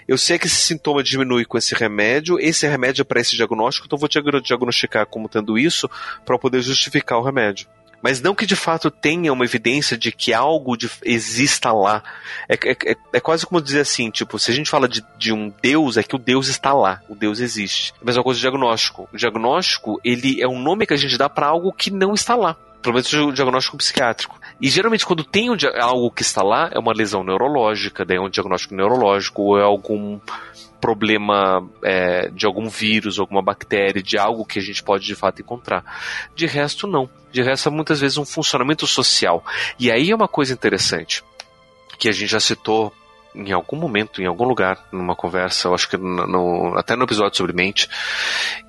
eu sei que esse sintoma diminui com esse remédio, esse remédio é para esse diagnóstico, então vou te diagnosticar como tendo isso para poder justificar o remédio mas não que de fato tenha uma evidência de que algo de, exista lá. É, é, é, é, quase como dizer assim, tipo, se a gente fala de, de, um Deus, é que o Deus está lá, o Deus existe. A mesma coisa do diagnóstico. O diagnóstico, ele é um nome que a gente dá para algo que não está lá. Pelo menos o diagnóstico psiquiátrico. E geralmente quando tem algo que está lá, é uma lesão neurológica, daí é um diagnóstico neurológico, ou é algum problema é, de algum vírus, alguma bactéria, de algo que a gente pode de fato encontrar. De resto, não. De resto, é muitas vezes um funcionamento social. E aí é uma coisa interessante, que a gente já citou em algum momento, em algum lugar, numa conversa, eu acho que no, no, até no episódio sobre mente,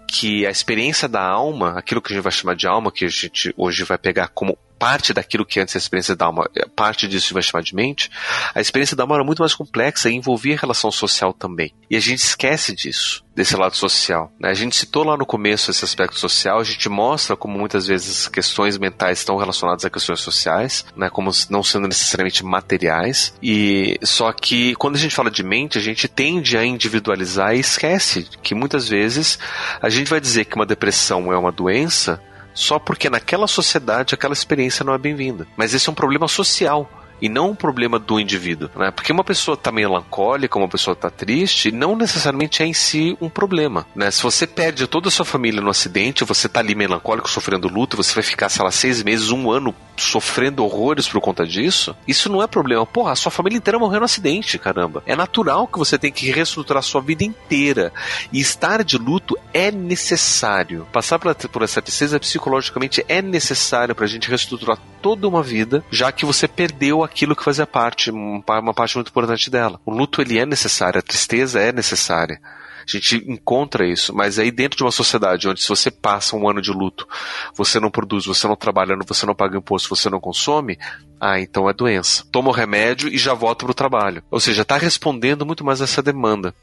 que a experiência da alma, aquilo que a gente vai chamar de alma, que a gente hoje vai pegar como parte daquilo que antes a experiência da alma, é, parte disso vai chamar de mente, a experiência da alma era muito mais complexa e envolvia relação social também. E a gente esquece disso, desse lado social. Né? A gente citou lá no começo esse aspecto social, a gente mostra como muitas vezes questões mentais estão relacionadas a questões sociais, né? como não sendo necessariamente materiais. E só que quando a gente fala de mente, a gente tende a individualizar e esquece que muitas vezes a gente vai dizer que uma depressão é uma doença só porque naquela sociedade aquela experiência não é bem-vinda. Mas esse é um problema social e não um problema do indivíduo, né? Porque uma pessoa está melancólica, uma pessoa está triste, não necessariamente é em si um problema, né? Se você perde toda a sua família no acidente, você está ali melancólico, sofrendo luto, você vai ficar, sei lá, seis meses, um ano sofrendo horrores por conta disso, isso não é problema. Porra, a sua família inteira morreu no acidente, caramba. É natural que você tenha que reestruturar a sua vida inteira. E estar de luto é necessário. Passar por, essa tristeza psicologicamente é necessário para a gente reestruturar toda uma vida, já que você perdeu aquilo que fazia parte, uma parte muito importante dela. O luto ele é necessário, a tristeza é necessária. A gente encontra isso, mas aí dentro de uma sociedade onde se você passa um ano de luto, você não produz, você não trabalha, você não paga imposto, você não consome, ah, então é doença. Toma o remédio e já volta para o trabalho. Ou seja, está respondendo muito mais essa demanda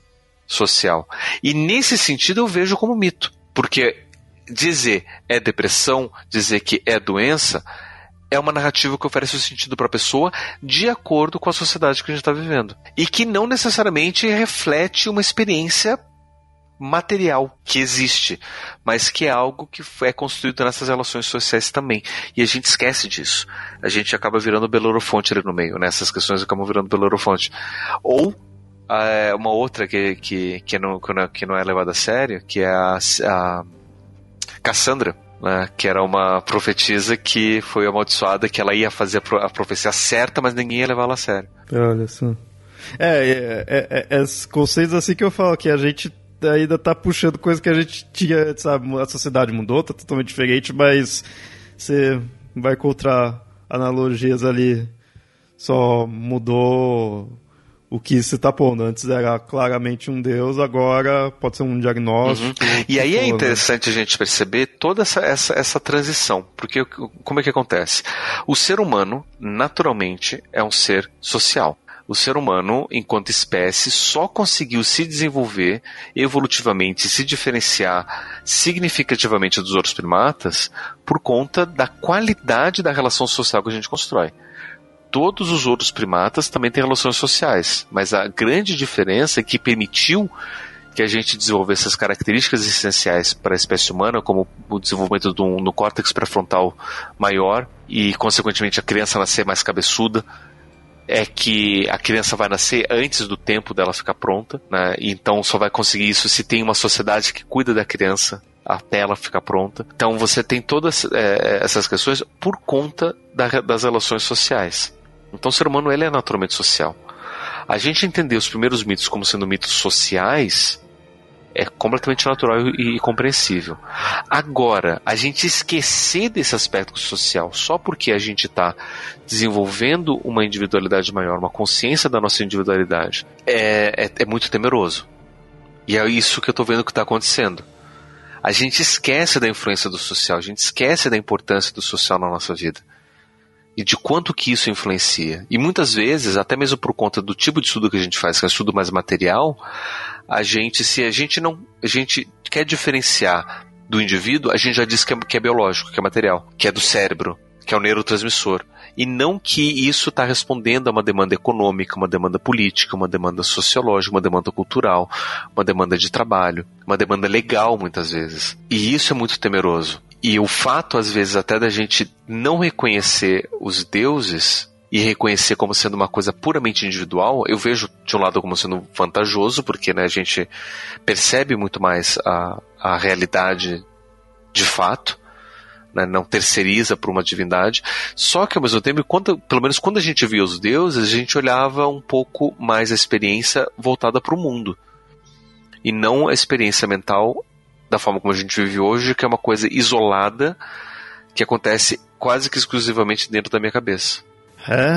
social. E nesse sentido eu vejo como mito, porque dizer é depressão, dizer que é doença, é uma narrativa que oferece o sentido para a pessoa de acordo com a sociedade que a gente está vivendo. E que não necessariamente reflete uma experiência material que existe, mas que é algo que é construído nessas relações sociais também. E a gente esquece disso. A gente acaba virando Belorofonte ali no meio, né? questões acabam virando Belorofonte. Ou é, uma outra que, que, que, não, que não é levada a sério, que é a, a Cassandra né, que era uma profetisa que foi amaldiçoada, que ela ia fazer a profecia certa, mas ninguém ia levá-la a sério. Olha só. É, é, é, é, é conceitos assim que eu falo, que a gente ainda tá puxando coisa que a gente tinha, sabe, a sociedade mudou, tá totalmente diferente, mas você vai encontrar analogias ali, só mudou o que se está pondo. Antes era claramente um Deus, agora pode ser um diagnóstico. Uhum. E aí é interessante a gente perceber toda essa, essa, essa transição, porque como é que acontece? O ser humano, naturalmente, é um ser social o ser humano, enquanto espécie, só conseguiu se desenvolver evolutivamente, se diferenciar significativamente dos outros primatas por conta da qualidade da relação social que a gente constrói todos os outros primatas também têm relações sociais, mas a grande diferença é que permitiu que a gente desenvolvesse essas características essenciais para a espécie humana, como o desenvolvimento do, no córtex pré-frontal maior e, consequentemente, a criança nascer mais cabeçuda, é que a criança vai nascer antes do tempo dela ficar pronta, né? Então só vai conseguir isso se tem uma sociedade que cuida da criança até ela ficar pronta. Então você tem todas é, essas questões por conta da, das relações sociais. Então o ser humano ele é naturalmente social. A gente entender os primeiros mitos como sendo mitos sociais é completamente natural e, e compreensível. Agora, a gente esquecer desse aspecto social só porque a gente está desenvolvendo uma individualidade maior, uma consciência da nossa individualidade, é, é, é muito temeroso. E é isso que eu estou vendo que está acontecendo. A gente esquece da influência do social, a gente esquece da importância do social na nossa vida e de quanto que isso influencia. E muitas vezes, até mesmo por conta do tipo de estudo que a gente faz, que é estudo mais material, a gente, se a gente não, a gente quer diferenciar do indivíduo, a gente já diz que é, que é biológico, que é material, que é do cérebro, que é o neurotransmissor. E não que isso está respondendo a uma demanda econômica, uma demanda política, uma demanda sociológica, uma demanda cultural, uma demanda de trabalho, uma demanda legal muitas vezes. E isso é muito temeroso. E o fato, às vezes, até da gente não reconhecer os deuses e reconhecer como sendo uma coisa puramente individual, eu vejo de um lado como sendo vantajoso, porque né, a gente percebe muito mais a, a realidade de fato, né, não terceiriza para uma divindade. Só que ao mesmo tempo, quando, pelo menos quando a gente via os deuses, a gente olhava um pouco mais a experiência voltada para o mundo. E não a experiência mental da forma como a gente vive hoje, que é uma coisa isolada que acontece quase que exclusivamente dentro da minha cabeça. É.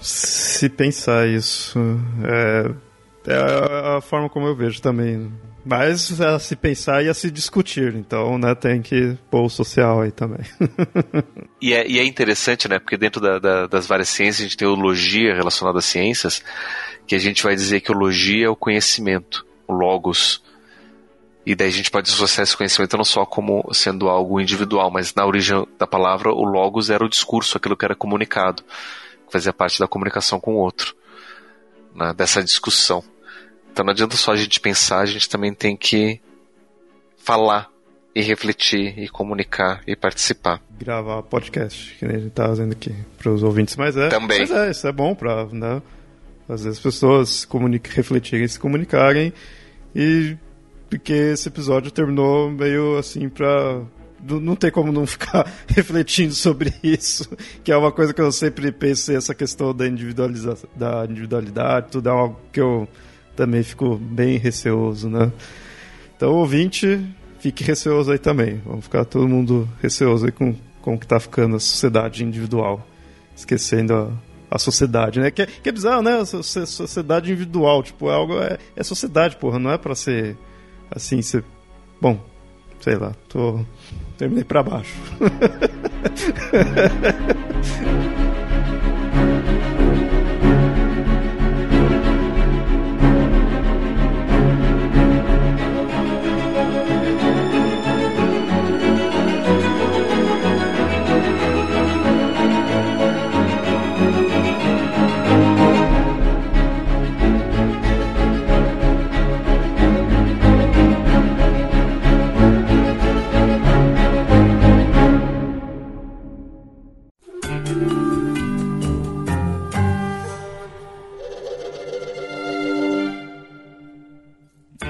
Se pensar isso. É, é a forma como eu vejo também. Mas a se pensar e a se discutir, então, né, tem que pôr o social aí também. e, é, e é interessante, né, porque dentro da, da, das várias ciências a gente tem logia relacionada às ciências, que a gente vai dizer que logia é o conhecimento, o logos. E daí a gente pode associar esse conhecimento não só como sendo algo individual, mas na origem da palavra, o logos era o discurso, aquilo que era comunicado, que fazia parte da comunicação com o outro, né, dessa discussão. Então não adianta só a gente pensar, a gente também tem que falar e refletir e comunicar e participar. Gravar podcast, que nem a gente tá fazendo aqui para os ouvintes, mas é. Também. Mas é, isso é bom para, né, fazer as pessoas refletirem, se comunicarem e porque esse episódio terminou meio assim pra. Não tem como não ficar refletindo sobre isso, que é uma coisa que eu sempre pensei, essa questão da, individualização, da individualidade, tudo é algo que eu também fico bem receoso, né? Então, ouvinte, fique receoso aí também. Vamos ficar todo mundo receoso aí com, com o que tá ficando a sociedade individual. Esquecendo a, a sociedade, né? Que, que é bizarro, né? Sociedade individual, tipo, é algo. É, é sociedade, porra, não é para ser assim, você. Bom, sei lá, tô. Terminei pra baixo.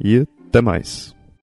E até mais.